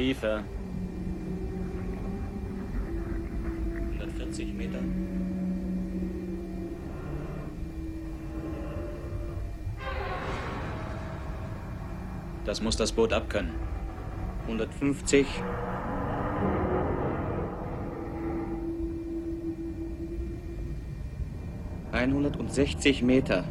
Tiefe. 140 Meter. Das muss das Boot abkönnen. 150. Einhundertsechzig Meter.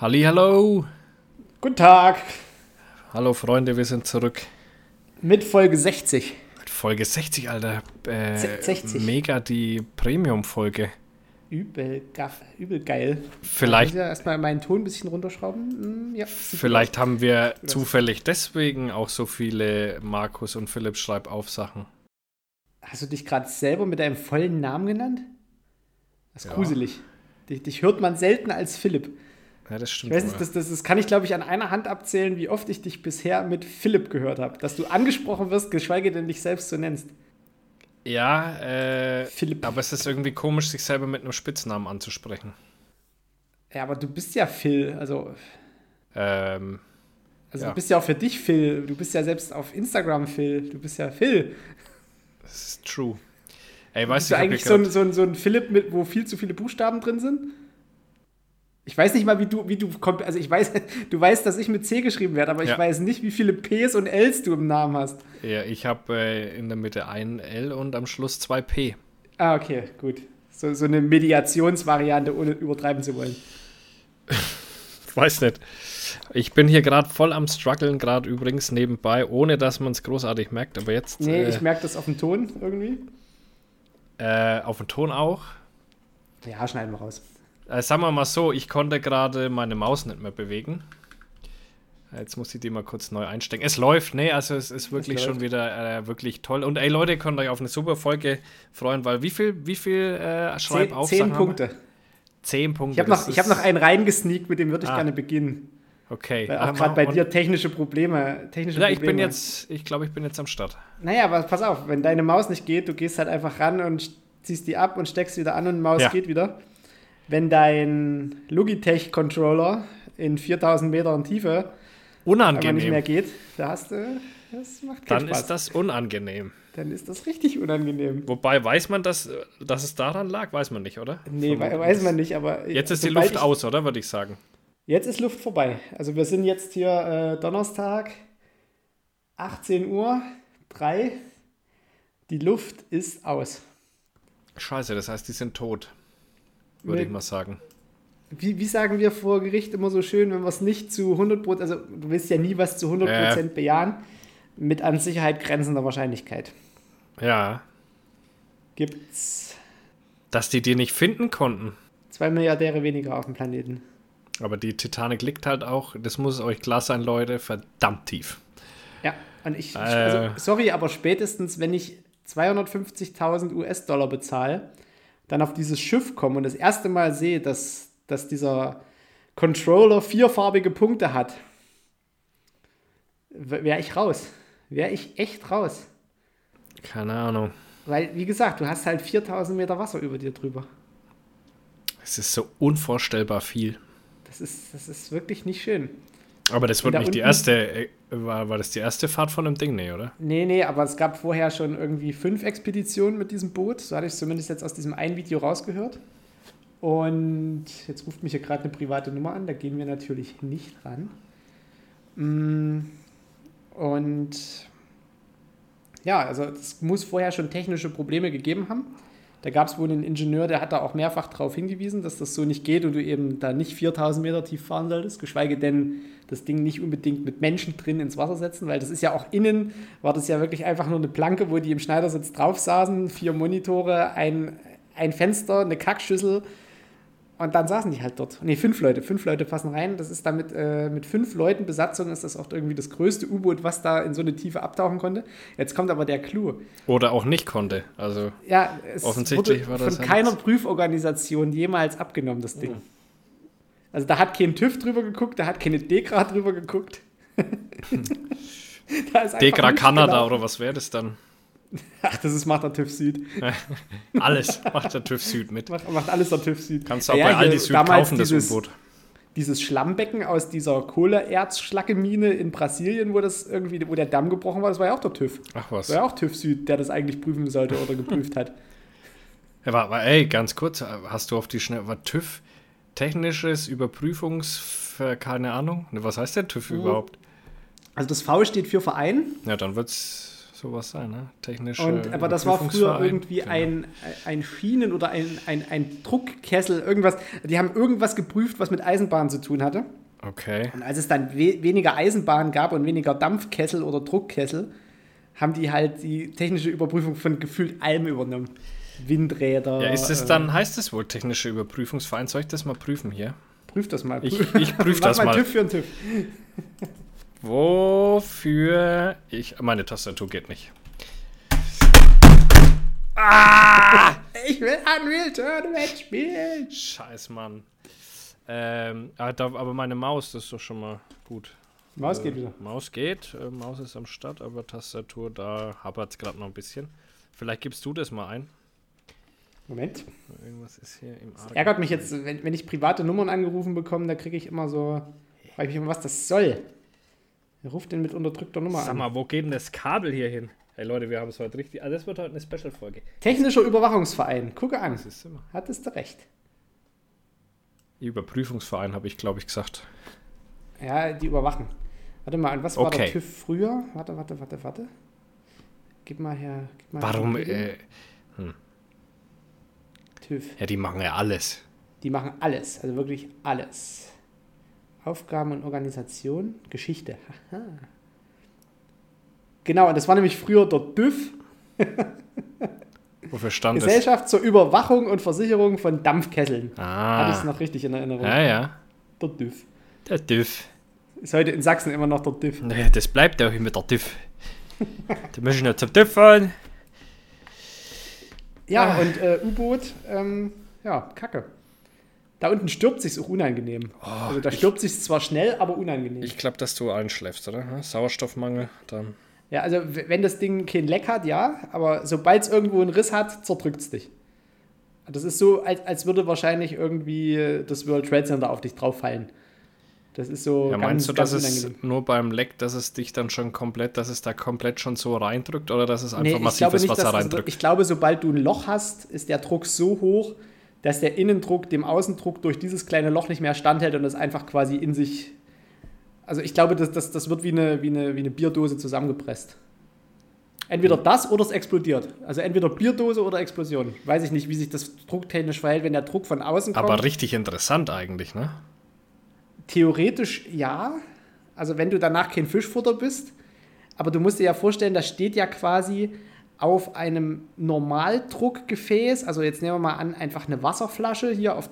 Hallo. Guten Tag. Hallo Freunde, wir sind zurück. Mit Folge 60. Mit Folge 60, Alter. Äh, 60. Mega die Premium-Folge. Übel, gaff, übel geil. Vielleicht, ja erstmal meinen Ton ein bisschen runterschrauben. Hm, ja, vielleicht haben wir zufällig deswegen auch so viele Markus und Philipp Schreibaufsachen. Hast du dich gerade selber mit deinem vollen Namen genannt? Das ist Ja. gruselig. Dich, dich hört man selten als Philipp. Ja, das Ich stimmt. weiß nicht, das, das, das kann ich, glaube ich, an einer Hand abzählen, wie oft ich dich bisher mit Philipp gehört habe. Dass du angesprochen wirst, geschweige denn dich selbst so nennst. ja, äh, Philipp. aber es ist irgendwie komisch, sich selber mit einem Spitznamen anzusprechen. Ja, aber du bist ja Phil. Also, Ähm, also Ja. du bist ja auch für dich Phil. Du bist ja selbst auf Instagram Phil. Du bist ja Phil. das ist true. Ey, weißt du ich eigentlich so ein, so, ein, so ein Philipp, mit, wo viel zu viele Buchstaben drin sind? Ich weiß nicht mal, wie du, wie du. Also ich weiß, du weißt, dass ich mit C geschrieben werde, aber ich Ja. weiß nicht, wie viele Ps und Ls du im Namen hast. ja, ich habe äh, in der Mitte ein L und am Schluss zwei P. Ah, okay, gut. So, so eine Mediationsvariante, ohne übertreiben zu wollen. Weiß nicht. Ich bin hier gerade voll am struggeln, gerade übrigens nebenbei, ohne dass man es großartig merkt. Aber jetzt Nee, äh, ich merke das auf dem Ton irgendwie. äh, auf dem Ton auch. Ja, schneiden wir raus. Äh, sagen wir mal so, ich konnte gerade meine Maus nicht mehr bewegen. Jetzt muss ich die mal kurz neu einstecken. Es läuft, nee, also es ist wirklich läuft. schon wieder äh, wirklich toll. Und ey Leute, könnt euch auf eine super Folge freuen, weil wie viel, wie viel äh, Zehn, Schreibaufsachen zehn wir? Punkte. Zehn Punkte. Ich habe noch, ich hab noch einen reingesneakt, mit dem würde ich Ah. gerne beginnen. Okay. Weil auch gerade bei dir technische Probleme. Technische Ja, ich Probleme. bin jetzt, ich glaube, ich bin jetzt am Start. Naja, aber pass auf, wenn deine Maus nicht geht, du gehst halt einfach ran und ziehst die ab und steckst wieder an und die Maus Ja. geht wieder. Wenn dein Logitech-Controller in 4000 Metern Tiefe aber nicht mehr Unangenehm. geht, da hast du, das macht keinen Dann Spaß. ist das unangenehm. Dann ist das richtig unangenehm. Wobei, weiß man, dass, dass es daran lag? Weiß man nicht, oder? Nee, we weiß man nicht, aber... Jetzt ist die Luft ich, aus, oder? Würde ich sagen. Jetzt ist Luft vorbei. Also wir sind jetzt hier äh, Donnerstag, 18 Uhr, 3. Die Luft ist aus. Scheiße, das heißt, die sind tot. Würde ich mal sagen. Wie, wie sagen wir vor Gericht immer so schön, wenn wir es nicht zu 100%, also du willst ja nie was zu 100% bejahen, mit an Sicherheit grenzender Wahrscheinlichkeit. Ja. Gibt's Dass die die nicht finden konnten. zwei Milliardäre weniger auf dem Planeten. Aber die Titanic liegt halt auch, das muss euch klar sein, Leute, verdammt tief. Ja, und ich, Äh. also, sorry, aber spätestens, wenn ich 250.000 US-Dollar bezahle, dann auf dieses Schiff komme und das erste Mal sehe, dass, dass dieser Controller vierfarbige Punkte hat, wäre ich raus. Wäre ich echt raus. Keine Ahnung. Weil, wie gesagt, du hast halt 4000 Meter Wasser über dir drüber. Es ist so unvorstellbar viel. Das ist, das ist wirklich nicht schön. Aber das wird da nicht die unten- erste, äh, war, war das die erste Fahrt von dem Ding? Nee, oder? Nee, nee, aber es gab vorher schon irgendwie fünf Expeditionen mit diesem Boot. So hatte ich zumindest jetzt aus diesem einen Video rausgehört. Und jetzt ruft mich hier gerade eine private Nummer an, da gehen wir natürlich nicht ran. Mm, Und Ja, also es muss vorher schon technische Probleme gegeben haben. Da gab es wohl einen Ingenieur, der hat da auch mehrfach darauf hingewiesen, dass das so nicht geht und du eben da nicht 4000 Meter tief fahren solltest, geschweige denn das Ding nicht unbedingt mit Menschen drin ins Wasser setzen, weil das ist ja auch innen, war das ja wirklich einfach nur eine Planke, wo die im Schneidersitz drauf saßen, vier Monitore, ein, ein Fenster, eine Kackschüssel und dann saßen die halt dort. Ne, fünf Leute. Fünf Leute passen rein. Das ist damit äh, mit fünf Leuten Besatzung ist das auch irgendwie das größte U-Boot, was da in so eine Tiefe abtauchen konnte. Jetzt kommt aber der Clou. Oder auch nicht konnte. Also Ja, es Offensichtlich wurde war das von ja keiner nichts. Prüforganisation jemals abgenommen, das Ding. Also da hat kein TÜV drüber geguckt, da hat keine DEKRA drüber geguckt. da nichts Kanada oder was wäre das dann? Ach, das ist, macht der TÜV Süd. Alles macht der TÜV Süd mit. Macht, macht alles der TÜV Süd. Kannst du auch Ja, bei Aldi Süd kaufen, das dieses- U-Boot. dieses Schlammbecken aus dieser Kohleerzschlackemine in Brasilien, wo das irgendwie, wo der Damm gebrochen war, das war ja auch der TÜV. Ach was. Das war ja auch TÜV Süd, der das eigentlich prüfen sollte oder geprüft hat. Ja, war, war, ey, ganz kurz, hast du auf die Schnelle, war TÜV technisches Überprüfungs, keine Ahnung, ne, was heißt denn TÜV überhaupt? Also das V steht für Verein Ja, dann wird es sowas sein, ne? Technische und aber das war früher irgendwie Genau. ein, ein Schienen- oder ein, ein, ein Druckkessel, irgendwas. Die haben irgendwas geprüft, was mit Eisenbahn zu tun hatte. Okay. Und als es dann we weniger Eisenbahn gab und weniger Dampfkessel oder Druckkessel, haben die halt die technische Überprüfung von gefühlt allem übernommen. Windräder. Ja, ist es äh, dann, heißt es wohl technische Überprüfungsverein? Soll ich das mal prüfen hier? Prüf das mal. Ich- ich prüf das mal. TÜV für einen TÜV. Wofür ich. Meine Tastatur geht nicht. Ich will Unreal Tournament spielen. Scheiß Mann. Ähm, ah, aber meine Maus, das ist doch schon mal gut. Maus geht Äh, wieder. Maus geht, äh, Maus ist am Start, aber Tastatur, da hapert es gerade noch ein bisschen. Vielleicht gibst du das mal ein. Moment. Irgendwas ist hier im Argen. Ärgert mich jetzt, wenn, wenn ich private Nummern angerufen bekomme, da kriege ich immer so. Frage ich mich immer, was das soll. Wer ruft denn mit unterdrückter Nummer Sag an? mal, wo geht denn das Kabel hier hin? Hey Leute, wir haben es heute richtig. Also das wird heute eine Special-Folge. Technischer Überwachungsverein. Gucke an. Das ist immer. Hattest du recht. Überprüfungsverein habe ich, glaube ich, gesagt. Ja, die überwachen. Warte mal, an was war der Okay. TÜV früher? Warte, warte, warte, warte. Gib mal her. Gib mal Warum? her. Äh, TÜV. ja, die machen ja alles. Die machen alles, also wirklich alles. Aufgaben und Organisation, Geschichte. Haha. Genau, und das war nämlich früher der TÜV, Wofür stand es? Gesellschaft zur Überwachung und Versicherung von Dampfkesseln. Hatte ich es Ah. noch richtig in Erinnerung? Ja, ja. Der TÜV. Der TÜV. Ist heute in Sachsen immer noch der TÜV. Nee, das bleibt auch immer der TÜV. da müssen wir zum TÜV fahren. Ja, Ah. und äh, U-Boot, ähm, ja, kacke. Da unten stirbt sich's auch unangenehm. also da stirbt sich's zwar schnell, aber unangenehm. Oh, Ich glaube, dass du einschläfst, oder? Sauerstoffmangel, dann. Ja, also wenn das Ding kein Leck hat, ja, aber sobald es irgendwo einen Riss hat, zerdrückt es dich. Das ist so, als, als würde wahrscheinlich irgendwie äh, das World Trade Center auf dich drauf fallen. Das ist so Ja, meinst du, dass es nur beim Leck, dass es dich dann schon komplett, dass es da komplett schon so reindrückt oder dass es einfach Nee, ich massives nicht, Wasser reindrückt? ich glaube, sobald du ein Loch hast, ist der Druck so hoch, dass der Innendruck dem Außendruck durch dieses kleine Loch nicht mehr standhält und es einfach quasi in sich. Also ich glaube, das, das, das wird wie eine, wie, eine, wie eine Bierdose zusammengepresst. Entweder das oder es explodiert. Also entweder Bierdose oder Explosion. Weiß ich nicht, wie sich das drucktechnisch verhält, wenn der Druck von außen kommt. Aber richtig interessant eigentlich, ne? Theoretisch ja. Also wenn du danach kein Fischfutter bist. Aber du musst dir ja vorstellen, das steht ja quasi auf einem Normaldruckgefäß. Also jetzt nehmen wir mal an, einfach eine Wasserflasche hier auf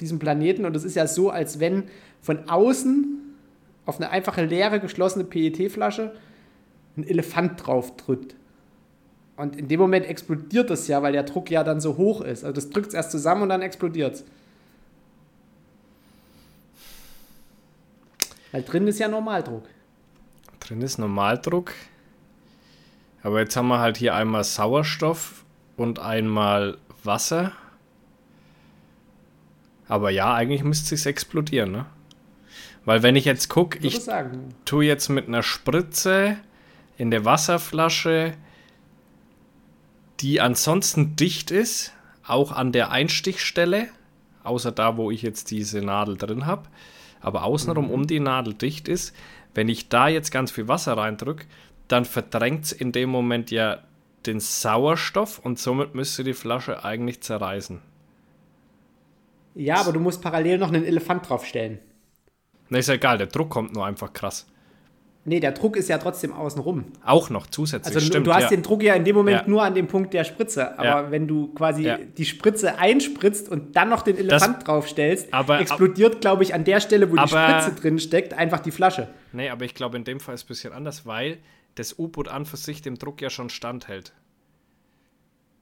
diesem Planeten. Und es ist ja so, als wenn von außen auf eine einfache leere geschlossene PET-Flasche ein Elefant drauf drückt. Und in dem Moment explodiert das ja, weil der Druck ja dann so hoch ist. Also das drückt es erst zusammen und dann explodiert es. Weil drin ist ja Normaldruck. Drin ist Normaldruck. Aber jetzt haben wir halt hier einmal Sauerstoff und einmal Wasser. Aber ja, eigentlich müsste es explodieren, ne? Weil wenn ich jetzt gucke, Ich ich tue jetzt mit einer Spritze in der Wasserflasche, die ansonsten dicht ist, auch an der Einstichstelle, außer da, wo ich jetzt diese Nadel drin habe, aber außenrum um die Nadel dicht ist. Wenn ich da jetzt ganz viel Wasser reindrücke, dann verdrängt es in dem Moment ja den Sauerstoff und somit müsste die Flasche eigentlich zerreißen. Ja, aber du musst parallel noch einen Elefant draufstellen. Na, ist ja egal, der Druck kommt nur einfach krass. Nee, der Druck ist ja trotzdem außenrum. Auch noch zusätzlich, Also stimmt. du hast ja. den Druck ja in dem Moment Ja. nur an dem Punkt der Spritze. Aber Ja. wenn du quasi die Spritze einspritzt und dann noch den Elefant draufstellst, aber- explodiert, glaube ich, an der Stelle, wo die Aber- Spritze drin steckt, einfach die Flasche. Nee, aber ich glaube, in dem Fall ist es ein bisschen anders, weil das U-Boot an für sich dem Druck ja schon standhält.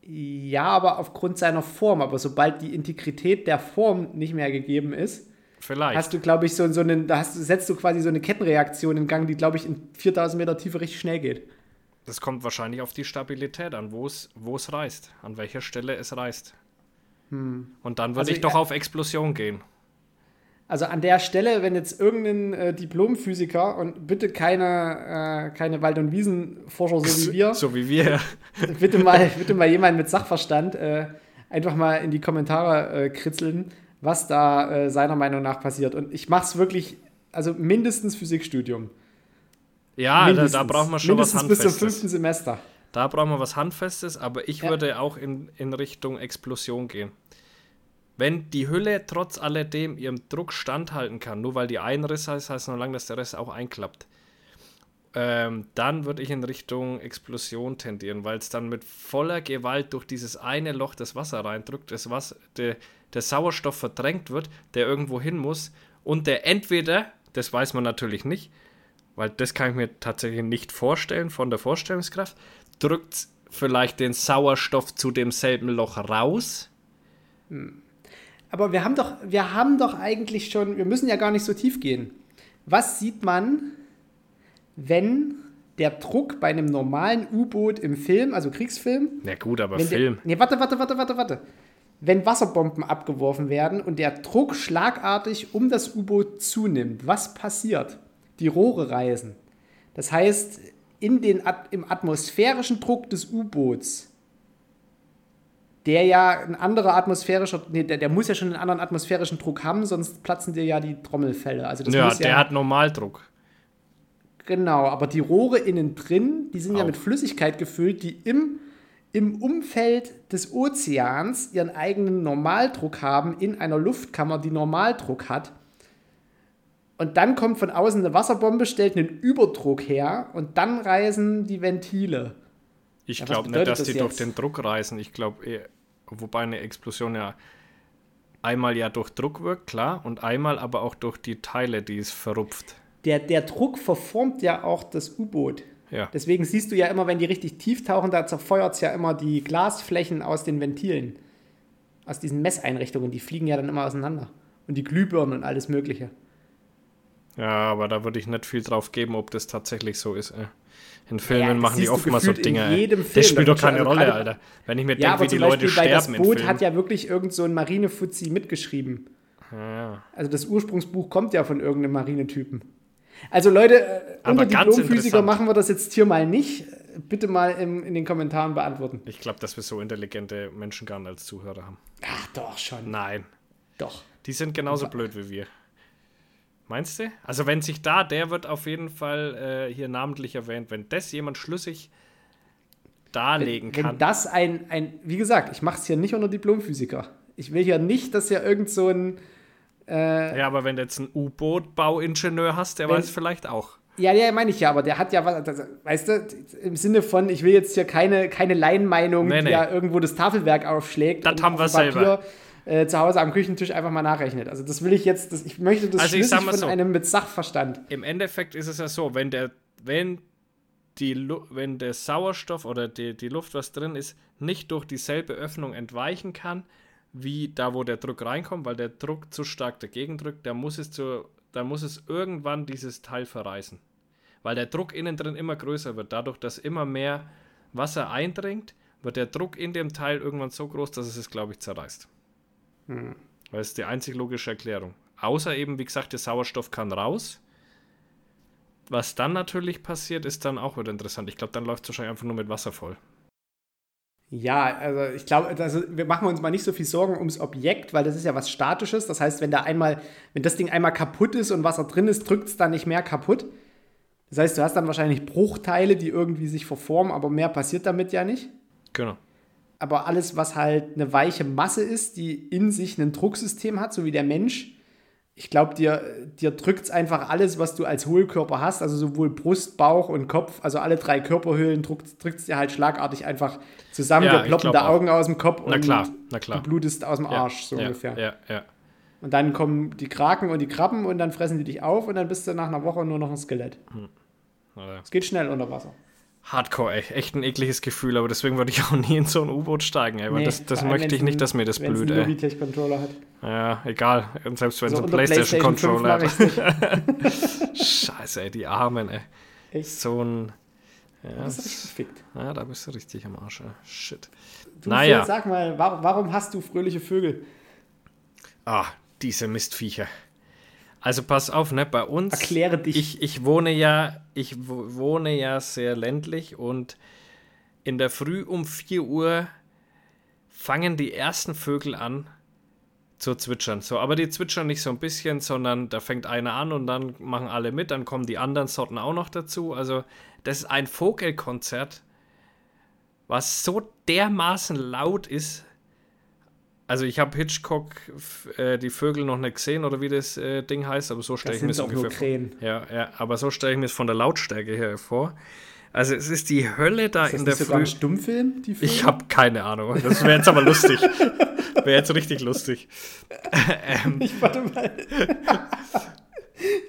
Ja, aber aufgrund seiner Form. Aber sobald die Integrität der Form nicht mehr gegeben ist, Vielleicht. hast du, glaube ich, so, so einen, da hast, setzt du quasi so eine Kettenreaktion in Gang, die, glaube ich, in 4000 Meter Tiefe richtig schnell geht. das kommt wahrscheinlich auf die Stabilität an, wo es, wo es reißt, an welcher Stelle es reißt. Und dann würde Also, ich doch ja. auf Explosion gehen. Also an der Stelle, wenn jetzt irgendein äh, Diplomphysiker und bitte keine, äh, keine Wald- und Wiesenforscher so wie wir, So wie wir. bitte, mal, bitte mal jemand mit Sachverstand äh, einfach mal in die Kommentare äh, kritzeln, was da äh, seiner Meinung nach passiert. Und ich mache es wirklich, also mindestens Physikstudium. Ja, da, mindestens. da braucht man schon was mindestens bis zum Handfestes. fünften Semester. Da brauchen wir was Handfestes, aber ich Ja. würde auch in, in Richtung Explosion gehen. Wenn die Hülle trotz alledem ihrem Druck standhalten kann, nur weil die ein Riss heißt, heißt noch lange, dass der Rest auch einklappt. Ähm, dann würde ich in Richtung Explosion tendieren, weil es dann mit voller Gewalt durch dieses eine Loch das Wasser reindrückt, das Wasser, der, der Sauerstoff verdrängt wird, der irgendwo hin muss und der entweder, das weiß man natürlich nicht, weil das kann ich mir tatsächlich nicht vorstellen von der Vorstellungskraft, drückt vielleicht den Sauerstoff zu demselben Loch raus. Aber wir haben doch, wir haben doch eigentlich schon, wir müssen ja gar nicht so tief gehen. Was sieht man, wenn der Druck bei einem normalen U-Boot im Film, also Kriegsfilm, Na gut, aber Film. Der, nee, warte, warte, warte, warte, warte. Wenn Wasserbomben abgeworfen werden und der Druck schlagartig um das U-Boot zunimmt, was passiert? Die Rohre reißen. Das heißt, in den, im atmosphärischen Druck des U-Boots, der ja ein anderer atmosphärischer, nee, der, der muss ja schon einen anderen atmosphärischen Druck haben, sonst platzen dir ja die Trommelfälle. Also das Ja, muss der hat Normaldruck. Genau, aber die Rohre innen drin, die sind ja Auch. mit Flüssigkeit gefüllt, die im, im Umfeld des Ozeans ihren eigenen Normaldruck haben in einer Luftkammer, die Normaldruck hat. Und dann kommt von außen eine Wasserbombe, stellt einen Überdruck her und dann reißen die Ventile. Ich Ja, glaube nicht, dass das die durch jetzt? den Druck reißen. Ich glaube, wobei eine Explosion ja einmal ja durch Druck wirkt, klar, und einmal aber auch durch die Teile, die es verrupft. Der, der Druck verformt ja auch das U-Boot. Ja. Deswegen siehst du ja immer, wenn die richtig tief tauchen, da zerfeuert es ja immer die Glasflächen aus den Ventilen. Aus diesen Messeinrichtungen, die fliegen ja dann immer auseinander. Und die Glühbirnen und alles Mögliche. Ja, aber da würde ich nicht viel drauf geben, ob das tatsächlich so ist. Ey. In Filmen Ja, das machen die oftmals so in Dinge. Film. Das spielt doch keine Rolle, gerade- Alter. Wenn ich mir Ja, denke, wie die Leute das sterben im Boot Film. hat ja wirklich irgend so ein Marinefuzzi mitgeschrieben. ja. Also das Ursprungsbuch kommt ja von irgendeinem Marinetypen. Also Leute, äh, Aber unter Diplomphysiker machen wir das jetzt hier mal nicht. Bitte mal im, in den Kommentaren beantworten. Ich glaube, dass wir so intelligente Menschen gar nicht als Zuhörer haben. Ach doch, schon. Nein. Doch. Die sind genauso blöd wie wir. Meinst du? Also wenn sich da, der wird auf jeden Fall äh, hier namentlich erwähnt, wenn das jemand schlüssig darlegen Wenn kann. das ein, ein wie gesagt, ich mache es hier nicht unter Diplomphysiker. Ich will hier nicht, dass hier irgend so ein, ja, aber wenn du jetzt einen U-Boot-Bauingenieur hast, der Wenn- weiß vielleicht auch. ja, ja, meine ich ja, aber der hat ja was, das, weißt du, im Sinne von, ich will jetzt hier keine, keine Laienmeinung, Nee, die nee. ja irgendwo das Tafelwerk aufschlägt. Das und haben wir dem selber. Äh, zu Hause am Küchentisch einfach mal nachrechnet. Also das will ich jetzt, das, ich möchte das Also schlüssig von so. einem mit Sachverstand. Im Endeffekt ist es ja so, wenn der, wenn die, Lu- wenn der Sauerstoff oder die, die Luft, was drin ist, nicht durch dieselbe Öffnung entweichen kann, wie da, wo der Druck reinkommt, weil der Druck zu stark dagegen drückt, dann muss es, zu, dann muss es irgendwann dieses Teil verreißen. Weil der Druck innen drin immer größer wird. Dadurch, dass immer mehr Wasser eindringt, wird der Druck in dem Teil irgendwann so groß, dass es es, glaube ich, zerreißt. Weil es ist die einzig logische Erklärung. Außer eben, wie gesagt, der Sauerstoff kann raus. Was dann natürlich passiert, ist dann auch wieder interessant. Ich glaube, dann läuft es wahrscheinlich einfach nur mit Wasser voll. Ja, also ich glaube, also wir machen uns mal nicht so viel Sorgen ums Objekt, weil das ist ja was Statisches. Das heißt, wenn da einmal, wenn das Ding einmal kaputt ist und Wasser drin ist, drückt es da nicht mehr kaputt. Das heißt, du hast dann wahrscheinlich Bruchteile, die irgendwie sich verformen, aber mehr passiert damit ja nicht. Genau. Aber alles, was halt eine weiche Masse ist, die in sich ein Drucksystem hat, so wie der Mensch, ich glaube, dir, dir drückt es einfach alles, was du als Hohlkörper hast, also sowohl Brust, Bauch und Kopf, also alle drei Körperhöhlen, drückt es dir halt schlagartig einfach zusammen. Ja, dir ploppen da. Augen aus dem Kopf Na und klar, na klar. du blutest aus dem Ja, Arsch, so ja, ungefähr. Ja, ja. Und dann kommen die Kraken und die Krabben und dann fressen die dich auf und dann bist du nach einer Woche nur noch ein Skelett. Ja. Es geht schnell unter Wasser. Hardcore, ey. Echt ein ekliges Gefühl, aber deswegen würde ich auch nie in so ein U-Boot steigen, ey. Weil Nee, das, das möchte ich nicht, ein- dass mir das blüht, einen ey. Logitech-Controller hat. Ja, egal. Und selbst wenn es So ein unter PlayStation-Controller PlayStation 5 hat. Scheiße, ey, die Armen, ey. Echt? So ein. Ja, Das ist gefickt. ja, da bist du richtig am Arsch, ey. Shit. Du, Naja. Phil, sag mal, warum hast du fröhliche Vögel? Ah, diese Mistviecher. Also pass auf, ne, bei uns. Erkläre dich. Ich, ich wohne ja, ich wo- wohne ja sehr ländlich und in der Früh um 4 Uhr fangen die ersten Vögel an zu zwitschern. So, aber die zwitschern nicht so ein bisschen, sondern da fängt einer an und dann machen alle mit, dann kommen die anderen Sorten auch noch dazu. Also, das ist ein Vogelkonzert, was so dermaßen laut ist. Also ich habe Hitchcock äh, die Vögel noch nicht gesehen oder wie das äh, Ding heißt, aber so stelle ich mir es ungefähr vor. Krähen. Ja, ja, aber so stelle ich mir es von der Lautstärke her vor. Also es ist die Hölle da Ist das in der sogar Früh. ein Stummfilm, die Vögel? Ich habe keine Ahnung. Das wäre jetzt aber lustig. Wäre jetzt richtig lustig. Ich warte mal.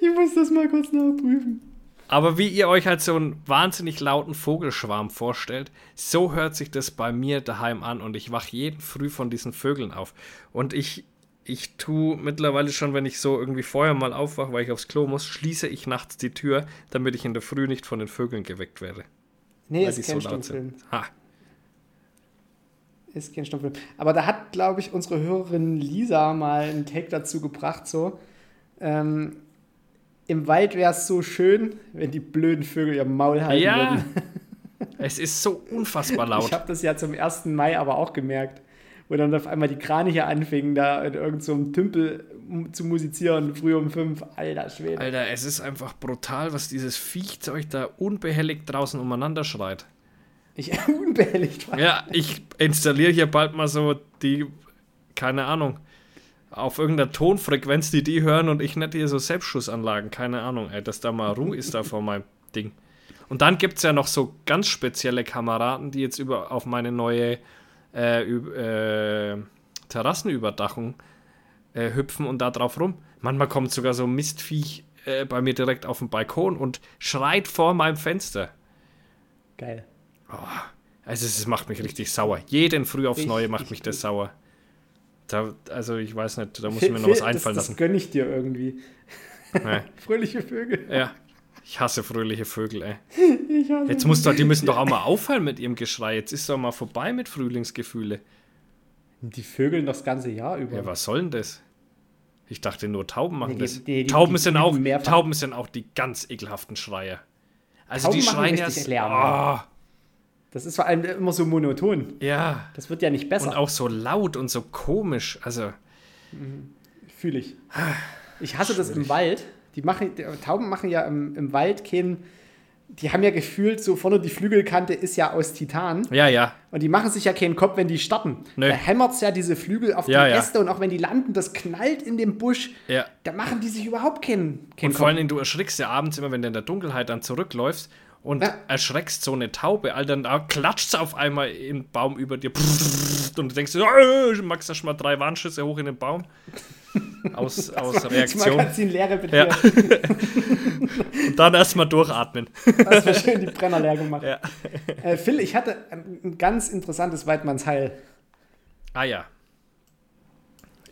ich muss das mal kurz nachprüfen. Aber wie ihr euch halt so einen wahnsinnig lauten Vogelschwarm vorstellt, so hört sich das bei mir daheim an und ich wach jeden Früh von diesen Vögeln auf. Und ich, ich tue mittlerweile schon, wenn ich so irgendwie vorher mal aufwache, weil ich aufs Klo muss, schließe ich nachts die Tür, damit ich in der Früh nicht von den Vögeln geweckt werde. Nee, ist kein so Stummfilm. Ha. Ist kein Stummfilm. Aber da hat, glaube ich, unsere Hörerin Lisa mal einen Take dazu gebracht, so. Ähm, Im Wald wäre es so schön, wenn die blöden Vögel ihr Maul halten Ja, würden. es ist so unfassbar laut. Ich habe das ja zum 1. Mai aber auch gemerkt, wo dann auf einmal die Kraniche anfingen, da in irgendeinem so einem Tümpel zu musizieren, früh um fünf. Alter Schwede. Alter, es ist einfach brutal, was dieses Viechzeug da unbehelligt draußen umeinander schreit. Ich unbehelligt war. Ja, ich installiere hier bald mal so die, keine Ahnung, auf irgendeiner Tonfrequenz, die die hören und ich nicht hier so Selbstschussanlagen, keine Ahnung, ey, dass da mal Ruhe ist da vor meinem Ding. Und dann gibt es ja noch so ganz spezielle Kameraden, die jetzt über auf meine neue äh, äh, Terrassenüberdachung äh, hüpfen und da drauf rum. Manchmal kommt sogar so ein Mistviech äh, bei mir direkt auf den Balkon und schreit vor meinem Fenster. Geil. Also es macht mich richtig sauer. Jeden Früh aufs Ich- Neue macht ich- mich das sauer. Da, also ich weiß nicht, da muss ich mir noch was einfallen das, lassen. Das gönne ich dir irgendwie. Nee. Fröhliche Vögel. Ja, ich hasse fröhliche Vögel, ey. Ich hasse Jetzt muss doch, die müssen doch auch mal aufhören mit ihrem Geschrei. Jetzt ist doch mal vorbei mit Frühlingsgefühle. Die Vögeln das ganze Jahr über. Ja, was soll denn das? Ich dachte nur Tauben machen Nee, die- das. die- die- Tauben, die sind fliegen auch. Tauben sind auch die ganz ekelhaften Schreier. Also Tauben die schreien Lärm. Ah, Das ist vor allem immer so monoton. ja. Das wird ja nicht besser. Und auch so laut und so komisch. Also, Fühle ich. Ich hasse das im Wald. Die, machen, die Tauben machen ja im, im Wald keinen. Die haben ja gefühlt, so vorne die Flügelkante ist ja aus Titan. ja, ja. Und die machen sich ja keinen Kopf, wenn die starten. Nö. Da hämmert ja diese Flügel auf Ja, die ja. Äste und auch wenn die landen, das knallt in dem Busch. Ja. Da machen die sich überhaupt keinen, keinen Und vor allen Dingen, du erschrickst ja abends immer, wenn du in der Dunkelheit dann zurückläufst und Ja. erschreckst so eine Taube, Alter, da klatscht auf einmal im Baum über dir und du denkst, äh, magst du schon mal drei Warnschüsse hoch in den Baum? Aus, aus Reaktion. Magazin leere bitte. Ja. Und dann erstmal durchatmen. Das war schön die Brenner leer gemacht. Ja. Äh, Phil, ich hatte ein, ein ganz interessantes Weidmannsheil. Ah ja.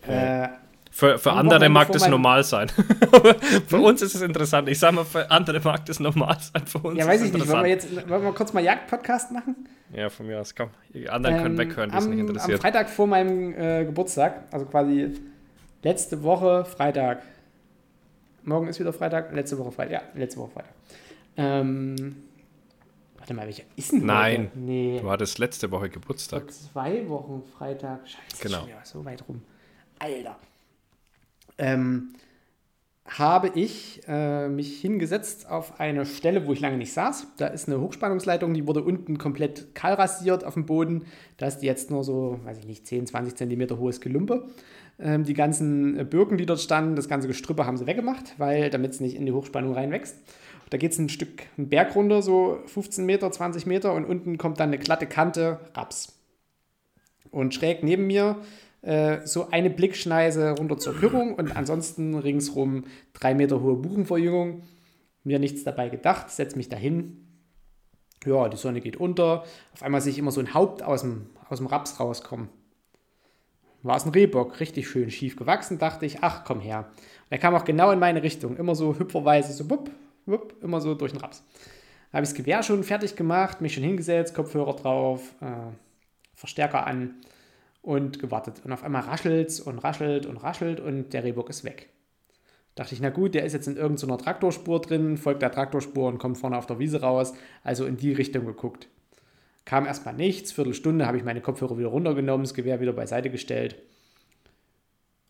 Äh, Für, für Am andere mag das normal sein. Für uns ist es interessant. Ich sag mal, für andere mag das normal sein. Für uns ja, weiß ich nicht. Wollen wir jetzt wollen wir kurz mal Jagd-Podcast machen? Ja, von mir aus, komm. Die anderen können Ähm, weghören, die es am, nicht am interessiert. Freitag vor meinem äh, Geburtstag, also quasi letzte Woche Freitag. Morgen ist wieder Freitag, letzte Woche Freitag. Ja, letzte Woche Freitag. Ähm, warte mal, welcher ist denn Nein. heute? Nee, Du hattest letzte Woche Geburtstag. vor zwei Wochen Freitag. Scheiße, Genau. so weit rum. Alter. Ähm, habe ich äh, mich hingesetzt auf eine Stelle, wo ich lange nicht saß. Da ist eine Hochspannungsleitung, die wurde unten komplett kahl rasiert auf dem Boden. Da ist jetzt nur so, weiß ich nicht, 10, 20 Zentimeter hohes Gelumpe. Ähm, die ganzen Birken, die dort standen, das ganze Gestrüppe haben sie weggemacht, weil damit es nicht in die Hochspannung reinwächst. Da geht es ein Stück einen Berg runter, so 15 Meter, 20 Meter und unten kommt dann eine glatte Kante Raps. Und schräg neben mir äh, so eine Blickschneise runter zur Kürung und ansonsten ringsrum drei Meter hohe Buchenverjüngung. Mir nichts dabei gedacht, setze mich dahin. Ja, die Sonne geht unter. Auf einmal sehe ich immer so ein Haupt aus dem, aus dem Raps rauskommen. War es ein Rehbock, richtig schön schief gewachsen, dachte ich, ach komm her. Und er kam auch genau in meine Richtung, immer so hüpferweise, so wupp, wupp, immer so durch den Raps. Da habe ich das Gewehr schon fertig gemacht, mich schon hingesetzt, Kopfhörer drauf, äh, Verstärker an und gewartet. Und auf einmal raschelt es und raschelt und raschelt und der Rehbock ist weg. Dachte ich, na gut, der ist jetzt in irgendeiner Traktorspur drin, folgt der Traktorspur und kommt vorne auf der Wiese raus. Also in die Richtung geguckt. Kam erstmal nichts, Viertelstunde habe ich meine Kopfhörer wieder runtergenommen, das Gewehr wieder beiseite gestellt.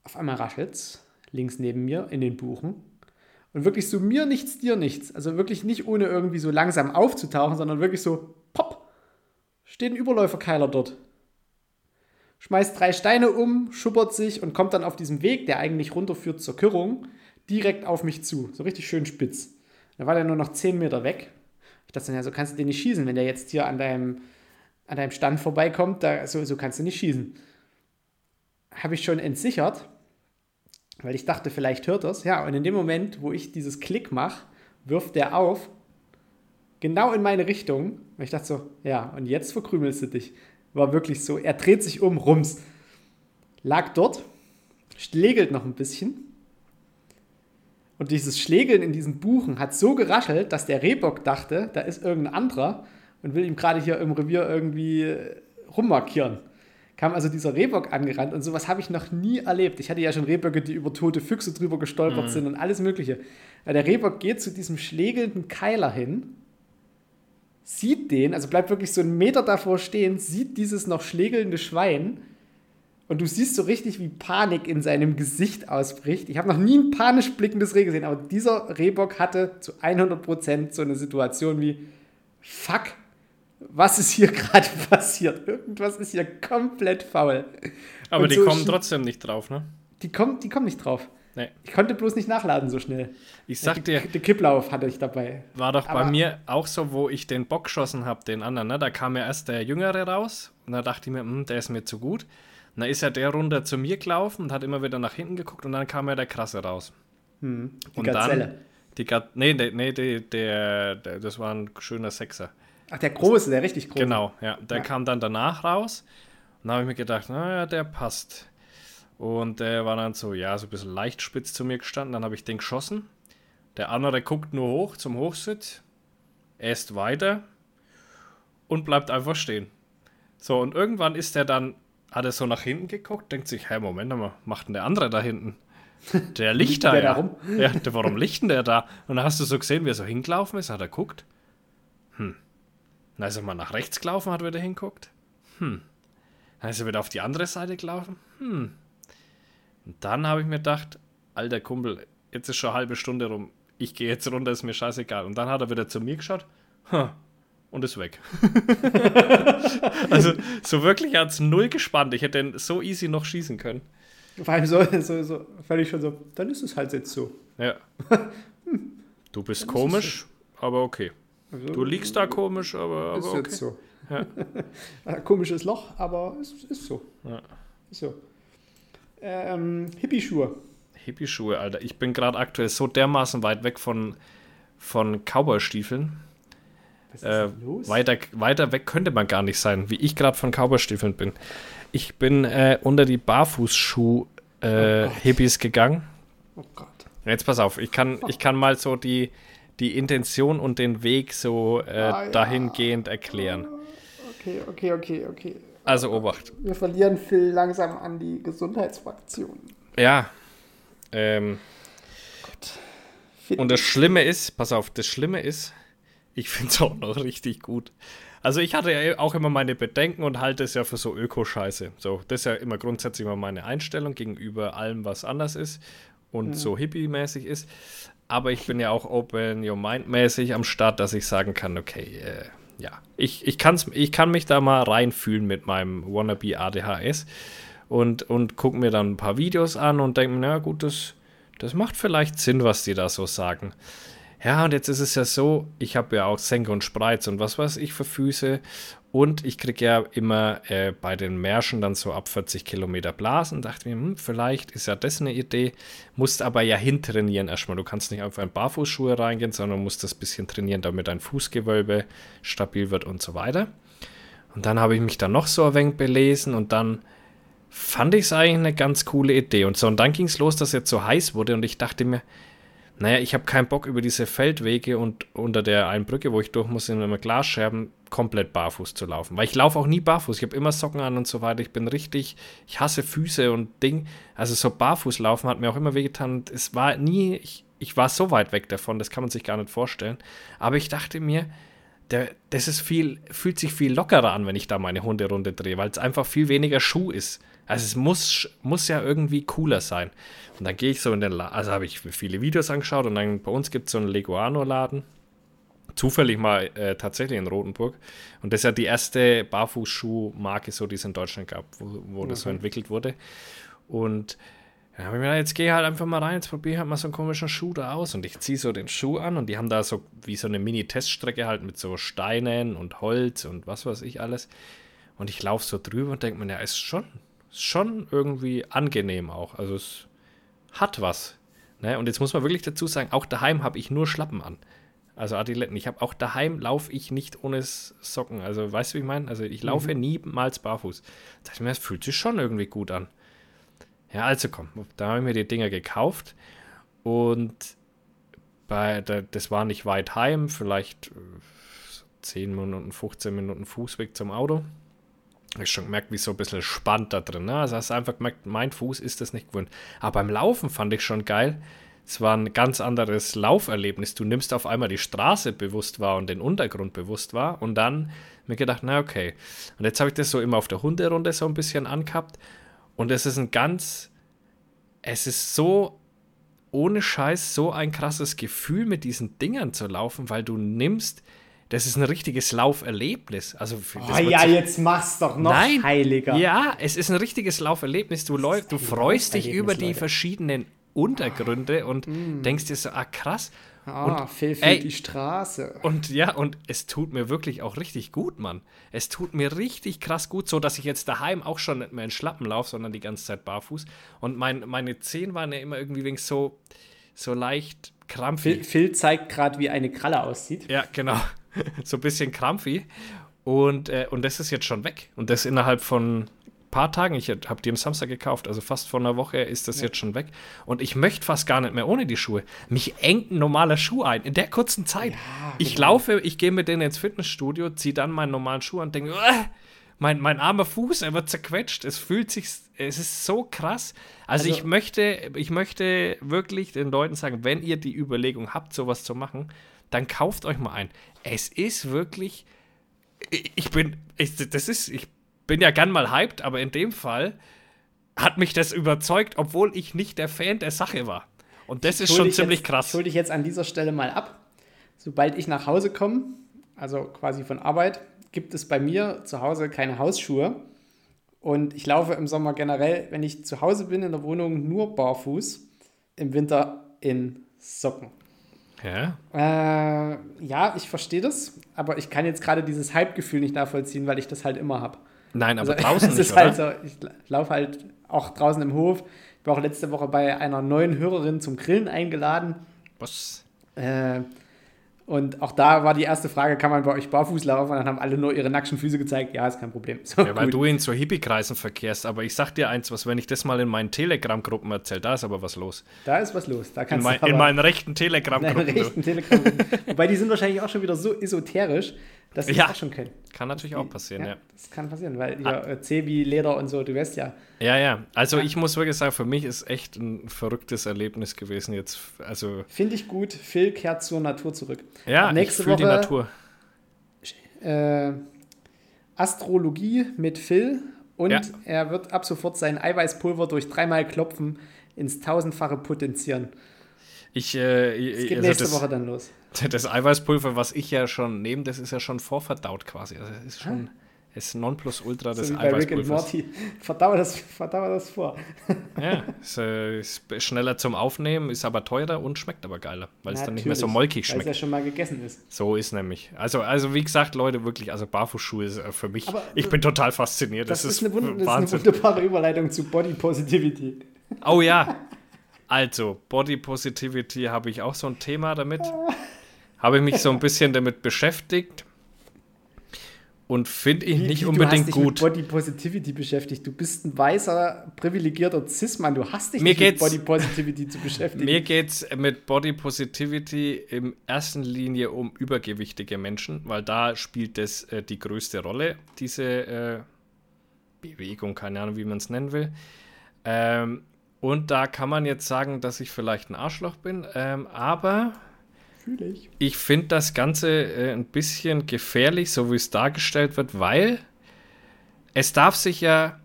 Auf einmal raschelt es links neben mir in den Buchen. Und wirklich so mir nichts, dir nichts. Also wirklich nicht ohne irgendwie so langsam aufzutauchen, sondern wirklich so, pop, steht ein Überläuferkeiler dort schmeißt drei Steine um, schuppert sich und kommt dann auf diesem Weg, der eigentlich runterführt zur Kürrung, direkt auf mich zu. So richtig schön spitz. Da war der nur noch 10 Meter weg. Ich dachte dann, ja, so kannst du den nicht schießen, wenn der jetzt hier an deinem, an deinem Stand vorbeikommt, da, so, so kannst du nicht schießen. Habe ich schon entsichert, weil ich dachte, vielleicht hört das. Ja, und in dem Moment, wo ich dieses Klick mache, wirft der auf, genau in meine Richtung. Und ich dachte so, ja, und jetzt verkrümelst du dich. War wirklich so. Er dreht sich um, rums. Lag dort, schlägelt noch ein bisschen. Und dieses Schlägeln in diesen Buchen hat so geraschelt, dass der Rehbock dachte, da ist irgendein anderer und will ihm gerade hier im Revier irgendwie äh, rummarkieren. Kam also dieser Rehbock angerannt und sowas habe ich noch nie erlebt. Ich hatte ja schon Rehböcke, die über tote Füchse drüber gestolpert mhm. sind und alles Mögliche. Der Rehbock geht zu diesem schlägelnden Keiler hin sieht den, also bleibt wirklich so einen Meter davor stehen, sieht dieses noch schlägelnde Schwein und du siehst so richtig, wie Panik in seinem Gesicht ausbricht. Ich habe noch nie ein panisch blickendes Reh gesehen, aber dieser Rehbock hatte zu 100% so eine Situation wie, fuck, was ist hier gerade passiert? Irgendwas ist hier komplett faul. Aber und die so kommen trotzdem nicht drauf, ne? Die kommen, die kommen nicht drauf. Nee. Ich konnte bloß nicht nachladen so schnell. Ich sag dir. Den Kipplauf hatte ich dabei. War doch Aber bei mir auch so, wo ich den Bock geschossen habe, den anderen. Ne? Da kam ja erst der Jüngere raus und da dachte ich mir, hm, der ist mir zu gut. Und dann ist ja der runter zu mir gelaufen und hat immer wieder nach hinten geguckt und dann kam ja der Krasse raus. Hm, die und Gazelle. Dann, die Ga nee, nee, nee der, der, der, das war ein schöner Sechser. Ach, der große, der richtig große. Genau, ja. Der ja. kam dann danach raus. Und dann habe ich mir gedacht, naja, der passt. Und der war dann so, ja, so ein bisschen leicht spitz zu mir gestanden. Dann habe ich den geschossen. Der andere guckt nur hoch zum Hochsitz, äst weiter und bleibt einfach stehen. So, und irgendwann ist er dann, hat er so nach hinten geguckt, denkt sich, hey, Moment mal, macht denn der andere da hinten? Der Licht da, ja. ja warum lichten der da? Und dann hast du so gesehen, wie er so hingelaufen ist, hat er guckt. Hm. Dann ist er mal nach rechts gelaufen, hat wieder hinguckt. Hm. Dann ist er wieder auf die andere Seite gelaufen. Hm. Und dann habe ich mir gedacht, alter Kumpel, jetzt ist schon eine halbe Stunde rum. Ich gehe jetzt runter, ist mir scheißegal. Und dann hat er wieder zu mir geschaut und ist weg. also so wirklich hat es null gespannt. Ich hätte den so easy noch schießen können. Vor allem so, so, so völlig schon so, dann ist es halt jetzt so. Ja. Du bist komisch, so. aber okay. Also, du liegst da komisch, aber, aber ist okay. jetzt so. Ja. Komisches Loch, aber es ist so. Ja. Ist so ähm, Hippie-Schuhe. Hippie-Schuhe, Alter. Ich bin gerade aktuell so dermaßen weit weg von, von Cowboy-Stiefeln. Was ist äh, los? Weiter, weiter weg könnte man gar nicht sein, wie ich gerade von Cowboy-Stiefeln bin. Ich bin äh, unter die Barfußschuh-Hippies äh, oh gegangen. Oh Gott. Jetzt pass auf, ich kann, ich kann mal so die, die Intention und den Weg so äh, ah, ja. dahingehend erklären. Okay, okay, okay, okay. Also Obacht. Wir verlieren Phil langsam an die Gesundheitsfraktion. Ja. Ähm. Und das Schlimme ist, pass auf, das Schlimme ist, ich finde es auch noch richtig gut. Also ich hatte ja auch immer meine Bedenken und halte es ja für so Öko-Scheiße. So, das ist ja immer grundsätzlich immer meine Einstellung gegenüber allem, was anders ist. und mhm. so hippie-mäßig ist. Aber ich bin ja auch Open Your Mind-mäßig am Start, dass ich sagen kann, okay, äh, ja, ich, ich, kann's, ich kann mich da mal reinfühlen mit meinem Wannabe ADHS und, und gucke mir dann ein paar Videos an und denke mir, na gut, das, das macht vielleicht Sinn, was die da so sagen. Ja, und jetzt ist es ja so, ich habe ja auch Senke und Spreiz und was weiß ich für Füße. Und ich kriege ja immer äh, bei den Märschen dann so ab 40 Kilometer Blasen. Dachte mir, hm, vielleicht ist ja das eine Idee. Musst aber ja hintrainieren erstmal. Du kannst nicht einfach in Barfußschuhe reingehen, sondern musst das bisschen trainieren, damit dein Fußgewölbe stabil wird und so weiter. Und dann habe ich mich dann noch so ein wenig belesen und dann fand ich es eigentlich eine ganz coole Idee. Und so, und dann ging es los, dass es jetzt so heiß wurde und ich dachte mir, naja, ich habe keinen Bock über diese Feldwege und unter der einen Brücke, wo ich durch muss, in einem Glasscherben komplett barfuß zu laufen. Weil ich laufe auch nie barfuß. Ich habe immer Socken an und so weiter. Ich bin richtig, ich hasse Füße und Ding. Also so barfuß laufen hat mir auch immer wehgetan. Es war nie, ich, ich war so weit weg davon, das kann man sich gar nicht vorstellen. Aber ich dachte mir, der, das ist viel, fühlt sich viel lockerer an, wenn ich da meine Hunderunde drehe, weil es einfach viel weniger Schuh ist. Also es muss, muss ja irgendwie cooler sein. Und dann gehe ich so in den Laden, also habe ich viele Videos angeschaut und dann bei uns gibt es so einen Leguano-Laden. Zufällig mal äh, tatsächlich in Rotenburg. Und das ist ja die erste Barfußschuhmarke, so, die es in Deutschland gab, wo, wo das so entwickelt wurde. Und dann habe ich mir gedacht, jetzt gehe halt einfach mal rein, jetzt probiere halt mal so einen komischen Schuh da aus. Und ich ziehe so den Schuh an und die haben da so wie so eine Mini-Teststrecke halt mit so Steinen und Holz und was weiß ich alles. Und ich laufe so drüber und denke mir, ja, ist schon, schon irgendwie angenehm auch. Also es hat was. Ne? Und jetzt muss man wirklich dazu sagen, auch daheim habe ich nur Schlappen an. Also Adiletten. Ich habe auch daheim laufe ich nicht ohne Socken. Also weißt du, wie ich meine? Also ich laufe mhm. niemals barfuß. Da dachte ich mir, das fühlt sich schon irgendwie gut an. Ja, also komm, da habe ich mir die Dinger gekauft und bei, das war nicht weit heim, vielleicht 10 äh, Minuten, 15 Minuten Fußweg zum Auto ich schon gemerkt, wie so ein bisschen spannt da drin. Ne? Also hast einfach gemerkt, mein Fuß ist das nicht gewöhnt. Aber beim Laufen fand ich schon geil. Es war ein ganz anderes Lauferlebnis. Du nimmst auf einmal die Straße bewusst wahr und den Untergrund bewusst wahr und dann mir gedacht, na okay. Und jetzt habe ich das so immer auf der Hunderunde so ein bisschen angehabt und es ist ein ganz, es ist so ohne Scheiß so ein krasses Gefühl mit diesen Dingern zu laufen, weil du nimmst das ist ein richtiges Lauferlebnis. Also oh, ja, jetzt mach's doch noch Nein, heiliger. Ja, es ist ein richtiges Lauferlebnis. Du, läufst, du freust dich über die Leute. verschiedenen Untergründe und mm. denkst dir so, ah krass. Ah, und, Phil ey, die Straße. Und ja, und es tut mir wirklich auch richtig gut, Mann. Es tut mir richtig krass gut, so dass ich jetzt daheim auch schon nicht mehr in Schlappen laufe, sondern die ganze Zeit barfuß. Und mein, meine Zehen waren ja immer irgendwie wegen so, so leicht krampfig. Phil, Phil zeigt gerade, wie eine Kralle aussieht. Ja, genau. so ein bisschen krampfig. Und, äh, und das ist jetzt schon weg. Und das innerhalb von ein paar Tagen. Ich habe die am Samstag gekauft, also fast vor einer Woche ist das ja. jetzt schon weg. Und ich möchte fast gar nicht mehr ohne die Schuhe. Mich engt ein normaler Schuh ein in der kurzen Zeit. Ja, ich genau. laufe, ich gehe mit denen ins Fitnessstudio, ziehe dann meinen normalen Schuh an und denke, äh, mein, mein armer Fuß, er wird zerquetscht. Es fühlt sich, es ist so krass. Also, also ich möchte, ich möchte wirklich den Leuten sagen, wenn ihr die Überlegung habt, sowas zu machen, dann kauft euch mal ein. Es ist wirklich, ich bin, ich, das ist, ich bin ja gern mal hyped, aber in dem Fall hat mich das überzeugt, obwohl ich nicht der Fan der Sache war. Und das ist schon ziemlich jetzt, krass. Ich hole dich jetzt an dieser Stelle mal ab. Sobald ich nach Hause komme, also quasi von Arbeit, gibt es bei mir zu Hause keine Hausschuhe. Und ich laufe im Sommer generell, wenn ich zu Hause bin in der Wohnung, nur barfuß. Im Winter in Socken. Ja. Äh, ja, ich verstehe das, aber ich kann jetzt gerade dieses Hype-Gefühl nicht nachvollziehen, weil ich das halt immer habe. Nein, aber also, draußen nicht, ist halt so, ich laufe halt auch draußen im Hof. Ich war auch letzte Woche bei einer neuen Hörerin zum Grillen eingeladen. Was? Äh, und auch da war die erste Frage, kann man bei euch barfuß laufen? Und dann haben alle nur ihre nackten Füße gezeigt. Ja, ist kein Problem. So, ja, weil gut. du in so Hippie-Kreisen verkehrst. Aber ich sag dir eins, was, wenn ich das mal in meinen Telegram-Gruppen erzähle, da ist aber was los. Da ist was los. Da kannst in, mein, in meinen rechten Telegram-Gruppen. In rechten Telegram Wobei die sind wahrscheinlich auch schon wieder so esoterisch, dass sie ja. das auch schon können. Kann natürlich auch passieren, ja. ja. Das kann passieren, weil ja, ah. Cebi, Leder und so, du weißt ja. Ja, ja. Also ja. ich muss wirklich sagen, für mich ist echt ein verrücktes Erlebnis gewesen jetzt. Also Finde ich gut. Phil kehrt zur Natur zurück. Ja, nächste ich Woche die Natur. Äh, Astrologie mit Phil und ja. er wird ab sofort sein Eiweißpulver durch dreimal Klopfen ins Tausendfache potenzieren. Ich, äh, Es geht also nächste das, Woche dann los. das Eiweißpulver, was ich ja schon nehme, das ist ja schon vorverdaut quasi. Also es ist schon es Nonplusultra des So wie bei Rick and Eiweißpulvers. Morty. Verdauere das, verdauere das vor. Ja, ist, äh, ist schneller zum Aufnehmen, ist aber teurer und schmeckt aber geiler, weil es dann nicht mehr so molkig Weil es schmeckt. ja schon mal gegessen ist. So ist nämlich. Also, also wie gesagt, Leute, wirklich, also Barfußschuhe ist äh, für mich, Aber, ich bin total fasziniert. Das, Das, ist, eine, Wund das ist eine Wahnsinn. wunderbare Überleitung zu Body Positivity. Oh ja. Also, Body Positivity habe ich auch so ein Thema damit. Habe ich mich so ein bisschen damit beschäftigt. Und finde ich Wie- nicht wie, unbedingt du hast gut. dich mit Body Positivity beschäftigt. Du bist ein weißer, privilegierter Cis-Mann. Du hast dich Mir nicht mit Body Positivity zu beschäftigen. Mir geht es mit Body Positivity in erster Linie um übergewichtige Menschen, weil da spielt das äh, die größte Rolle, diese äh, Bewegung, keine Ahnung, wie man es nennen will. Ähm, und da kann man jetzt sagen, dass ich vielleicht ein Arschloch bin, ähm, aber Fühle ich. ich finde das Ganze äh, ein bisschen gefährlich, so wie es dargestellt wird, weil es darf sich ja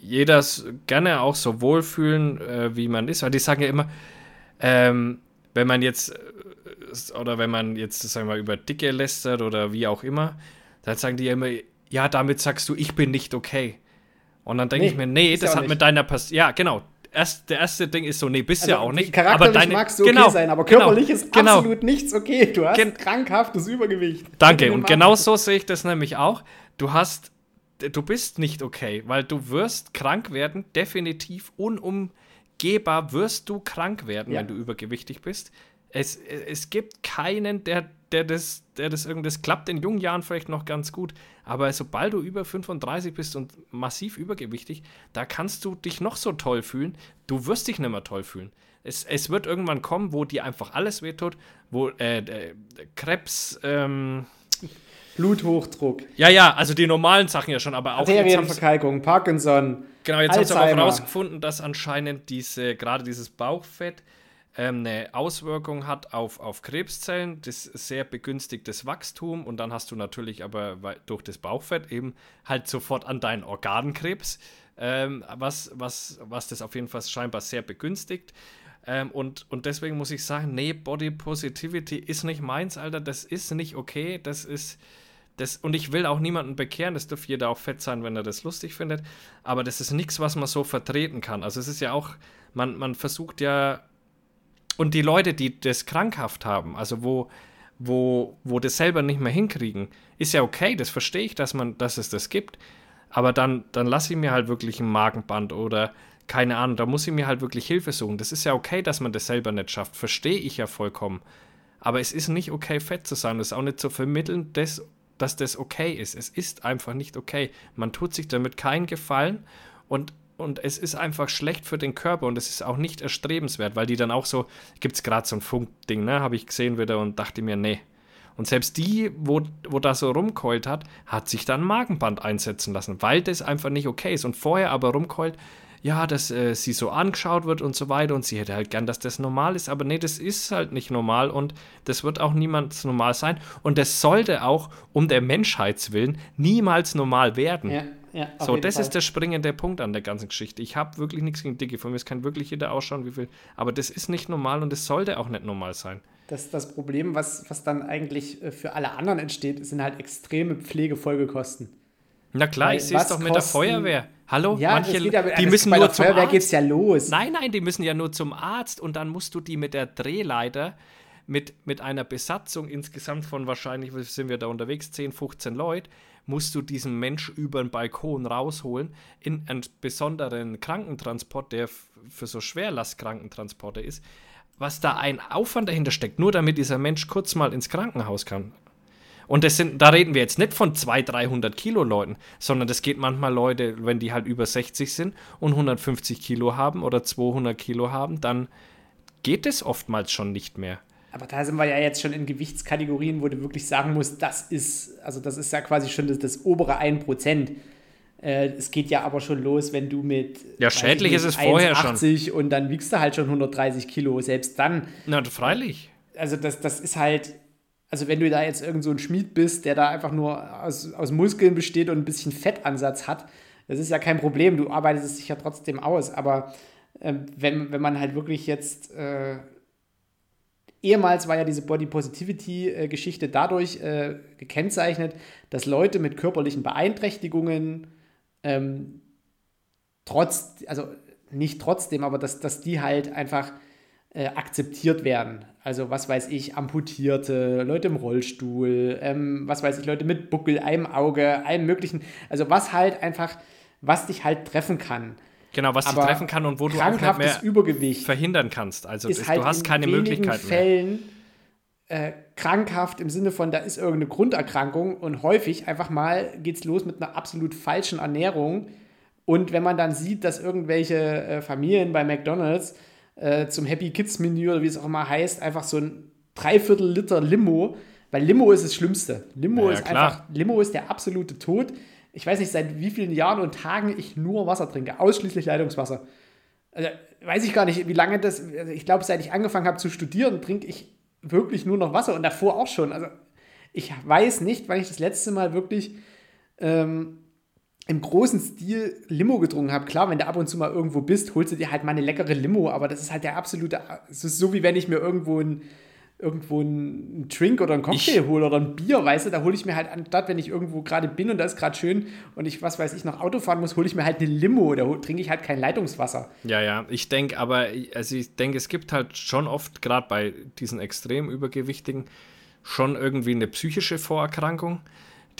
jeder gerne auch so wohlfühlen, äh, wie man ist. Weil die sagen ja immer, ähm, wenn man jetzt, äh, oder wenn man jetzt, sagen wir mal, über Dicke lästert oder wie auch immer, dann sagen die ja immer, ja, damit sagst du, ich bin nicht okay. Und dann denke Nee, ich mir, nee, das hat nicht. mit deiner Person, ja, genau. Erst, der erste Ding ist so, nee, bist ja auch nicht. Also, Charakterlich magst du okay genau, sein, aber genau, körperlich ist genau. absolut nichts okay. Du hast Gen- krankhaftes Übergewicht. Danke. Und genau so sehe ich das nämlich auch. Du hast, du bist nicht okay, weil du wirst krank werden, definitiv unumgehbar wirst du krank werden, Ja. wenn du übergewichtig bist. Es, es gibt keinen, der, der das, der das irgendwie, das klappt in jungen Jahren vielleicht noch ganz gut, aber sobald du über 35 bist und massiv übergewichtig, da kannst du dich noch so toll fühlen, du wirst dich nicht mehr toll fühlen. Es, es wird irgendwann kommen, wo dir einfach alles wehtut, wo äh, äh, Krebs, ähm, Bluthochdruck, ja, ja, also die normalen Sachen ja schon, aber auch Arterienverkalkung, Parkinson. genau, jetzt haben sie aber auch herausgefunden, dass anscheinend diese, gerade dieses Bauchfett eine Auswirkung hat auf, auf Krebszellen, das sehr begünstigtes Wachstum und dann hast du natürlich aber durch das Bauchfett eben halt sofort an deinen Organkrebs, ähm, was, was, was das auf jeden Fall scheinbar sehr begünstigt. Ähm, und, und deswegen muss ich sagen, nee, Body Positivity ist nicht meins, Alter, das ist nicht okay, das ist, das, und ich will auch niemanden bekehren, das dürfte jeder auch fett sein, wenn er das lustig findet, aber das ist nichts, was man so vertreten kann. Also es ist ja auch, man, man versucht ja, und die Leute, die das krankhaft haben, also wo, wo, wo das selber nicht mehr hinkriegen, ist ja okay, das verstehe ich, dass, man, dass es das gibt, aber dann, dann lasse ich mir halt wirklich ein Magenband oder keine Ahnung, da muss ich mir halt wirklich Hilfe suchen. Das ist ja okay, dass man das selber nicht schafft, verstehe ich ja vollkommen. Aber es ist nicht okay, fett zu sein. Es ist auch nicht zu vermitteln, dass, dass das okay ist. Es ist einfach nicht okay. Man tut sich damit keinen Gefallen und, und es ist einfach schlecht für den Körper und es ist auch nicht erstrebenswert, weil die dann auch so, gibt es gerade so ein Funkding, ne, habe ich gesehen wieder und dachte mir, nee. Und selbst die, wo, wo das so rumkeult hat, hat sich dann ein Magenband einsetzen lassen, weil das einfach nicht okay ist. Und vorher aber rumkeult, ja, dass äh, sie so angeschaut wird und so weiter und sie hätte halt gern, dass das normal ist, aber nee, das ist halt nicht normal und das wird auch niemals normal sein und das sollte auch um der Menschheitswillen niemals normal werden. Ja, ja, so, das Fall. ist der springende Punkt an der ganzen Geschichte. Ich habe wirklich nichts gegen Dicke, von mir es kann wirklich jeder ausschauen, wie will, aber das ist nicht normal und es sollte auch nicht normal sein. Das, das Problem, was, was dann eigentlich äh, für alle anderen entsteht, sind halt extreme Pflegefolgekosten. Na klar, Weil ich sehe es doch mit der Feuerwehr. Hallo? Ja, Manche, das geht ja, die das, müssen bei nur der zum Feuerwehr Arzt. geht's ja los. Nein, nein, die müssen ja nur zum Arzt und dann musst du die mit der Drehleiter mit, mit einer Besatzung insgesamt von wahrscheinlich, sind wir da unterwegs, 10, 15 Leute, musst du diesen Mensch über den Balkon rausholen in einen besonderen Krankentransport, der für so Schwerlastkrankentransporte ist, was da ein Aufwand dahinter steckt, nur damit dieser Mensch kurz mal ins Krankenhaus kann. Und das sind, da reden wir jetzt nicht von 200, 300 Kilo Leuten, sondern das geht manchmal Leute, wenn die halt über 60 sind und 150 Kilo haben oder 200 Kilo haben, dann geht es oftmals schon nicht mehr. Aber da sind wir ja jetzt schon in Gewichtskategorien, wo du wirklich sagen musst, das ist, also das ist ja quasi schon das, das obere 1%. Äh, es geht ja aber schon los, wenn du mit Ja, schädlich ist es vorher schon. 1,80 und dann wiegst du halt schon 130 Kilo. Selbst dann, Na, freilich. also das, das ist halt, also wenn du da jetzt irgend so ein Schmied bist, der da einfach nur aus, aus Muskeln besteht und ein bisschen Fettansatz hat, das ist ja kein Problem. Du arbeitest es sich ja trotzdem aus. Aber ähm, wenn, wenn man halt wirklich jetzt äh, ehemals war ja diese Body Positivity-Geschichte dadurch äh, gekennzeichnet, dass Leute mit körperlichen Beeinträchtigungen ähm, trotz, also nicht trotzdem, aber dass, dass die halt einfach äh, akzeptiert werden. Also was weiß ich, Amputierte, Leute im Rollstuhl, ähm, was weiß ich, Leute mit Buckel, einem Auge, allem möglichen. Also was halt einfach, was dich halt treffen kann. Genau, was dich treffen kann und wo du auch nicht mehr Übergewicht verhindern kannst. Also ist halt du hast keine in Möglichkeit Fällen äh, krankhaft im Sinne von, da ist irgendeine Grunderkrankung und häufig einfach mal geht es los mit einer absolut falschen Ernährung. Und wenn man dann sieht, dass irgendwelche äh, Familien bei McDonalds äh, zum Happy Kids Menü oder wie es auch immer heißt, einfach so ein Dreiviertel Liter Limo, weil Limo ist das Schlimmste. Limo ja, ist klar. einfach, Limo ist der absolute Tod. Ich weiß nicht, seit wie vielen Jahren und Tagen ich nur Wasser trinke, ausschließlich Leitungswasser. Also, weiß ich gar nicht, wie lange das, also ich glaube, seit ich angefangen habe zu studieren, trinke ich wirklich nur noch Wasser und davor auch schon. Also, ich weiß nicht, wann ich das letzte Mal wirklich ähm, im großen Stil Limo getrunken habe. Klar, wenn du ab und zu mal irgendwo bist, holst du dir halt mal eine leckere Limo, aber das ist halt der absolute, es ist so wie wenn ich mir irgendwo ein irgendwo einen Drink oder einen Cocktail Ich- hole oder ein Bier, weißt du, da hole ich mir halt anstatt, wenn ich irgendwo gerade bin und da ist gerade schön und ich, was weiß ich, noch Auto fahren muss, hole ich mir halt eine Limo, da trinke ich halt kein Leitungswasser. Ja, ja, ich denke aber, also ich denke, es gibt halt schon oft, gerade bei diesen extrem Übergewichtigen, schon irgendwie eine psychische Vorerkrankung,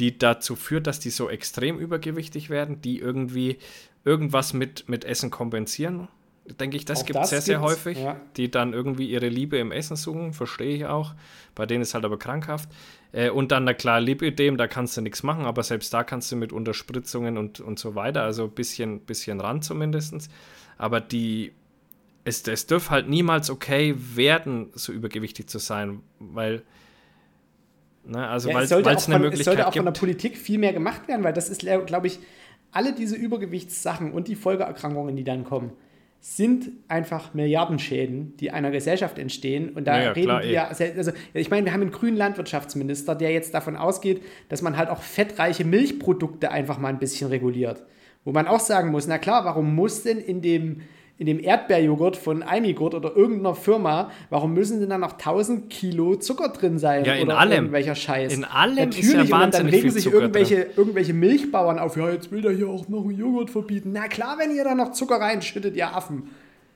die dazu führt, dass die so extrem übergewichtig werden, die irgendwie irgendwas mit, mit Essen kompensieren. Denke ich, das gibt es sehr, sehr häufig, ja. die dann irgendwie ihre Liebe im Essen suchen, verstehe ich auch. Bei denen ist halt aber krankhaft. Äh, und dann, na klar, Lipödem, da kannst du nichts machen, aber selbst da kannst du mit Unterspritzungen und, und so weiter, also ein bisschen, bisschen ran zumindest. Aber die, es, es darf halt niemals okay werden, so übergewichtig zu sein, weil, ne, also Ja, weil es sollte, weil auch es eine von, es Möglichkeit sollte auch von der gibt. Politik viel mehr gemacht werden, weil das ist, glaube ich, alle diese Übergewichtssachen und die Folgeerkrankungen, die dann kommen, sind einfach Milliardenschäden, die einer Gesellschaft entstehen. Und da Ja, ja, reden klar, wir, also ich meine, wir haben einen grünen Landwirtschaftsminister, der jetzt davon ausgeht, dass man halt auch fettreiche Milchprodukte einfach mal ein bisschen reguliert. Wo man auch sagen muss, na klar, warum muss denn in dem, in dem Erdbeerjoghurt von Almigurt oder irgendeiner Firma, warum müssen denn da noch 1000 Kilo Zucker drin sein? Ja, in oder allem. irgendwelcher Scheiß? In allem ist Natürlich, ja und dann, wahnsinnig regen sich Zucker irgendwelche, irgendwelche Milchbauern auf, ja, jetzt will der hier auch noch einen Joghurt verbieten. Na klar, wenn ihr da noch Zucker reinschüttet, ihr Affen.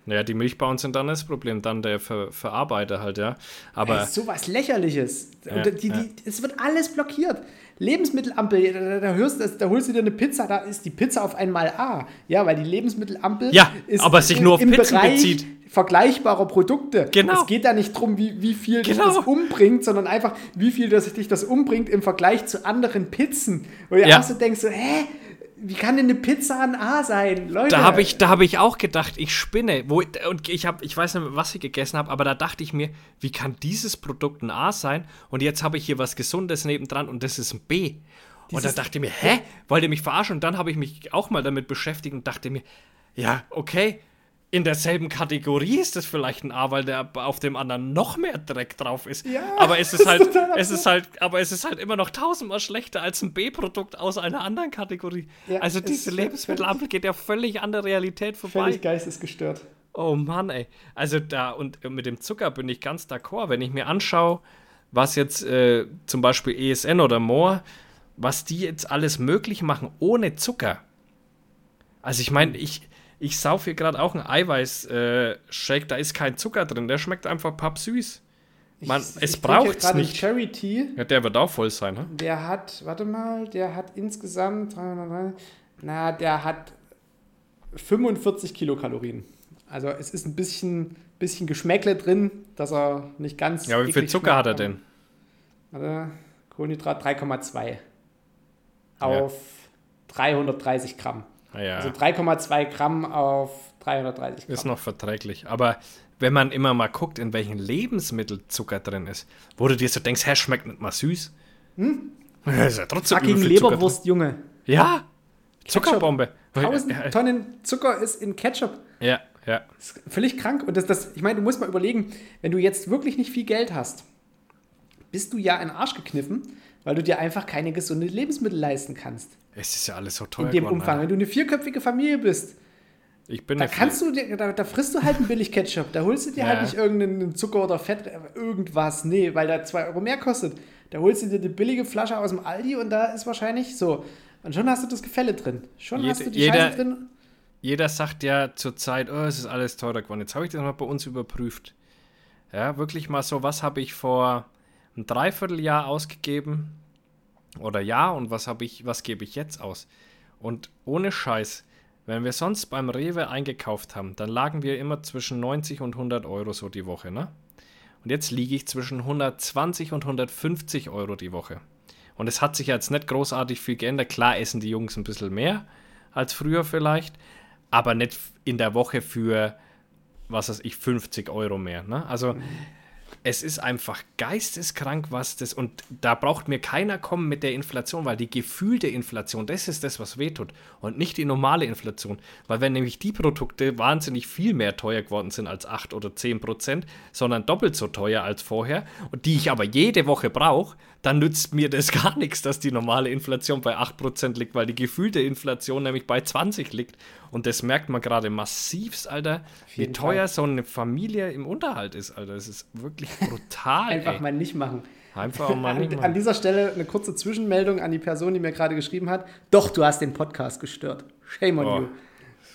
Ja, die Milchbauern sind dann das Problem, dann der Ver Verarbeiter halt, ja. Aber Das ist sowas lächerliches. Ja, und die, ja. die, es wird alles blockiert. Lebensmittelampel, da, da, da hörst du, da holst du dir eine Pizza, da ist die Pizza auf einmal A. Ja, weil die Lebensmittelampel Ja, ist aber sich nur auf im Pizzen Bereich bezieht. vergleichbarer Produkte. Genau. Es geht da nicht darum, wie, wie viel dich Genau. das umbringt, sondern einfach, wie viel das, dich das umbringt im Vergleich zu anderen Pizzen. Wo du Ja. auch so denkst, so, hä? Wie kann denn eine Pizza ein A sein? Leute. Da habe ich, da hab ich auch gedacht, ich spinne. Wo, und ich, hab, ich weiß nicht, was ich gegessen habe, aber da dachte ich mir, wie kann dieses Produkt ein A sein? Und jetzt habe ich hier was Gesundes nebendran und das ist ein B. und da Dieses- dachte ich mir, hä? Wollt ihr mich verarschen? Und dann habe ich mich auch mal damit beschäftigt und dachte mir, ja, okay, in derselben Kategorie ist das vielleicht ein A, weil der auf dem anderen noch mehr Dreck drauf ist. Ja, aber es ist halt, es ist halt, aber es ist halt immer noch tausendmal schlechter als ein B-Produkt aus einer anderen Kategorie. Ja, also es diese Lebensmittelampel geht ja völlig an der Realität vorbei. völlig geistesgestört. Oh Mann, ey. Also da und mit dem Zucker bin ich ganz d'accord. Wenn ich mir anschaue, was jetzt äh, zum Beispiel ESN oder More, was die jetzt alles möglich machen ohne Zucker. Also ich meine, ich, ich sauf hier gerade auch einen Eiweiß-Shake, da ist kein Zucker drin, der schmeckt einfach pappsüß. Man, Ich- es gerade einen nicht. Cherry Tea. Ja, der wird auch voll sein, ne? Der hat, warte mal, der hat insgesamt 300, na, der hat 45 Kilokalorien. Also es ist ein bisschen, bisschen Geschmäckle drin, dass er nicht ganz. Ja, aber wie viel Zucker hat er denn? Warte, Kohlenhydrat 3,2 auf 330 Gramm. Ja. Also 3,2 Gramm auf 330 Gramm. Ist noch verträglich. Aber wenn man immer mal guckt, in welchen Lebensmitteln Zucker drin ist, wo du dir so denkst, hä, schmeckt nicht mal süß. Hm? ist ja trotzdem Fucking Leberwurst, Junge. Ja, Zuckerbombe. 1000 Ja, Tonnen Zucker ist in Ketchup. Ja, ja. Ist völlig krank. Und das, das, ich meine, du musst mal überlegen, wenn du jetzt wirklich nicht viel Geld hast, bist du ja in den Arsch gekniffen, weil du dir einfach keine gesunde Lebensmittel leisten kannst. Es ist ja alles so teuer In dem geworden, Umfang. Wenn du eine vierköpfige Familie bist, Ich bin Da eine kannst du, dir- da, da frisst du halt einen Billig-Ketchup. Da holst du dir Ja. halt nicht irgendeinen Zucker oder Fett, äh, irgendwas. Nee, weil der 2 Euro mehr kostet. Da holst du dir die billige Flasche aus dem Aldi und da ist wahrscheinlich so. Und schon hast du das Gefälle drin. Schon Jede- hast du die jeder- Scheiße drin. Jeder sagt ja zurzeit, oh, es ist alles teurer geworden. Jetzt habe ich das mal bei uns überprüft. Ja, wirklich mal so, was habe ich vor einem Dreivierteljahr ausgegeben oder Jahr und was habe ich, was gebe ich jetzt aus? Und ohne Scheiß, wenn wir sonst beim Rewe eingekauft haben, dann lagen wir immer zwischen 90 und 100 Euro so die Woche, ne? Und jetzt liege ich zwischen 120 und 150 Euro die Woche. Und es hat sich jetzt nicht großartig viel geändert. Klar essen die Jungs ein bisschen mehr als früher vielleicht, aber nicht in der Woche für, was weiß ich, 50 Euro mehr. Ne? Also es ist einfach geisteskrank, was das, und da braucht mir keiner kommen mit der Inflation, weil die gefühlte Inflation, das ist das, was wehtut und nicht die normale Inflation. Weil wenn nämlich die Produkte wahnsinnig viel mehr teuer geworden sind als 8 oder 10 Prozent, sondern doppelt so teuer als vorher und die ich aber jede Woche brauche, dann nützt mir das gar nichts, dass die normale Inflation bei 8 Prozent liegt, weil die gefühlte Inflation nämlich bei 20 liegt. Und das merkt man gerade massivst, Alter, wie teuer so eine Familie im Unterhalt ist, Alter. Das ist wirklich brutal. Einfach ey. mal nicht machen. Einfach mal nicht An, an machen. dieser Stelle eine kurze Zwischenmeldung an die Person, die mir gerade geschrieben hat. Doch, du hast den Podcast gestört. Shame on Oh. you.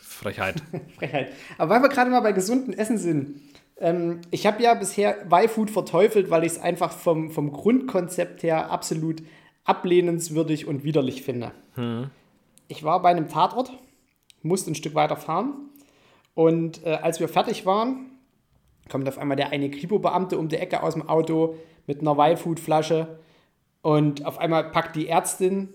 Frechheit. Frechheit. Aber weil wir gerade mal bei gesunden Essen sind. Ähm, ich habe ja bisher Y-Food verteufelt, weil ich es einfach vom, vom Grundkonzept her absolut ablehnenswürdig und widerlich finde. Ich war bei einem Tatort, musste ein Stück weiter fahren. Und äh, als wir fertig waren, kommt auf einmal der eine Kripo-Beamte um die Ecke aus dem Auto mit einer Y-Food-Flasche. Und auf einmal packt die Ärztin,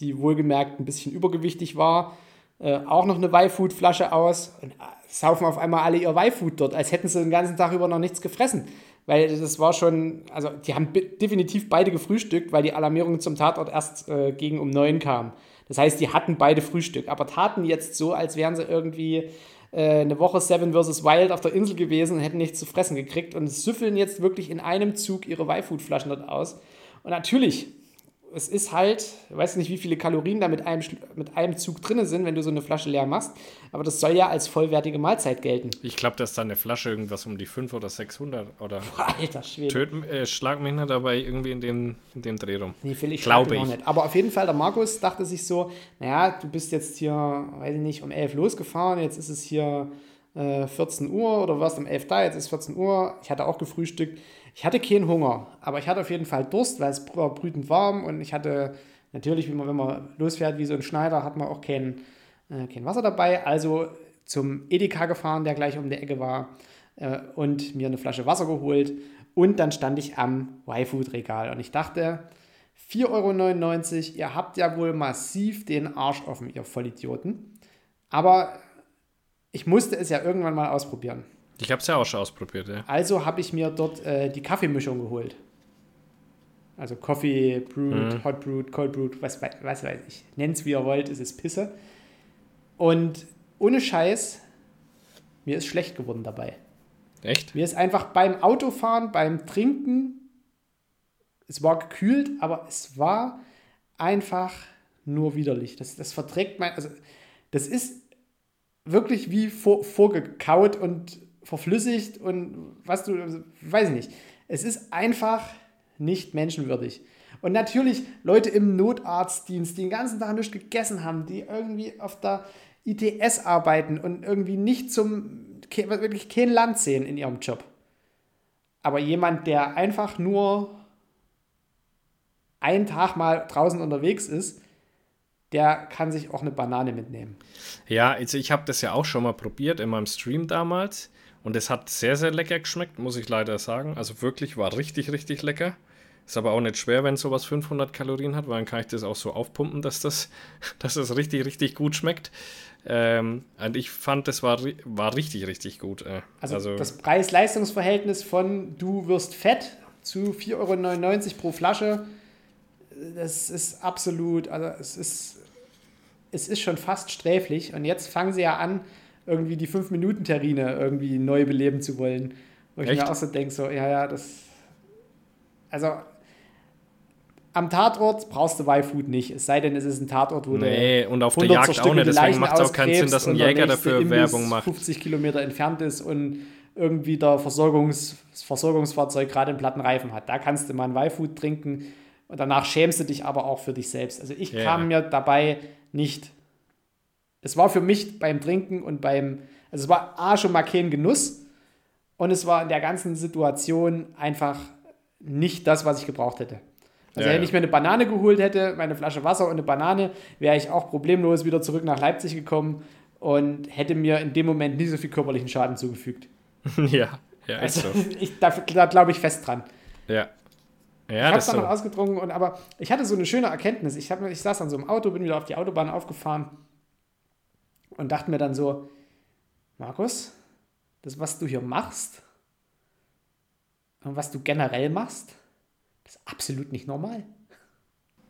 die wohlgemerkt ein bisschen übergewichtig war, äh, auch noch eine Y-Food-Flasche aus und äh, saufen auf einmal alle ihr Y-Food dort, als hätten sie den ganzen Tag über noch nichts gefressen. Weil das war schon, also die haben be- definitiv beide gefrühstückt, weil die Alarmierung zum Tatort erst äh, gegen um neun kam. Das heißt, die hatten beide Frühstück, aber taten jetzt so, als wären sie irgendwie äh, eine Woche Seven vs. Wild auf der Insel gewesen und hätten nichts zu fressen gekriegt und süffeln jetzt wirklich in einem Zug ihre Y-Food-Flaschen dort aus. Und natürlich, es ist halt, ich weiß nicht, wie viele Kalorien da mit einem, mit einem Zug drin sind, wenn du so eine Flasche leer machst, aber das soll ja als vollwertige Mahlzeit gelten. Ich glaube, dass da eine Flasche irgendwas um die 500 oder 600 oder Alter Schwede. töt, äh, schlag mich nicht dabei irgendwie in dem, in dem Dreh rum. Nee, Phil, ich Glaube ich. auch nicht. Aber auf jeden Fall, der Markus dachte sich so, naja, du bist jetzt hier, weiß ich nicht, um 11 losgefahren, jetzt ist es hier äh, 14 Uhr oder warst um 11 da, jetzt ist 14 Uhr. Ich hatte auch gefrühstückt. Ich hatte keinen Hunger, aber ich hatte auf jeden Fall Durst, weil es war brütend warm und ich hatte natürlich, wie man, wenn man losfährt wie so ein Schneider, hat man auch kein, äh, kein Wasser dabei. Also zum Edeka gefahren, der gleich um die Ecke war äh, und mir eine Flasche Wasser geholt. Und dann stand ich am Y-Food-Regal und ich dachte, 4,99 Euro, ihr habt ja wohl massiv den Arsch offen, ihr Vollidioten. Aber ich musste es ja irgendwann mal ausprobieren. Ich habe es ja auch schon ausprobiert, ja. Also habe ich mir dort äh, die Kaffeemischung geholt. Also Coffee, Brewed, Hot Brewed, Cold Brewed, was, was weiß ich. Nennt es wie ihr wollt, es ist Pisse. Und ohne Scheiß, mir ist schlecht geworden dabei. Echt? Mir ist einfach beim Autofahren, beim Trinken, es war gekühlt, aber es war einfach nur widerlich. Das, das verträgt mein, also das ist wirklich wie vor, vorgekaut und verflüssigt und was du, weiß ich nicht. Es ist einfach nicht menschenwürdig. Und natürlich Leute im Notarztdienst, die den ganzen Tag nichts gegessen haben, die irgendwie auf der ITS arbeiten und irgendwie nicht zum, wirklich kein Land sehen in ihrem Job. Aber jemand, der einfach nur einen Tag mal draußen unterwegs ist, der kann sich auch eine Banane mitnehmen. Ja, also ich habe das ja auch schon mal probiert in meinem Stream damals und es hat sehr, sehr lecker geschmeckt, muss ich leider sagen. Also wirklich war richtig, richtig lecker. Ist aber auch nicht schwer, wenn sowas 500 Kalorien hat, weil dann kann ich das auch so aufpumpen, dass das, dass das richtig, richtig gut schmeckt. Ähm, und ich fand, das war, war richtig, richtig gut. Äh. Also, das Preis-Leistungs-Verhältnis von du wirst fett zu 4,99 Euro pro Flasche, das ist absolut, also es ist, es ist schon fast sträflich. Und jetzt fangen sie ja an, irgendwie die 5-Minuten-Terrine irgendwie neu beleben zu wollen. Wo ich Echt? mir auch so denke, so, ja, ja, das. Also, am Tatort brauchst du Y-Food nicht. Es sei denn, es ist ein Tatort, wo Nee, und auf der 100 Jagd auch nicht. Deswegen macht es auch keinen Sinn, dass ein Jäger dafür Werbung macht. 50 Kilometer entfernt ist und irgendwie der Versorgungs das Versorgungsfahrzeug gerade einen platten Reifen hat. Da kannst du mal ein Y-Food trinken und danach schämst du dich aber auch für dich selbst. Also ich Ja. kam mir dabei nicht. Es war für mich beim Trinken und beim, also es war A schon mal kein Genuss und es war in der ganzen Situation einfach nicht das, was ich gebraucht hätte. Also Ja, wenn ich mir eine Banane geholt hätte, meine Flasche Wasser und eine Banane, wäre ich auch problemlos wieder zurück nach Leipzig gekommen und hätte mir in dem Moment nie so viel körperlichen Schaden zugefügt. ja, ja, ist Also so. ich, da, da glaube ich fest dran. Ja. Ja, ich habe es dann noch so. ausgetrunken, und, aber ich hatte so eine schöne Erkenntnis. Ich, hab, ich saß dann so im Auto, bin wieder auf die Autobahn aufgefahren und dachte mir dann so, Markus, das, was du hier machst und was du generell machst, das ist absolut nicht normal.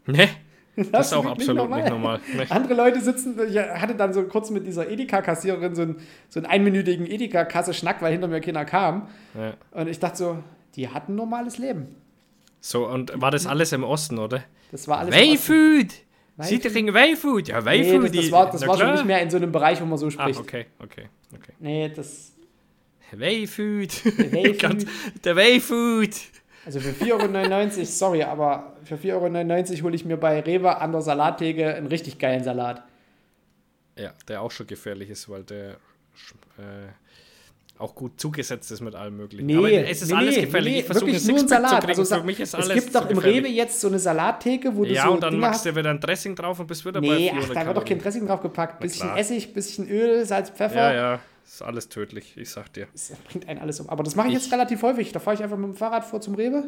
Nee, das ist auch Absolut nicht absolut nicht normal. Andere Leute sitzen, ich hatte dann so kurz mit dieser Edeka-Kassiererin so einen, so einen einminütigen Edeka-Kasse-Schnack, weil hinter mir keiner kam. Ja. Und ich dachte so, die hatten ein normales Leben. So, und war das alles im Osten, oder? Das war alles. im Osten. Wayfood! Sie Wayfood? trinken Wayfood! Ja, Nee, Wayfood! das, das war, das war schon nicht mehr in so einem Bereich, wo man so Ah, spricht. okay, okay, okay. Nee, das. Wayfood! Der Wayfood! Also für 4,99 Euro, sorry, aber für 4,99 Euro hole ich mir bei Rewe an der Salattheke einen richtig geilen Salat. Ja, der auch schon gefährlich ist, weil der äh, auch gut zugesetzt ist mit allem Möglichen. Nee, Aber es ist nee, alles nee, gefährlich. nee, ich versuche wirklich ein nur ein Sixpack zu Salat. kriegen. Also, Für mich ist alles es gibt doch zu im. Rewe jetzt so eine Salattheke, wo du Ja, so und dann Dinger machst du wieder ein Dressing drauf und bist wieder bei Nee, 400 ach, da wird doch kein Dressing drauf gepackt. Bisschen klar. Essig, bisschen Öl, Salz, Pfeffer. Ja, ja, ist alles tödlich, ich sag dir. Das bringt einen alles um. Aber das mache ich, Ich- jetzt relativ häufig. Da fahre ich einfach mit dem Fahrrad vor zum Rewe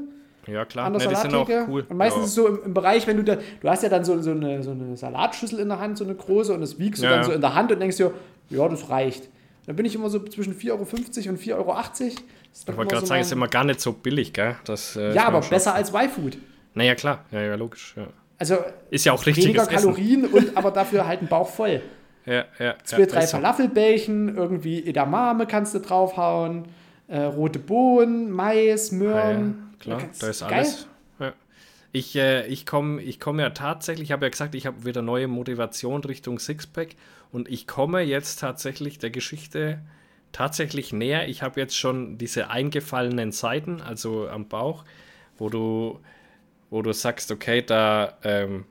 Ja, klar. an der Ne, auch Salattheke. cool. Und meistens ja. ist es so im, im Bereich, wenn du da, du hast ja dann so, so, eine, so eine Salatschüssel in der Hand, so eine große, und das wiegst du Ja, dann ja. so in der Hand und denkst dir, ja, das reicht. Dann bin ich immer so zwischen 4,50 Euro und 4,80 Euro. Ich wollte gerade sagen, es ist immer gar nicht so billig, gell? Das, äh, Ja, aber besser als Y-Food. Naja, klar. Ja, ja, logisch. Ja. Also Ist ja auch weniger richtiges Essen. Kalorien und aber dafür halt ein Bauch voll. Ja, ja, Zwei, ja, drei. Falafelbällchen, irgendwie Edamame kannst du draufhauen, äh, rote Bohnen, Mais, Ja, ja, Möhren. klar, da ist geil. alles. Ich, äh, ich komme ich komm ja tatsächlich, ich habe ja gesagt, ich habe wieder neue Motivation Richtung Sixpack und ich komme jetzt tatsächlich der Geschichte tatsächlich näher. Ich habe jetzt schon diese eingefallenen Seiten, also am Bauch, wo du, wo du sagst, okay, da, ähm,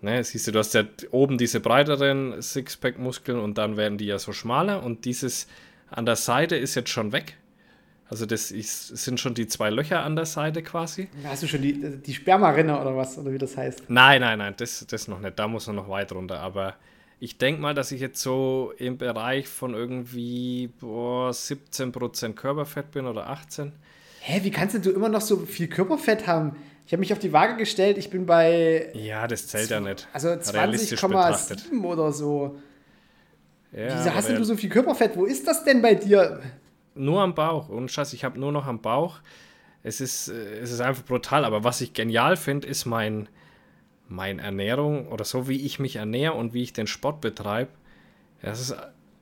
ne, siehst du, du hast ja oben diese breiteren Sixpack-Muskeln und dann werden die ja so schmaler und dieses an der Seite ist jetzt schon weg. Also das ist, sind schon die zwei Löcher an der Seite quasi. Hast du schon die, die Spermarinne oder was, oder wie das heißt? Nein, nein, nein, das, das noch nicht. Da muss er noch weit runter. Aber ich denke mal, dass ich jetzt so im Bereich von irgendwie boah, 17% Körperfett bin oder 18. Hä, wie kannst denn du immer noch so viel Körperfett haben? Ich habe mich auf die Waage gestellt, ich bin bei Ja, das zählt ja nicht. also Realistisch betrachtet. 20,7 oder so. Ja, Wieso hast denn du so viel Körperfett? Wo ist das denn bei dir? Nur am Bauch. Und Scheiß, ich habe nur noch am Bauch. Es ist, äh, es ist einfach brutal. Aber was ich genial finde, ist mein, meine Ernährung oder so, wie ich mich ernähre und wie ich den Sport betreibe. Das ist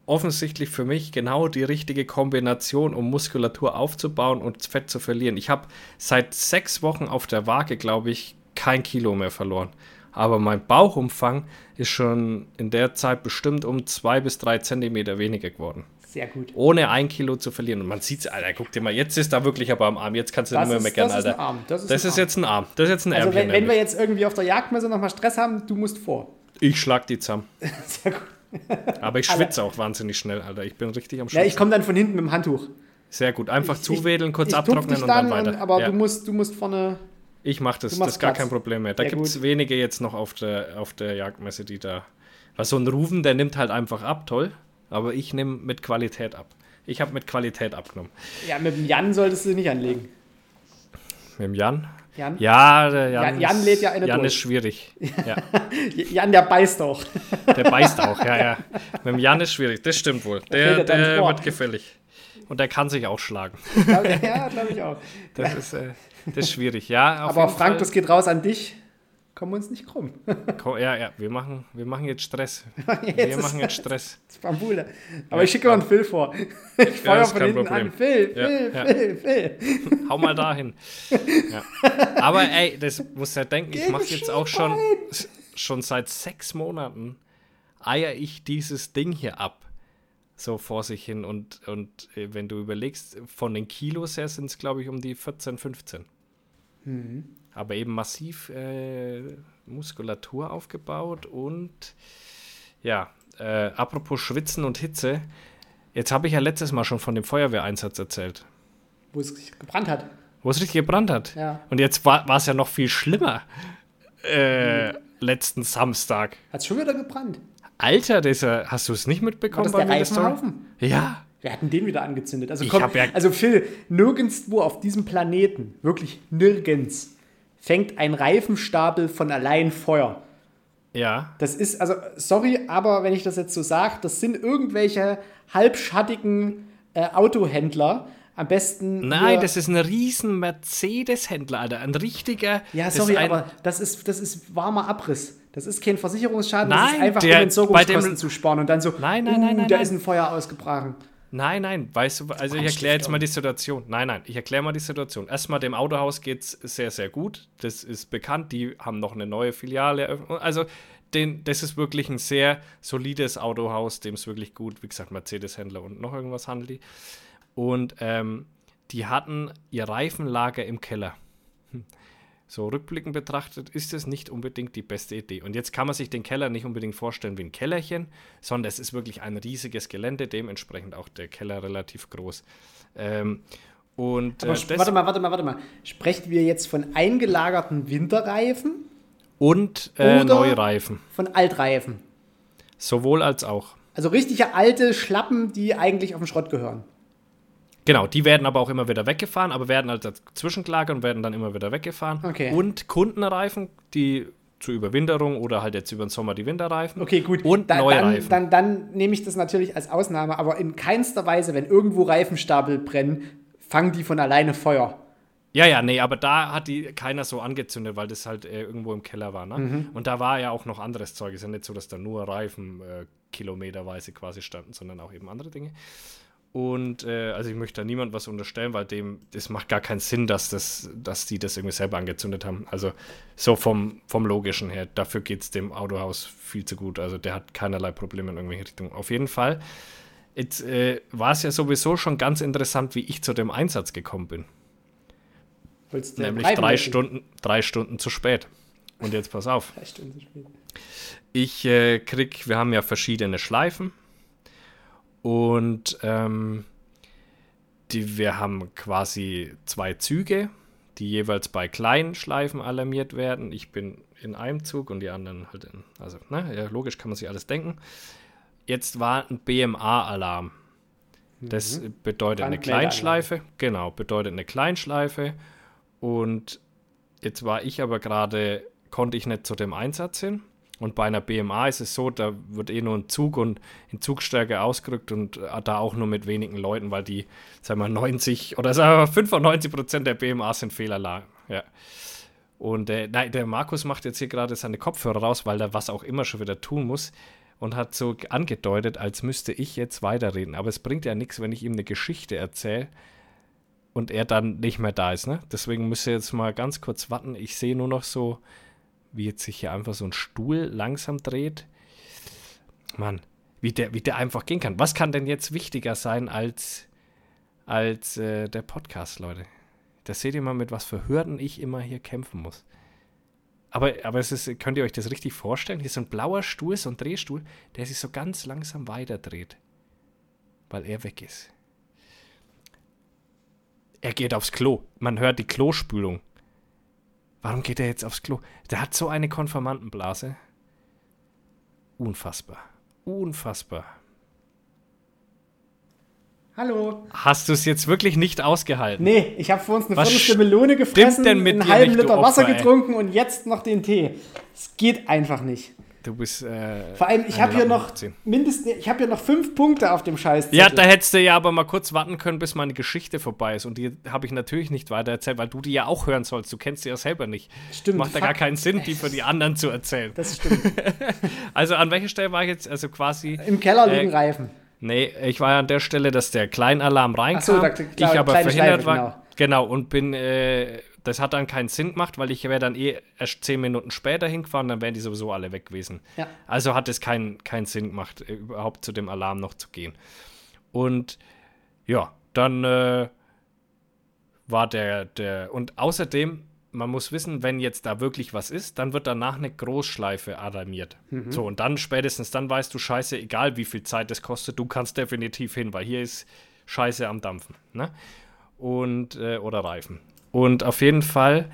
offensichtlich für mich genau die richtige Kombination, um Muskulatur aufzubauen und Fett zu verlieren. Ich habe seit sechs Wochen auf der Waage, glaube ich, kein Kilo mehr verloren. Aber mein Bauchumfang ist schon in der Zeit bestimmt um zwei bis drei Zentimeter weniger geworden Sehr gut. ohne ein Kilo zu verlieren. Und man sieht es, Alter, guck dir mal, jetzt ist da wirklich aber am Arm, jetzt kannst du Das nicht mehr ist- meckern, das ist Alter. ein Arm, das ist das ist Arm. jetzt ein Arm, das ist jetzt ein Also Ärmchen. wenn, wenn wir jetzt irgendwie auf der Jagdmesse nochmal Stress haben, du musst vor. ich schlag die zusammen. Sehr gut. Aber ich schwitze auch wahnsinnig schnell, Alter. Ich bin richtig am Ja, Schwitzen. ich komme dann von hinten mit dem Handtuch. Sehr gut, einfach Ich- zuwedeln, kurz ich tupf abtrocknen und dann, und- weiter. Aber ja. du, musst, du musst vorne. ich mach das, das ist gar Platz. kein Problem mehr. Da gibt es wenige jetzt noch auf der, auf der Jagdmesse, die da. Weil so ein Rufen, der nimmt halt einfach ab, toll. Aber ich nehme mit Qualität ab. Ich habe mit Qualität abgenommen. Ja, mit dem Jan solltest du nicht anlegen. Mit dem Jan? Jan? Ja, der Jan, Jan- Jan ist- lädt ja eine Jan durch. ist schwierig. Ja. Jan, der beißt auch. Der beißt auch, ja, ja. Mit dem Jan ist schwierig, das stimmt wohl. Der, er der wird gefällig. Und der kann sich auch schlagen. ja, glaube ich auch. Das ist, äh, das ist schwierig, ja. Aber Frank, Fall. das geht raus an dich. Kommen wir uns nicht krumm. Ja, ja, wir machen, wir machen jetzt Stress. Wir machen jetzt Stress. Bambule. Aber ich schicke mal einen Phil vor. Ich feuer ist von hinten Problem. an. Phil, Ja, Phil, ja. Phil, Phil. Hau mal dahin. Ja. Aber ey, das muss ja denken, ich Gegen mache jetzt auch schon, schon seit sechs Monaten eier ich dieses Ding hier ab. So vor sich hin. Und, und äh, wenn du überlegst, von den Kilos her sind es, glaube ich, um die 14, 15. Mhm. Aber eben massiv äh, Muskulatur aufgebaut und ja, äh, apropos Schwitzen und Hitze. Jetzt habe ich ja letztes Mal schon von dem Feuerwehreinsatz erzählt, Wo es gebrannt hat. wo es richtig gebrannt hat. Ja. Und jetzt war es ja noch viel schlimmer. Äh, letzten Samstag. Hat schon wieder gebrannt. Alter, das, äh, hast du es nicht War mitbekommen? das der bei das Story? Reifenhaufen? Ja. Wir hatten den wieder angezündet. Also, komm, ja- also Phil, nirgendwo auf diesem Planeten, wirklich nirgends, fängt ein Reifenstapel von allein Feuer. Ja. Das ist, also, sorry, aber wenn ich das jetzt so sage, das sind irgendwelche halbschattigen äh, Autohändler. Am besten. Nein, das ist ein riesen Mercedes-Händler, Alter. Ein richtiger. Ja, das sorry, ein, aber das ist, das ist warmer Abriss. Das ist kein Versicherungsschaden, das ist Nein, einfach, der- um Entsorgungskosten dem- zu sparen und dann so, Nein, nein, nein, uh, nein, da nein. ist ein Feuer ausgebrochen. Nein, nein, weißt du, also ich erkläre jetzt mal die Situation. Nein, nein, ich erkläre mal die Situation. Erstmal, dem Autohaus geht es sehr, sehr gut. Das ist bekannt. Die haben noch eine neue Filiale eröffnet. Also, den, das ist wirklich ein sehr solides Autohaus, dem es wirklich gut, wie gesagt, Mercedes-Händler und noch irgendwas handelt die. Und ähm, die hatten ihr Reifenlager im Keller. So rückblickend betrachtet ist es nicht unbedingt die beste Idee. Und jetzt kann man sich den Keller nicht unbedingt vorstellen wie ein Kellerchen, sondern es ist wirklich ein riesiges Gelände, dementsprechend auch der Keller relativ groß. Ähm, und Aber äh, warte mal, warte mal, warte mal. Sprechen wir jetzt von eingelagerten Winterreifen, und äh, Neureifen. von Altreifen? Sowohl als auch. Also richtige alte Schlappen, die eigentlich auf den Schrott gehören. Genau, die werden aber auch immer wieder weggefahren, aber werden halt dazwischen gelagert und werden dann immer wieder weggefahren. Okay. Und Kundenreifen, die zur Überwinterung oder halt jetzt über den Sommer die Winterreifen. Okay, gut. Und Da- neue dann, Reifen. Dann, dann nehme ich das natürlich als Ausnahme, aber in keinster Weise, wenn irgendwo Reifenstapel brennen, fangen die von alleine Feuer. Ja, ja, nee, aber da hat die keiner so angezündet, weil das halt äh, irgendwo im Keller war. Ne? Mhm. Und da war ja auch noch anderes Zeug. Es ist ja nicht so, dass da nur Reifen äh, kilometerweise quasi standen, sondern auch eben andere Dinge. Und äh, also ich möchte da niemand was unterstellen, weil dem, das macht gar keinen Sinn, dass, das, dass die das irgendwie selber angezündet haben. Also so vom, vom Logischen her, dafür geht es dem Autohaus viel zu gut. Also der hat keinerlei Probleme in irgendwelche Richtungen. Auf jeden Fall. Jetzt äh, war es ja sowieso schon ganz interessant, wie ich zu dem Einsatz gekommen bin. Nämlich drei? Stunden, drei Stunden zu spät. Und jetzt pass auf. Drei Stunden zu spät. Ich äh, krieg, wir haben ja verschiedene Schleifen. Und ähm, die, wir haben quasi zwei Züge, die jeweils bei kleinen Schleifen alarmiert werden. Ich bin in einem Zug und die anderen halt in. Also, ne, ja, logisch kann man sich alles denken. Jetzt war ein BMA-Alarm. Das bedeutet eine. Kleinschleife. Genau, bedeutet eine Kleinschleife. Und jetzt war ich aber gerade, konnte ich nicht zu dem Einsatz hin. Und bei einer BMA ist es so, da wird eh nur ein Zug und in Zugstärke ausgerückt und äh, da auch nur mit wenigen Leuten, weil die, sagen wir mal, 90 oder sagen wir mal 95 Prozent der BMAs sind Fehlalarm. Ja. Und äh, nein, der Markus macht jetzt hier gerade seine Kopfhörer raus, weil er was auch immer schon wieder tun muss und hat so angedeutet, als müsste ich jetzt weiterreden. Aber es bringt ja nichts, wenn ich ihm eine Geschichte erzähle und er dann nicht mehr da ist. Ne? Deswegen müsst ihr jetzt mal ganz kurz warten. Ich sehe nur noch so, wie jetzt sich hier einfach so ein Stuhl langsam dreht. Mann, wie der, wie der einfach gehen kann. Was kann denn jetzt wichtiger sein als, als äh, der Podcast, Leute? Da seht ihr mal, mit was für Hürden ich immer hier kämpfen muss. Aber, aber es ist, könnt ihr euch das richtig vorstellen? Hier ist so ein blauer Stuhl, so ein Drehstuhl, der sich so ganz langsam weiterdreht. Weil er weg ist. Er geht aufs Klo. Man hört die Klospülung. Warum geht er jetzt aufs Klo? Der hat so eine Konformantenblase. Unfassbar. Unfassbar. Hallo. Hast du es jetzt wirklich nicht ausgehalten? Nee, ich habe vor uns eine Viertelstunde Melone gefressen, denn mit einen halben Liter Wasser Opfer, ey? getrunken und jetzt noch den Tee. Es geht einfach nicht. Du bist. Äh, Vor allem, ich habe hier noch 18. mindestens, ich habe hier noch fünf Punkte auf dem Scheiß. Ja, da hättest du ja aber mal kurz warten können, bis meine Geschichte vorbei ist. Und die habe ich natürlich nicht weiter erzählt, weil du die ja auch hören sollst. Du kennst sie ja selber nicht. Stimmt, Macht da fuck. gar keinen Sinn, die für die anderen zu erzählen. Das stimmt. Also an welcher Stelle war ich jetzt? Also quasi. Im Keller Äh, liegen Reifen. Nee, ich war ja an der Stelle, dass der Kleinalarm reinkam. Ach so, da- klar, ich aber verhindert Schleife, war. genau. Genau, und bin. Äh, das hat dann keinen Sinn gemacht, weil ich wäre dann eh erst zehn Minuten später hingefahren, dann wären die sowieso alle weg gewesen. Ja. Also hat es keinen keinen Sinn gemacht, äh, überhaupt zu dem Alarm noch zu gehen. Und ja, dann äh, war der, der. Und außerdem, man muss wissen, wenn jetzt da wirklich was ist, dann wird danach eine Großschleife alarmiert. So, und dann spätestens dann weißt du, scheiße, egal wie viel Zeit es kostet, du kannst definitiv hin, weil hier ist Scheiße am Dampfen. Ne? Und, äh, oder Reifen. Und auf jeden Fall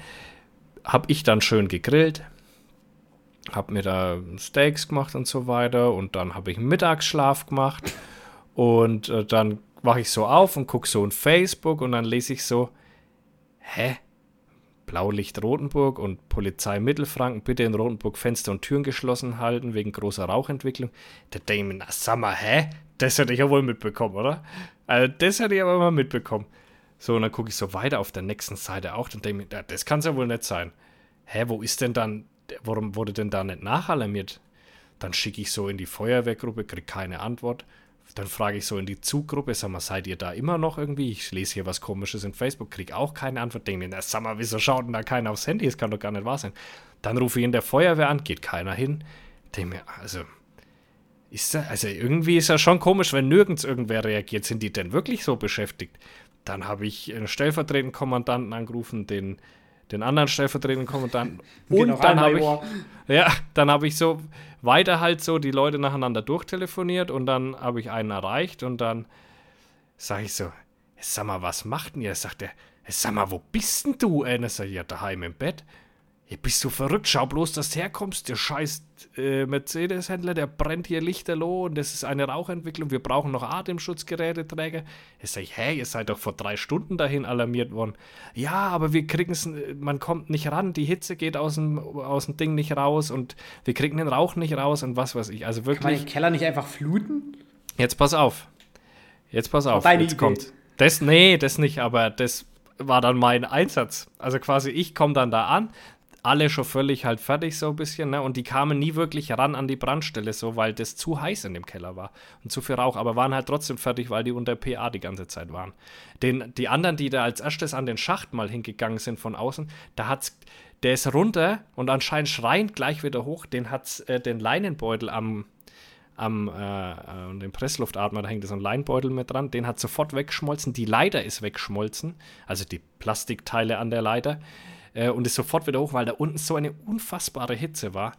habe ich dann schön gegrillt, habe mir da Steaks gemacht und so weiter und dann habe ich einen Mittagsschlaf gemacht und äh, dann wache ich so auf und gucke so in Facebook und dann lese ich so, hä? Blaulicht Rotenburg und Polizei Mittelfranken, bitte in Rotenburg Fenster und Türen geschlossen halten wegen großer Rauchentwicklung. Der mir, na sag mal, hä? Das hätte ich ja wohl mitbekommen, oder? Also das hätte ich aber mal mitbekommen. So, und dann gucke ich so weiter auf der nächsten Seite auch, dann denke mir, das kann es ja wohl nicht sein. Hä, wo ist denn dann, warum wurde denn da nicht nachalarmiert? Dann schicke ich so in die Feuerwehrgruppe, kriege keine Antwort. Dann frage ich so in die Zuggruppe, sag mal, seid ihr da immer noch irgendwie? Ich lese hier was komisches in Facebook, kriege auch keine Antwort. Denke mir, na, sag mal, wieso schaut denn da keiner aufs Handy? Das kann doch gar nicht wahr sein. Dann rufe ich in der Feuerwehr an, geht keiner hin. Denke mir, also, ist da, also irgendwie ist ja schon komisch, wenn nirgends irgendwer reagiert. Sind die denn wirklich so beschäftigt? Dann habe ich einen stellvertretenden Kommandanten angerufen, den, den anderen stellvertretenden Kommandanten. Und dann habe ich, ja, dann habe ich so weiter halt so die Leute nacheinander durchtelefoniert und dann habe ich einen erreicht und dann sage ich so, sag mal, was macht denn ihr? Sagt er, sag mal, wo bist denn du? Äh, dann sag ich, ja, daheim im Bett. Ja, bist du verrückt? Schau bloß, dass du herkommst. Der scheiß äh, Mercedes-Händler, der brennt hier lichterloh und das ist eine Rauchentwicklung. Wir brauchen noch Atemschutzgeräteträger. Jetzt sag ich, hä, ihr seid doch vor drei Stunden dahin alarmiert worden. Ja, aber wir kriegen es, man kommt nicht ran, die Hitze geht aus dem, aus dem Ding nicht raus und wir kriegen den Rauch nicht raus und was weiß ich. Also Kann man wirklich, den Keller nicht einfach fluten? jetzt pass auf. Jetzt pass auf, deine jetzt Idee. kommt. Das, nee, das nicht, aber das war dann mein Einsatz. Also quasi, ich komme dann da an, alle schon völlig halt fertig so ein bisschen, ne? Und die kamen nie wirklich ran an die Brandstelle, so, weil das zu heiß in dem Keller war und zu viel Rauch, aber waren halt trotzdem fertig, weil die unter PA die ganze Zeit waren. Den, die anderen, die da als erstes an den Schacht mal hingegangen sind von außen, da hat's, der ist runter und anscheinend schreiend gleich wieder hoch, den hat's äh, den Leinenbeutel am, am äh, äh, dem Pressluftatmer, da hängt so ein Leinbeutel mit dran, den hat sofort weggeschmolzen, die Leiter ist weggeschmolzen, also die Plastikteile an der Leiter äh, und ist sofort wieder hoch, weil da unten so eine unfassbare Hitze war.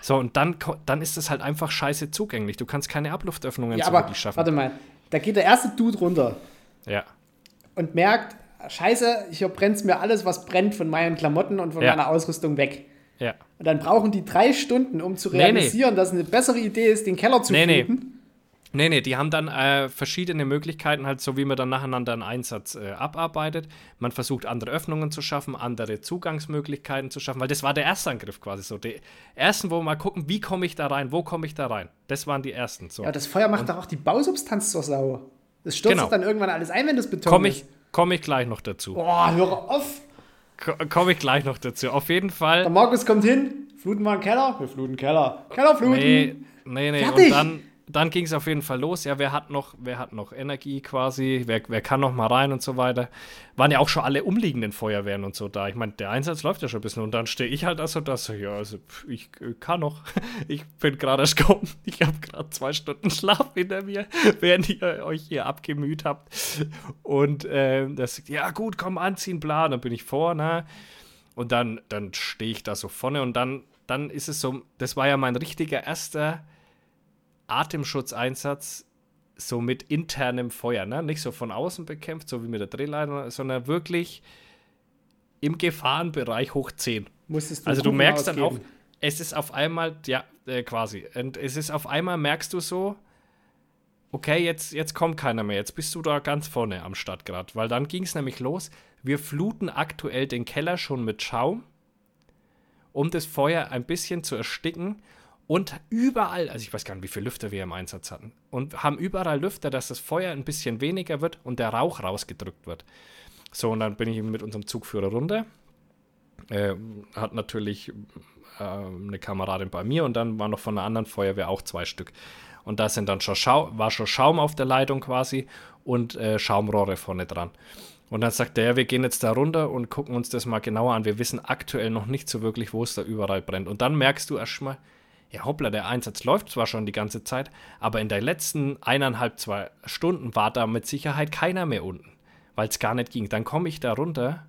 So, und dann, dann ist es halt einfach scheiße zugänglich. Du kannst keine Abluftöffnungen Ja, so aber schaffen. warte mal. Da geht der erste Dude runter Ja, und merkt, scheiße, hier brennt mir alles, was brennt von meinen Klamotten und von Ja. meiner Ausrüstung weg. ja. Und dann brauchen die drei Stunden, um zu Nee, nee. realisieren, dass es eine bessere Idee ist, den Keller zu Nee, nee. Nee, nee, die haben dann äh, verschiedene Möglichkeiten, halt so wie man dann nacheinander einen Einsatz äh, abarbeitet. Man versucht, andere Öffnungen zu schaffen, andere Zugangsmöglichkeiten zu schaffen, weil das war der erste Angriff quasi so. Die ersten, wo wir mal gucken, wie komme ich da rein, wo komme ich da rein. Das waren die ersten. So. Ja, das Feuer macht doch auch die Bausubstanz zur Sau. Das stürzt Genau. dann irgendwann alles ein, wenn das Beton Komme ich, ist. komm ich gleich noch dazu. Boah, hör auf. Komme ich gleich noch dazu. Auf jeden Fall. Der Markus kommt hin, fluten wir einen Keller? Wir fluten Keller. Keller fluten. Nee, nee, nee. Fertig. Und dann, dann ging es auf jeden Fall los. Ja, wer hat noch, wer hat noch Energie quasi? Wer, wer kann noch mal rein und so weiter? Waren ja auch schon alle umliegenden Feuerwehren und so da. Ich meine, der Einsatz läuft ja schon ein bisschen. Und dann stehe ich halt also da so, ja, also ich äh, kann noch. Ich bin gerade erst gekommen. Ich habe gerade zwei Stunden Schlaf hinter mir, während ihr euch hier abgemüht habt. Und ähm, das ja gut, komm, anziehen, bla. Dann bin ich vor, ne? Und dann, dann stehe ich da so vorne und dann, dann ist es so, das war ja mein richtiger erster Atemschutzeinsatz, so mit internem Feuer, ne? Nicht so von außen bekämpft, so wie mit der Drehleiter, sondern wirklich im Gefahrenbereich hoch 10. Musstest du Also du merkst dann auch, ausgeben. es ist auf einmal, ja, äh, quasi, und es ist auf einmal, merkst du so, okay, jetzt, jetzt kommt keiner mehr, jetzt bist du da ganz vorne am Stadtgrad, weil dann ging es nämlich los, wir fluten aktuell den Keller schon mit Schaum, um das Feuer ein bisschen zu ersticken und überall, also ich weiß gar nicht, wie viele Lüfter wir im Einsatz hatten, und haben überall Lüfter, dass das Feuer ein bisschen weniger wird und der Rauch rausgedrückt wird. So, und dann bin ich mit unserem Zugführer runter. Äh, hat natürlich äh, eine Kameradin bei mir und dann war noch von einer anderen Feuerwehr auch zwei Stück. Und da sind dann schon Schau war schon Schaum auf der Leitung quasi und äh, Schaumrohre vorne dran. Und dann sagt er, ja, wir gehen jetzt da runter und gucken uns das mal genauer an. Wir wissen aktuell noch nicht so wirklich, wo es da überall brennt. Und dann merkst du erstmal, ja hoppla, der Einsatz läuft zwar schon die ganze Zeit, aber in den letzten eineinhalb, zwei Stunden war da mit Sicherheit keiner mehr unten, weil es gar nicht ging. Dann komme ich da runter,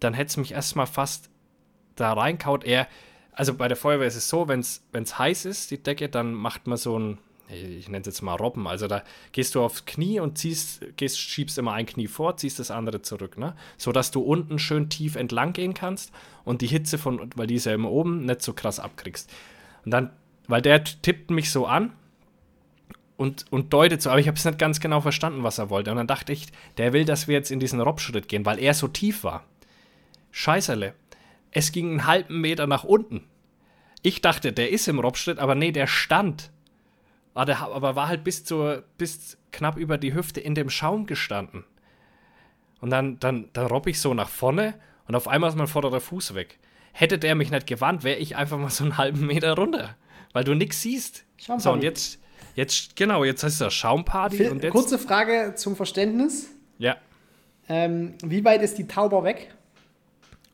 dann hätte es mich erstmal fast da reinkaut. Er, also bei der Feuerwehr ist es so, wenn es heiß ist, die Decke, dann macht man so ein, ich nenne es jetzt mal Robben, also da gehst du aufs Knie und ziehst, gehst, schiebst immer ein Knie vor, ziehst das andere zurück, ne? So dass du unten schön tief entlang gehen kannst und die Hitze von, weil die ist ja immer oben, nicht so krass abkriegst. Und dann, weil der tippt mich so an und, und deutet so, aber ich habe es nicht ganz genau verstanden, was er wollte. Und dann dachte ich, der will, dass wir jetzt in diesen Robschritt gehen, weil er so tief war. Scheißerle. Es ging einen halben Meter nach unten. Ich dachte, der ist im Robschritt, aber nee, der stand. Aber, ah, aber war halt bis, zur, bis knapp über die Hüfte in dem Schaum gestanden. Und dann, dann, dann robb ich so nach vorne und auf einmal ist mein vorderer Fuß weg hätte der mich nicht gewarnt, wäre ich einfach mal so einen halben Meter runter. Weil du nichts siehst. Schaumparty. So, und jetzt, jetzt, genau, jetzt heißt das Schaumparty. Für, und jetzt, kurze Frage zum Verständnis. Ja. Ähm, wie weit ist die Tauber weg?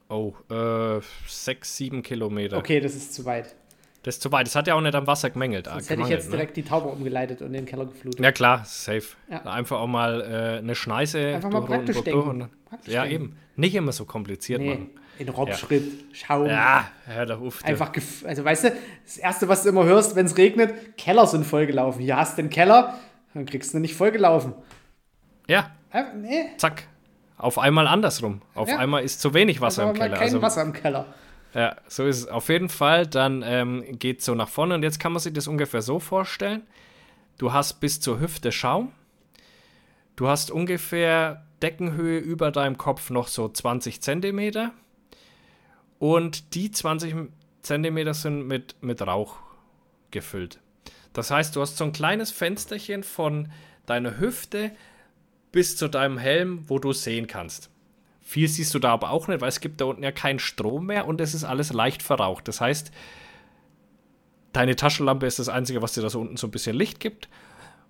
Oh, äh, sechs, sieben Kilometer. Okay, das ist zu weit. Das ist zu weit. Das hat ja auch nicht am Wasser gemängelt. Sonst hätte ich jetzt ne? direkt die Taube umgeleitet und den Keller geflutet. Ja, klar, safe. Ja. Einfach auch mal äh, eine Schneise. Einfach mal praktisch denken. Praktisch ja, denken. eben. Nicht immer so kompliziert nee. machen. In Robschritt, ja. Schaum. Ja, hör doch auf. Einfach, also weißt du, das Erste, was du immer hörst, wenn es regnet, Keller sind vollgelaufen. Hier hast du den Keller, dann kriegst du nicht vollgelaufen. Ja. Äh, nee. Zack. Auf einmal andersrum. Auf ja. einmal ist zu wenig Wasser also im Keller. Kein also, Wasser im Keller. Ja, so ist es. Auf jeden Fall, dann ähm, geht es so nach vorne und jetzt kann man sich das ungefähr so vorstellen. Du hast bis zur Hüfte Schaum. Du hast ungefähr Deckenhöhe über deinem Kopf noch so 20 Zentimeter. Und die 20 Zentimeter sind mit, mit Rauch gefüllt. Das heißt, du hast so ein kleines Fensterchen von deiner Hüfte bis zu deinem Helm, wo du sehen kannst. Viel siehst du da aber auch nicht, weil es gibt da unten ja keinen Strom mehr und es ist alles leicht verraucht. Das heißt, deine Taschenlampe ist das Einzige, was dir da so unten so ein bisschen Licht gibt.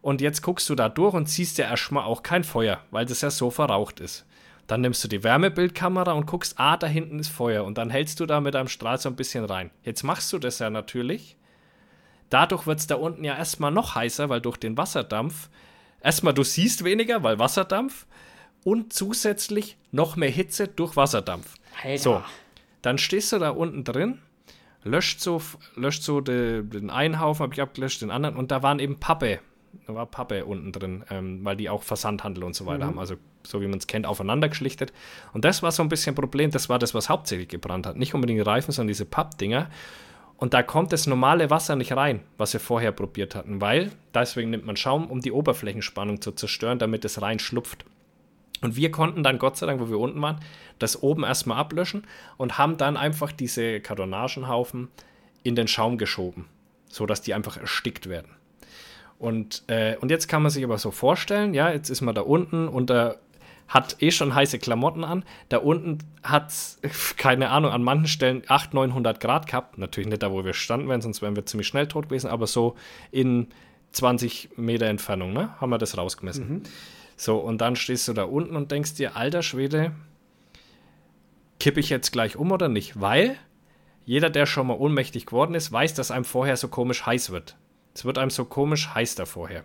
Und jetzt guckst du da durch und siehst ja erstmal auch kein Feuer, weil das ja so verraucht ist. Dann nimmst du die Wärmebildkamera und guckst, ah, da hinten ist Feuer. Und dann hältst du da mit einem Strahl so ein bisschen rein. Jetzt machst du das ja natürlich. Dadurch wird es da unten ja erstmal noch heißer, weil durch den Wasserdampf, erstmal du siehst weniger, weil Wasserdampf und zusätzlich noch mehr Hitze durch Wasserdampf. Alter. So, dann stehst du da unten drin, löscht so, löscht so de, den einen Haufen, habe ich abgelöscht, den anderen und da waren eben Pappe. Da war Pappe unten drin, ähm, weil die auch Versandhandel und so weiter mhm. haben. Also, so wie man es kennt, aufeinander geschlichtet. Und das war so ein bisschen ein Problem. Das war das, was hauptsächlich gebrannt hat. Nicht unbedingt die Reifen, sondern diese Pappdinger. Und da kommt das normale Wasser nicht rein, was wir vorher probiert hatten, weil deswegen nimmt man Schaum, um die Oberflächenspannung zu zerstören, damit es reinschlupft. Und wir konnten dann, Gott sei Dank, wo wir unten waren, das oben erstmal ablöschen und haben dann einfach diese Kartonagenhaufen in den Schaum geschoben, sodass die einfach erstickt werden. Und, äh, und jetzt kann man sich aber so vorstellen, ja, jetzt ist man da unten und da hat eh schon heiße Klamotten an. Da unten hat es, keine Ahnung, an manchen Stellen 800, 900 Grad gehabt. Natürlich nicht da, wo wir standen wären, sonst wären wir ziemlich schnell tot gewesen, aber so in 20 Meter Entfernung, ne, haben wir das rausgemessen. Mhm. So, und dann stehst du da unten und denkst dir, alter Schwede, kippe ich jetzt gleich um oder nicht? Weil jeder, der schon mal ohnmächtig geworden ist, weiß, dass einem vorher so komisch heiß wird. Es wird einem so komisch heiß da vorher.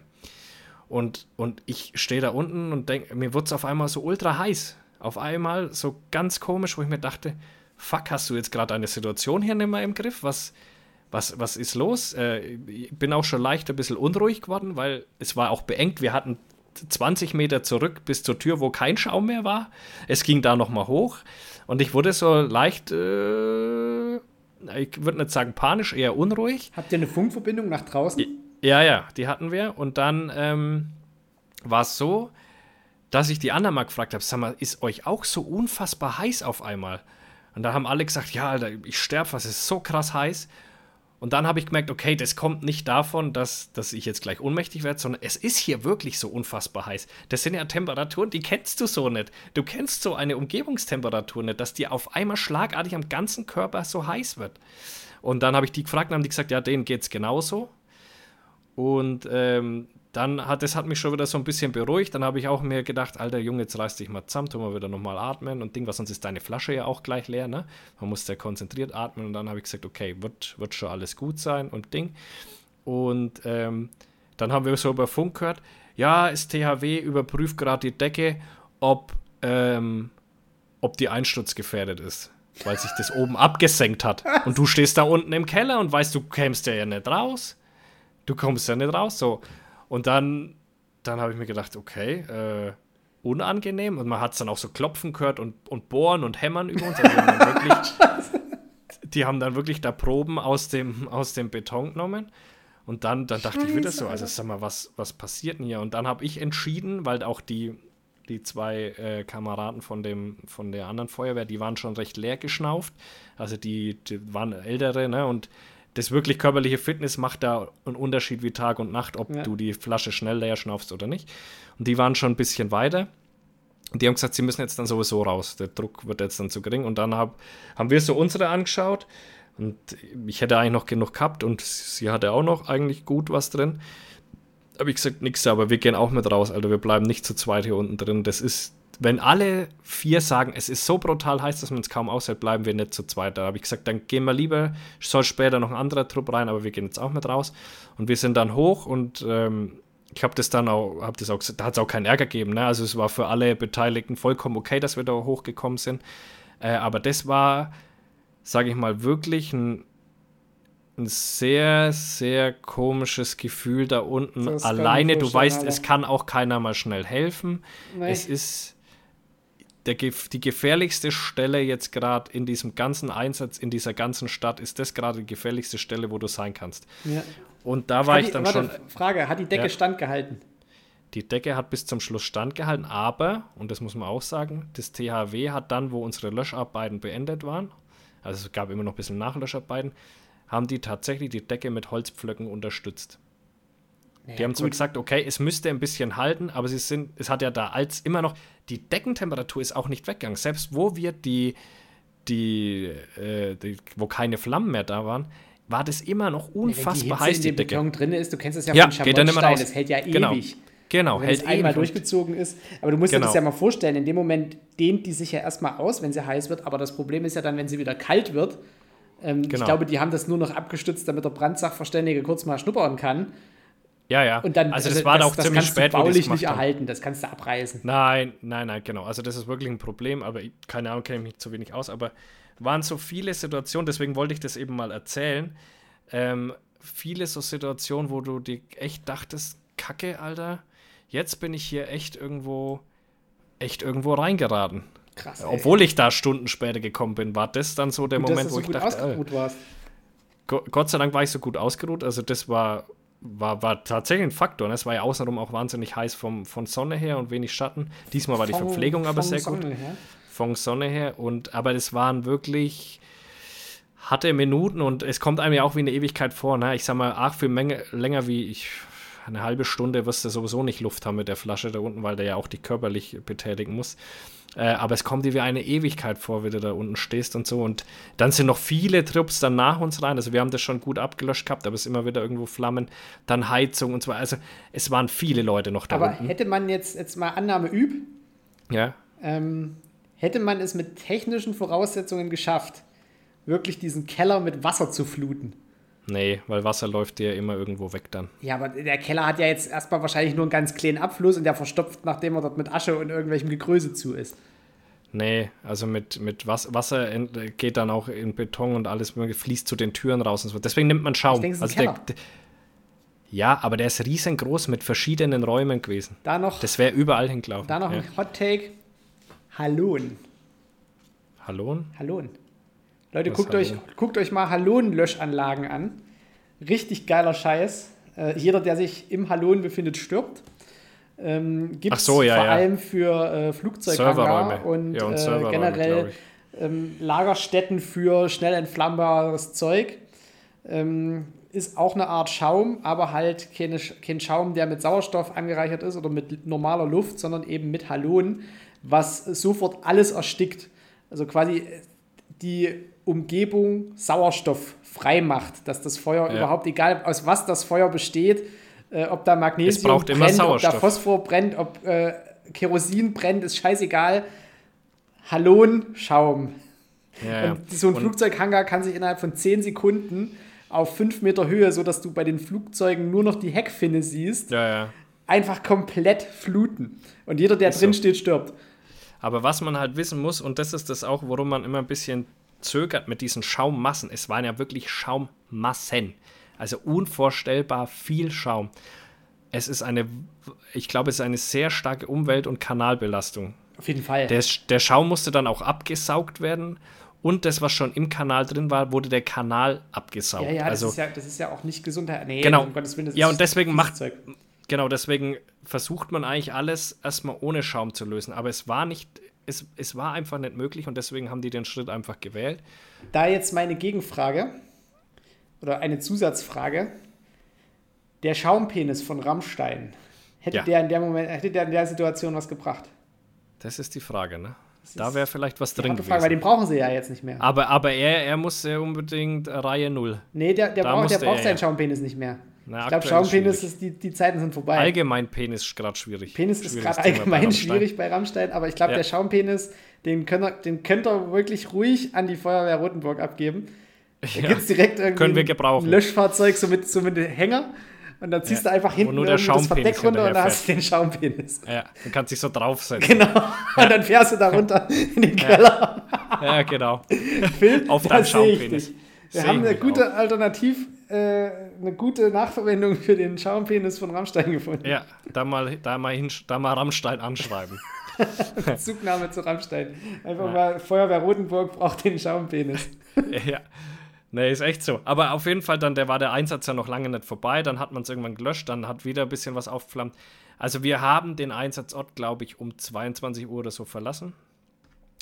Und, und ich stehe da unten und denke, mir wird es auf einmal so ultra heiß. Auf einmal so ganz komisch, wo ich mir dachte, fuck, hast du jetzt gerade eine Situation hier nicht mehr im Griff? Was, was, was ist los? Äh, ich bin auch schon leicht ein bisschen unruhig geworden, weil es war auch beengt. Wir hatten 20 Meter zurück bis zur Tür, wo kein Schaum mehr war. Es ging da nochmal hoch und ich wurde so leicht, äh, ich würde nicht sagen panisch, eher unruhig. Habt ihr eine Funkverbindung nach draußen? Ja, ja, die hatten wir. Und dann ähm, war es so, dass ich die anderen mal gefragt habe: Sag mal, ist euch auch so unfassbar heiß auf einmal? Und da haben alle gesagt: Ja, Alter, ich sterbe, was ist so krass heiß. Und dann habe ich gemerkt, okay, das kommt nicht davon, dass, dass ich jetzt gleich ohnmächtig werde, sondern es ist hier wirklich so unfassbar heiß. Das sind ja Temperaturen, die kennst du so nicht. Du kennst so eine Umgebungstemperatur nicht, dass dir auf einmal schlagartig am ganzen Körper so heiß wird. Und dann habe ich die gefragt und haben die gesagt, ja, denen geht es genauso. Und ähm, dann hat das hat mich schon wieder so ein bisschen beruhigt. Dann habe ich auch mir gedacht, alter Junge, jetzt reiß dich mal zusammen, tu mal wieder nochmal atmen und Ding, was sonst ist deine Flasche ja auch gleich leer, ne? Man muss sehr konzentriert atmen und dann habe ich gesagt, okay, wird, wird schon alles gut sein und Ding. Und ähm, dann haben wir so über Funk gehört, ja, das THW überprüft gerade die Decke, ob, ähm, ob die einsturzgefährdet ist. Weil sich das oben abgesenkt hat. Und du stehst da unten im Keller und weißt, du kämst ja nicht raus. Du kommst ja nicht raus. So. Und dann, dann habe ich mir gedacht, okay, äh, unangenehm. Und man hat es dann auch so klopfen gehört und, und bohren und hämmern über uns. Also die, haben wirklich, die haben dann wirklich da Proben aus dem, aus dem Beton genommen. Und dann, dann dachte ich wieder so, also sag mal, was, was passiert denn hier? Und dann habe ich entschieden, weil auch die, die zwei äh, Kameraden von, dem, von der anderen Feuerwehr, die waren schon recht leer geschnauft. Also die, die waren ältere, ne? Und das wirklich körperliche Fitness macht da einen Unterschied wie Tag und Nacht, ob ja. du die Flasche schnell leer schnaufst oder nicht. Und die waren schon ein bisschen weiter. Und die haben gesagt, sie müssen jetzt dann sowieso raus. Der Druck wird jetzt dann zu gering. Und dann hab, haben wir so unsere angeschaut. Und ich hätte eigentlich noch genug gehabt und sie hatte auch noch eigentlich gut was drin. Habe ich gesagt, nix, aber wir gehen auch mit raus, Alter. Wir bleiben nicht zu zweit hier unten drin. Das ist wenn alle vier sagen, es ist so brutal heiß, dass man es kaum aushält, bleiben wir nicht zu zweit. Da habe ich gesagt, dann gehen wir lieber, soll später noch ein anderer Trupp rein, aber wir gehen jetzt auch mit raus. Und wir sind dann hoch und ähm, ich habe das dann auch, habe das auch, da hat es auch keinen Ärger gegeben. Ne? Also es war für alle Beteiligten vollkommen okay, dass wir da hochgekommen sind. Äh, aber das war, sage ich mal, wirklich ein, ein sehr, sehr komisches Gefühl da unten. Alleine, du weißt, es kann auch keiner mal schnell helfen. Nee. Es ist der, die gefährlichste Stelle jetzt gerade in diesem ganzen Einsatz, in dieser ganzen Stadt, ist das gerade die gefährlichste Stelle, wo du sein kannst. Ja. Und da war hat ich dann die, schon. Frage, hat die Decke ja, standgehalten? Die Decke hat bis zum Schluss standgehalten, aber, und das muss man auch sagen, das THW hat dann, wo unsere Löscharbeiten beendet waren, also es gab immer noch ein bisschen Nachlöscharbeiten, haben die tatsächlich die Decke mit Holzpflöcken unterstützt. Ja, die haben zwar gesagt, okay, es müsste ein bisschen halten, aber sie sind, es hat ja da als immer noch, die Deckentemperatur ist auch nicht weggegangen. Selbst wo wir die, die, äh, die wo keine Flammen mehr da waren, war das immer noch unfassbar ja, heiß, die Decke. Beton drin ist, du kennst das ja, ja von raus. das hält ja genau. ewig. Genau, wenn hält es einmal durchgezogen ist. Aber du musst genau. dir das ja mal vorstellen, in dem Moment dehnt die sich ja erstmal aus, wenn sie heiß wird, aber das Problem ist ja dann, wenn sie wieder kalt wird. Ähm, genau. Ich glaube, die haben das nur noch abgestützt, damit der Brandsachverständige kurz mal schnuppern kann. Ja, ja. Und dann, also das, also war das, auch das ziemlich spät, du baulich nicht erhalten, das kannst du abreißen. Nein, nein, nein, genau. Also das ist wirklich ein Problem, aber ich, keine Ahnung, kenne ich mich zu wenig aus, aber waren so viele Situationen, deswegen wollte ich das eben mal erzählen. Ähm, viele so Situationen, wo du dir echt dachtest, Kacke, Alter, jetzt bin ich hier echt irgendwo, echt irgendwo reingeraten. Krass. Ey. Obwohl ich da Stunden später gekommen bin, war das dann so der Moment, wo so ich dachte, äh, Gott sei Dank war ich so gut ausgeruht. Also das war war, war tatsächlich ein Faktor. Ne? Es war ja außenrum auch wahnsinnig heiß vom, von Sonne her und wenig Schatten. Diesmal war die von, Verpflegung aber sehr Sonne gut. Her. Von Sonne her. Und, aber es waren wirklich harte Minuten und es kommt einem ja auch wie eine Ewigkeit vor. Ne? Ich sag mal, ach, für Menge, länger wie ich, eine halbe Stunde wirst du sowieso nicht Luft haben mit der Flasche da unten, weil der ja auch die körperlich betätigen muss. Äh, aber es kommt dir wie eine Ewigkeit vor, wie du da unten stehst und so. Und dann sind noch viele Trupps dann nach uns rein. Also wir haben das schon gut abgelöscht gehabt, aber es ist immer wieder irgendwo Flammen, dann Heizung und so weiter. Also es waren viele Leute noch da. Aber unten. hätte man jetzt, jetzt mal Annahme üb, ja. Ähm, hätte man es mit technischen Voraussetzungen geschafft, wirklich diesen Keller mit Wasser zu fluten? Nee, weil Wasser läuft dir immer irgendwo weg dann. Ja, aber der Keller hat ja jetzt erstmal wahrscheinlich nur einen ganz kleinen Abfluss und der verstopft, nachdem er dort mit Asche und irgendwelchem Gegröße zu ist. Nee, also mit, mit Wasser geht dann auch in Beton und alles fließt zu den Türen raus und so. Deswegen nimmt man Schaum. Ich denke, also der, der, ja, aber der ist riesengroß mit verschiedenen Räumen gewesen. Da noch, das wäre überall hingelaufen. Da noch ja. ein Hot Take. Halon. Halon? Halon. Leute, guckt euch, guckt euch mal Halon-Löschanlagen an. Richtig geiler Scheiß. Äh, jeder, der sich im Halon befindet, stirbt. Ähm, Gibt es so, ja, vor ja. allem für äh, Flugzeughangar und, ja, und äh, generell ähm, Lagerstätten für schnell entflammbares Zeug. Ähm, ist auch eine Art Schaum, aber halt keine, kein Schaum, der mit Sauerstoff angereichert ist oder mit normaler Luft, sondern eben mit Halon, was sofort alles erstickt. Also quasi äh, die Umgebung Sauerstoff frei macht, dass das Feuer Ja. überhaupt, egal aus was das Feuer besteht, äh, ob da Magnesium braucht immer brennt, ob da. Phosphor brennt, ob äh, Kerosin brennt, ist scheißegal. Halonschaum. Ja, ja. Und so ein Und- Flugzeughangar kann sich innerhalb von 10 Sekunden auf 5 Meter Höhe, sodass du bei den Flugzeugen nur noch die Heckfinne siehst, Ja, ja. einfach komplett fluten. Und jeder, der Ist drin so. steht, stirbt. Aber was man halt wissen muss, und das ist das auch, worum man immer ein bisschen zögert mit diesen Schaummassen, es waren ja wirklich Schaummassen. Also unvorstellbar viel Schaum. Es ist eine, ich glaube, es ist eine sehr starke Umwelt- und Kanalbelastung. Auf jeden Fall. Der, der Schaum musste dann auch abgesaugt werden und das, was schon im Kanal drin war, wurde der Kanal abgesaugt. ja, ja, also, das ist ja, das ist ja auch nicht Gesundheit. Nee, Genau. um Gottes Willen, Ja, ist und deswegen macht- Zeug. Genau, deswegen versucht man eigentlich alles erstmal ohne Schaum zu lösen. Aber es war nicht, es, es war einfach nicht möglich und deswegen haben die den Schritt einfach gewählt. Da jetzt meine Gegenfrage oder eine Zusatzfrage. Der Schaumpenis von Rammstein, hätte, Ja. der in der Moment, hätte der in der Situation was gebracht? Das ist die Frage, ne? ist Da wäre vielleicht was drin harte Frage, weil gewesen. den brauchen sie ja jetzt nicht mehr. Aber, aber er, er muss ja unbedingt Reihe 0. Nee, der, der, Da braucht, der braucht er seinen. Schaumpenis nicht mehr. Na, ich glaube, Schaumpenis, ist, die, die Zeiten sind vorbei. Allgemein Penis ist gerade schwierig. Penis ist gerade bei allgemein Rammstein. schwierig bei Rammstein, aber ich glaube, Ja. der Schaumpenis, den könnt, ihr, den könnt ihr wirklich ruhig an die Feuerwehr Rotenburg abgeben. Da Ja. gibt es direkt irgendwie Können wir ein- gebrauchen. ein Löschfahrzeug so mit, so mit dem Hänger und dann ziehst Ja. du einfach hinten nur der irgendwie das Verdeck runter und dann hast du den Schaumpenis. Ja, man kann sich so draufsetzen. Genau. Und dann fährst du da runter in den Keller. Ja, genau. Phil, Auf ich Schaumpenis. dich. Wir haben eine gute Alternativ, äh, eine gute Nachverwendung für den Schaumpenis von Rammstein gefunden. Ja, da mal, da mal, hin, da mal Rammstein anschreiben. Zugnahme zu Rammstein. Einfach mal Feuerwehr Rotenburg braucht den Schaumpenis. ja. Nee, ist echt so. Aber auf jeden Fall, dann der war der Einsatz ja noch lange nicht vorbei. Dann hat man es irgendwann gelöscht, dann hat wieder ein bisschen was aufgeflammt. Also wir haben den Einsatzort, glaube ich, um 22 Uhr oder so verlassen.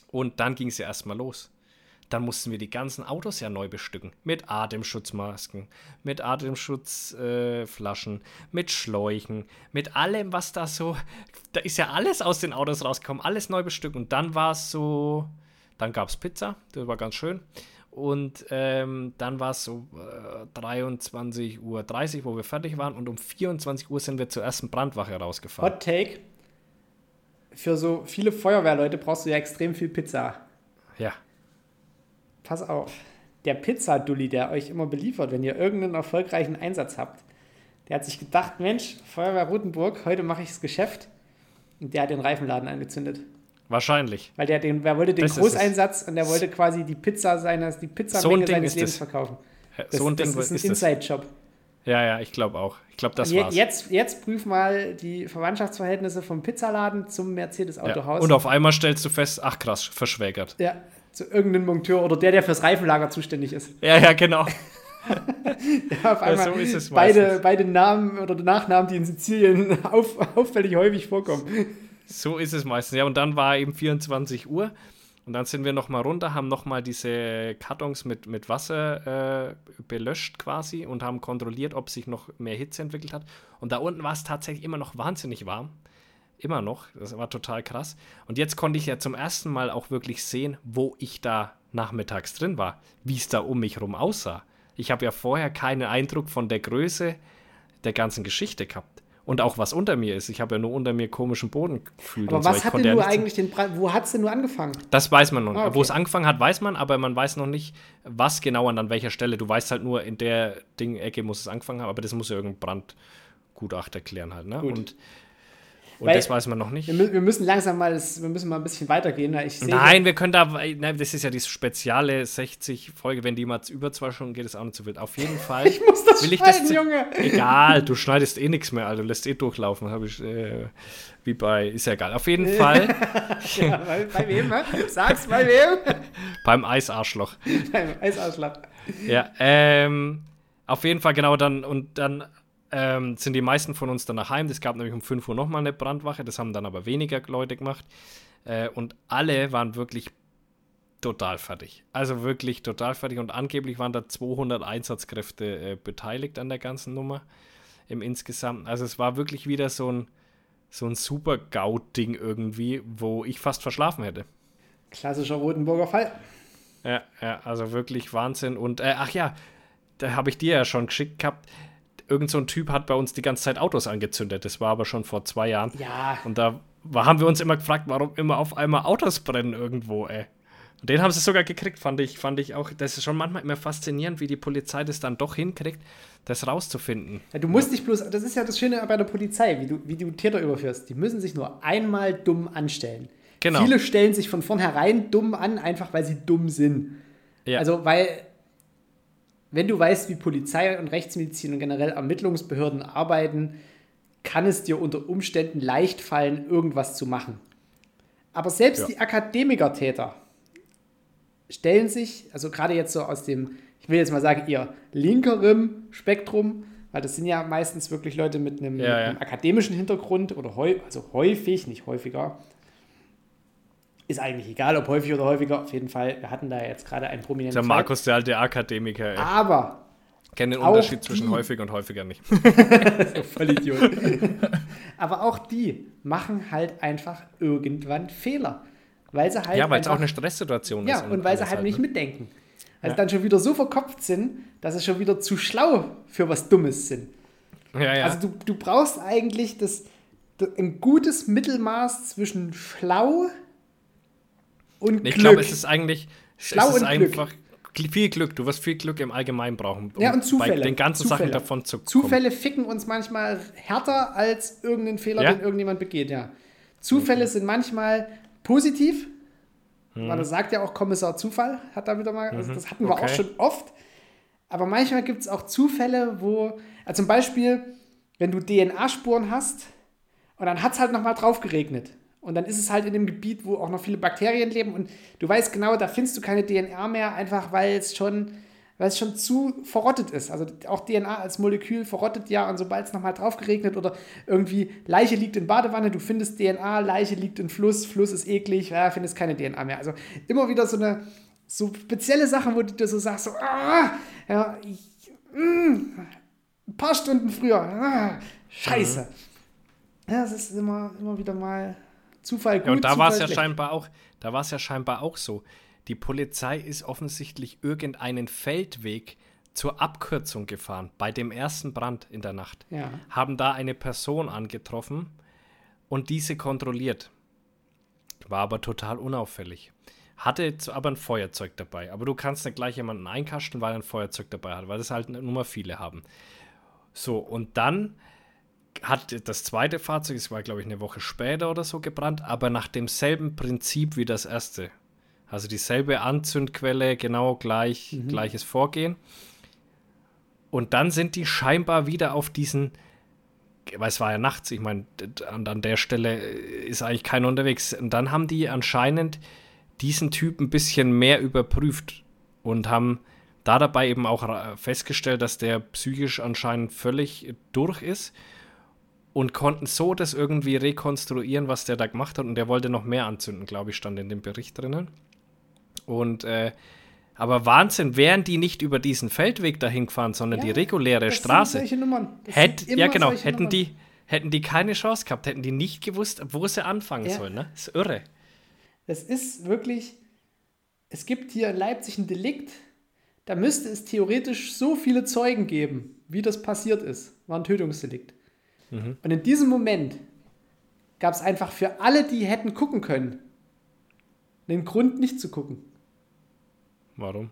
Und dann ging es ja erstmal los. Dann mussten wir die ganzen Autos ja neu bestücken. Mit Atemschutzmasken, mit Atemschutzflaschen, äh, mit Schläuchen, mit allem, was da so. Da ist ja alles aus den Autos rausgekommen, alles neu bestücken. Und dann war es so. Dann gab es Pizza, das war ganz schön. Und ähm, dann war es so äh, 23.30 Uhr, wo wir fertig waren. Und um 24 Uhr sind wir zur ersten Brandwache rausgefahren. Hot Take. Für so viele Feuerwehrleute brauchst du ja extrem viel Pizza. Ja. Pass auf. Der Pizzadulli, der euch immer beliefert, wenn ihr irgendeinen erfolgreichen Einsatz habt, der hat sich gedacht, Mensch, Feuerwehr Rotenburg, heute mache ich das Geschäft. Und der hat den Reifenladen angezündet. Wahrscheinlich. Weil der, den, der wollte den Das Großeinsatz und der wollte quasi die Pizza seines, die So ein Pizzamenge Ding seines ist Lebens das. verkaufen. Ja, Das, so ein das Ding ist ein ist das. Inside-Job. Ja, ja, ich glaube auch. Ich glaube, das Je- war's. Jetzt, jetzt prüf mal die Verwandtschaftsverhältnisse vom Pizzaladen zum ja. Mercedes-Autohaus. Und auf einmal stellst du fest, ach krass, verschwägert. ja, zu irgendeinem Monteur oder der, der fürs Reifenlager zuständig ist. Ja, ja, genau. Auf einmal so ist es beide, beide Namen oder Nachnamen, die in Sizilien auf, auffällig häufig vorkommen. So ist es meistens. Ja, und dann war eben 24 Uhr. Und dann sind wir nochmal runter, haben nochmal diese Kartons mit, mit Wasser äh, belöscht quasi und haben kontrolliert, ob sich noch mehr Hitze entwickelt hat. Und da unten war es tatsächlich immer noch wahnsinnig warm. Immer noch. Das war total krass. Und jetzt konnte ich ja zum ersten Mal auch wirklich sehen, wo ich da nachmittags drin war, wie es da um mich rum aussah. Ich habe ja vorher keinen Eindruck von der Größe der ganzen Geschichte gehabt. Und auch was unter mir ist. Ich habe ja nur unter mir komischen Boden gefühlt. Aber und so. was Ich hat denn ja nur eigentlich den Brand, wo hat es denn nur angefangen? Das weiß man noch nicht. Ah, okay. Wo es angefangen hat, weiß man, aber man weiß noch nicht, was genau und an welcher Stelle. Du weißt halt nur, in der Ding-Ecke muss es angefangen haben, aber das muss ja irgendein Brandgutachter klären halt. Ne? Gut. Und, und Weil- das weiß man noch nicht. Wir, wir müssen langsam mal, das, wir müssen mal ein bisschen weitergehen. weil Ich Nein, wir können da, nein, das ist ja die spezielle 60-Folge, wenn die mal über zwei Stunden geht, ist auch nicht so wild. Auf jeden Fall. Ich muss das will ich schneiden, das Junge. Egal, du schneidest eh nichts mehr. Du lässt eh durchlaufen, habe ich, äh, wie bei, ist ja egal. Auf jeden Fall Ja, bei, bei wem? hä? Sag's bei wem? beim Eisarschloch. Beim Eisausschlag. Ja, ähm, auf jeden Fall genau dann und dann ähm, sind die meisten von uns dann nach Heim. Es gab nämlich um 5 Uhr nochmal eine Brandwache, das haben dann aber weniger Leute gemacht. Äh, und alle waren wirklich total fertig. Also wirklich total fertig. Und angeblich waren da 200 Einsatzkräfte äh, beteiligt an der ganzen Nummer im Insgesamt. Also es war wirklich wieder so ein, so ein super Gaut-Ding irgendwie, wo ich fast verschlafen hätte. Klassischer Rotenburger Fall. Ja, ja, also wirklich Wahnsinn. Und äh, ach ja, da habe ich dir ja schon geschickt gehabt. Irgend so ein Typ hat bei uns die ganze Zeit Autos angezündet. Das war aber schon vor zwei Jahren. Ja. Und da haben wir uns immer gefragt, warum immer auf einmal Autos brennen irgendwo, ey. Und den haben sie sogar gekriegt, fand ich, fand ich auch. Das ist schon manchmal immer faszinierend, wie die Polizei das dann doch hinkriegt, das rauszufinden. Ja, du musst dich bloß, das ist ja das Schöne bei der Polizei, wie du, wie du Täter überführst. Die müssen sich nur einmal dumm anstellen. Genau. Viele stellen sich von vornherein dumm an, einfach weil sie dumm sind. Ja. Also, weil, wenn du weißt, wie Polizei und Rechtsmedizin und generell Ermittlungsbehörden arbeiten, kann es dir unter Umständen leicht fallen, irgendwas zu machen. Aber selbst Ja. die Akademikertäter stellen sich, also gerade jetzt so aus dem, ich will jetzt mal sagen, eher linkerem Spektrum, weil das sind ja meistens wirklich Leute mit einem, Ja, ja. einem akademischen Hintergrund oder also häufig, nicht häufiger. Ist eigentlich egal, ob häufig oder häufiger. Auf jeden Fall, wir hatten da jetzt gerade einen prominenten Der Fall. Markus, der alte Akademiker, ey. Aber Kennt den Unterschied zwischen häufig und häufiger nicht. Vollidiot. Aber auch die machen halt einfach irgendwann Fehler. Weil sie halt. ja, weil es auch eine Stresssituation Ja, ist. und weil sie alles halt nicht ne? mitdenken. Weil Ja. sie dann schon wieder so verkopft sind, dass sie schon wieder zu schlau für was Dummes sind. Ja, ja. Also du, du brauchst eigentlich das, das, ein gutes Mittelmaß zwischen schlau und ich Glück. glaube, es ist eigentlich. Schlau es ist und Glück. einfach Gl- viel Glück. Du wirst viel Glück im Allgemeinen brauchen, um ja, und Zufälle. bei den ganzen Zufälle. Sachen davon zu kommen. Zufälle ficken uns manchmal härter als irgendein Fehler, Ja? den irgendjemand begeht, ja. Zufälle sind manchmal positiv. Hm. Weil das sagt ja auch Kommissar Zufall, hat da wieder mal, also das hatten wir Okay. auch schon oft. Aber manchmal gibt es auch Zufälle, wo, also zum Beispiel, wenn du DNA-Spuren hast und dann hat es halt nochmal drauf geregnet. Und dann ist es halt in dem Gebiet, wo auch noch viele Bakterien leben und du weißt genau, da findest du keine DNA mehr, einfach weil es schon, weil es schon zu verrottet ist. Also auch DNA als Molekül verrottet ja und sobald es nochmal drauf geregnet oder irgendwie Leiche liegt in Badewanne, du findest DNA, Leiche liegt in Fluss, Fluss ist eklig, ja, findest keine DNA mehr. Also immer wieder so eine so spezielle Sachen, wo du dir so sagst, so, ah, ja, ich, mm, ein paar Stunden früher, ah, scheiße. Ja, es ist immer, immer wieder mal Zufall gut, Ja, und da war es ja scheinbar auch, da war es ja scheinbar auch so. Die Polizei ist offensichtlich irgendeinen Feldweg zur Abkürzung gefahren bei dem ersten Brand in der Nacht. Ja. Haben da eine Person angetroffen und diese kontrolliert. War aber total unauffällig. Hatte aber ein Feuerzeug dabei. Aber du kannst nicht gleich jemanden einkasten, weil er ein Feuerzeug dabei hat, weil das halt nur mal viele haben. So, und dann hat das zweite Fahrzeug, es war glaube ich eine Woche später oder so gebrannt, aber nach demselben Prinzip wie das erste. Also dieselbe Anzündquelle, genau gleich, gleiches Vorgehen. Und dann sind die scheinbar wieder auf diesen, weil es war ja nachts, ich meine, an, an der Stelle äh, ist eigentlich keiner unterwegs. Und dann haben die anscheinend diesen Typ ein bisschen mehr überprüft und haben da dabei eben auch festgestellt, dass der psychisch anscheinend völlig durch ist und konnten so das irgendwie rekonstruieren, was der da gemacht hat. Und der wollte noch mehr anzünden, glaube ich, stand in dem Bericht drinnen. Und äh, aber Wahnsinn, wären die nicht über diesen Feldweg dahin gefahren, sondern Ja, die reguläre Das sind Straße, hätt, ja genau, hätten Nummern. die, hätten die keine Chance gehabt, hätten die nicht gewusst, wo sie anfangen Ja. sollen. Ne? Das ist irre. Das ist wirklich, es gibt hier in Leipzig ein Delikt, da müsste es theoretisch so viele Zeugen geben, wie das passiert ist. War ein Tötungsdelikt. Mhm. Und in diesem Moment gab es einfach für alle, die hätten gucken können, einen Grund nicht zu gucken. Warum?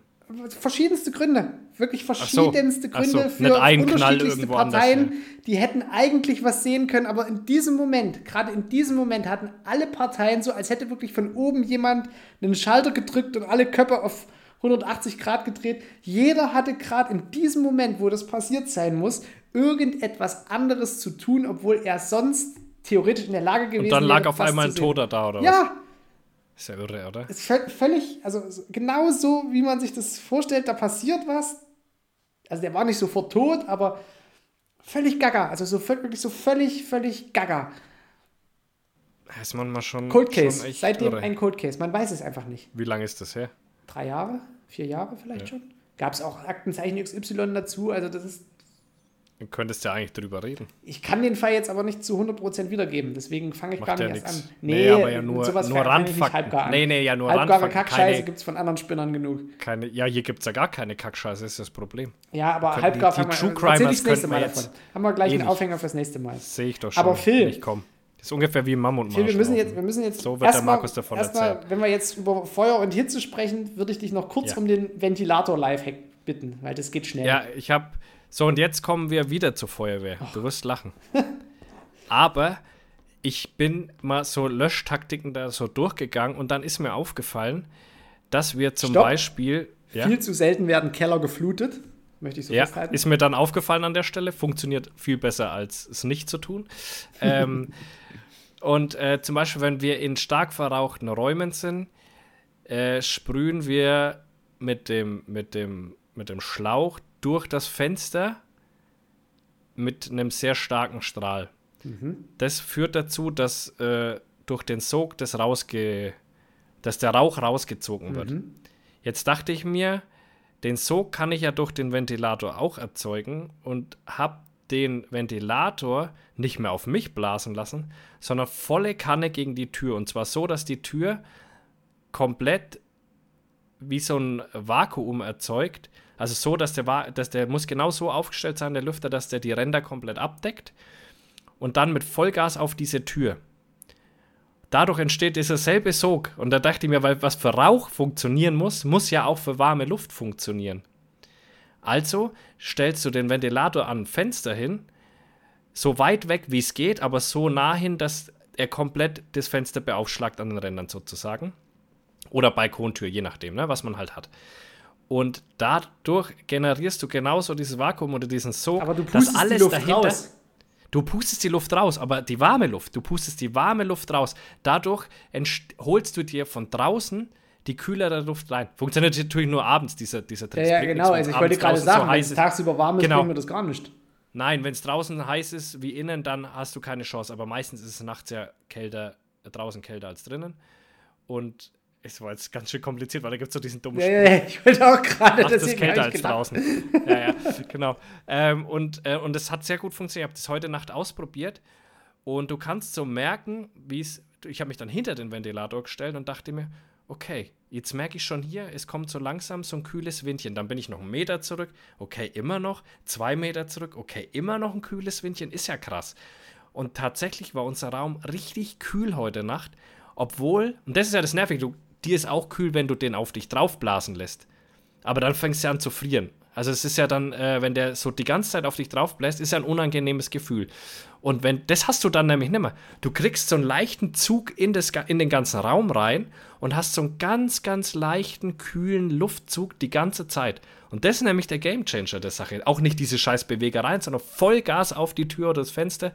Verschiedenste Gründe. Wirklich so. verschiedenste so. Gründe für ein Knall unterschiedlichste irgendwo anders, Parteien. Die hätten eigentlich was sehen können, aber in diesem Moment, gerade in diesem Moment, hatten alle Parteien so, als hätte wirklich von oben jemand einen Schalter gedrückt und alle Köpfe auf 180 Grad gedreht. Jeder hatte gerade in diesem Moment, wo das passiert sein muss, irgendetwas anderes zu tun, obwohl er sonst theoretisch in der Lage gewesen Und dann wäre. lag auf was einmal ein. Toter da, oder was? Ja, Ist ja irre, oder? ist völ- völlig, also so- genau so, wie man sich das vorstellt, da passiert was. Also der war nicht sofort tot, aber völlig gaga. Also so wirklich so völlig, völlig gaga. Das ist manchmal schon. Cold Case. Schon Seitdem irre. ein Cold Case. Man weiß es einfach nicht. Wie lange ist das her? Drei Jahre? Vier Jahre vielleicht schon? Gab es auch Aktenzeichen XY dazu? Also das ist. Du könntest ja eigentlich drüber reden. Ich kann den Fall jetzt aber nicht zu 100% wiedergeben, deswegen fange ich Macht gar ja nicht erst nix. an. Nee, aber ja nur- sowas nur nicht Randfakten. Nee, nee, ja, nur Halbgare Randfakten, Kackscheiße gibt es von anderen Spinnern genug. Keine, ja, hier gibt es ja gar keine Kackscheiße, ist das Problem. Ja, aber Könnten halbgar die- die True Crimers nächste könnten Mal wir davon. jetzt Haben wir gleich eh einen. Aufhänger fürs nächste Mal. Sehe ich doch schon. Aber Phil- Nicht kommen. Das ist ungefähr wie Mammutmarsch. Phil, wir müssen jetzt, wir müssen jetzt So wird der Markus davon erzählen. wenn wir jetzt über Feuer und Hitze sprechen, würde ich dich noch kurz Ja. um den Ventilator-Lifehack bitten, weil das geht schnell. Ja, ich habe. So, und jetzt kommen wir wieder zur Feuerwehr. Du wirst lachen. Aber ich bin mal so Löschtaktiken da so durchgegangen und dann ist mir aufgefallen, dass wir zum Stopp. Beispiel. Ja, Viel zu selten werden Keller geflutet, möchte ich so ja, festhalten. ist mir dann aufgefallen an der Stelle. Funktioniert viel besser, als es nicht zu tun. ähm, und äh, zum Beispiel, wenn wir in stark verrauchten Räumen sind, äh, sprühen wir mit dem, mit, dem, mit dem Schlauch durch das Fenster mit einem sehr starken Strahl. Das führt dazu, dass äh, durch den Sog das rausge dass der Rauch rausgezogen wird. Jetzt dachte ich mir, den Sog kann ich ja durch den Ventilator auch erzeugen und habe den Ventilator nicht mehr auf mich blasen lassen, sondern volle Kanne gegen die Tür. Und zwar so, dass die Tür komplett wie so ein Vakuum erzeugt. Also so, dass der, Va- dass der muss genau so aufgestellt sein, der Lüfter, dass der die Ränder komplett abdeckt. Und dann mit Vollgas auf diese Tür. Dadurch entsteht dieser selbe Sog. Und da dachte ich mir, weil was für Rauch funktionieren muss, muss ja auch für warme Luft funktionieren. Also stellst du den Ventilator an ein Fenster hin, so weit weg wie es geht, aber so nah hin, dass er komplett das Fenster beaufschlagt an den Rändern sozusagen. Oder Balkontür, je nachdem, ne, was man halt hat. Und dadurch generierst du genauso dieses Vakuum oder diesen Sog, aber du dass alles die Luft dahinter. raus. Du pustest die Luft raus, aber die warme Luft, du pustest die warme Luft raus. Dadurch holst du dir von draußen die kühlere Luft rein. Funktioniert natürlich nur abends, dieser, dieser Ja, Trick. ja, Bringt genau. Also ich wollte gerade sagen, so wenn es tagsüber warm ist, Genau. bringt mir das gar nicht. Nein, wenn es draußen heiß ist wie innen, dann hast du keine Chance. Aber meistens ist es nachts ja kälter, draußen kälter als drinnen. Und es war jetzt ganz schön kompliziert, weil da gibt es so diesen dummen Ja, ja, ja, ich wollte auch gerade, Nachts ist kälter als gedacht. draußen. ja, ja, genau. Ähm, und, äh, und es hat sehr gut funktioniert. Ich habe das heute Nacht ausprobiert. Und du kannst so merken, wie es. Ich habe mich dann hinter den Ventilator gestellt und dachte mir, okay, jetzt merke ich schon hier, es kommt so langsam so ein kühles Windchen. Dann bin ich noch einen Meter zurück, okay, immer noch. Zwei Meter zurück, okay, immer noch ein kühles Windchen. Ist ja krass. Und tatsächlich war unser Raum richtig kühl heute Nacht, obwohl, und das ist ja das Nervige, du, dir ist auch kühl, wenn du den auf dich draufblasen lässt. Aber dann fängst du an zu frieren. Also es ist ja dann, äh, wenn der so die ganze Zeit auf dich draufbläst, ist ja ein unangenehmes Gefühl. Und wenn, das hast du dann nämlich nicht mehr. Du kriegst so einen leichten Zug in, das, in den ganzen Raum rein und hast so einen ganz, ganz leichten, kühlen Luftzug die ganze Zeit. Und das ist nämlich der Gamechanger der Sache. Auch nicht diese scheiß Bewegereien, sondern Vollgas auf die Tür oder das Fenster.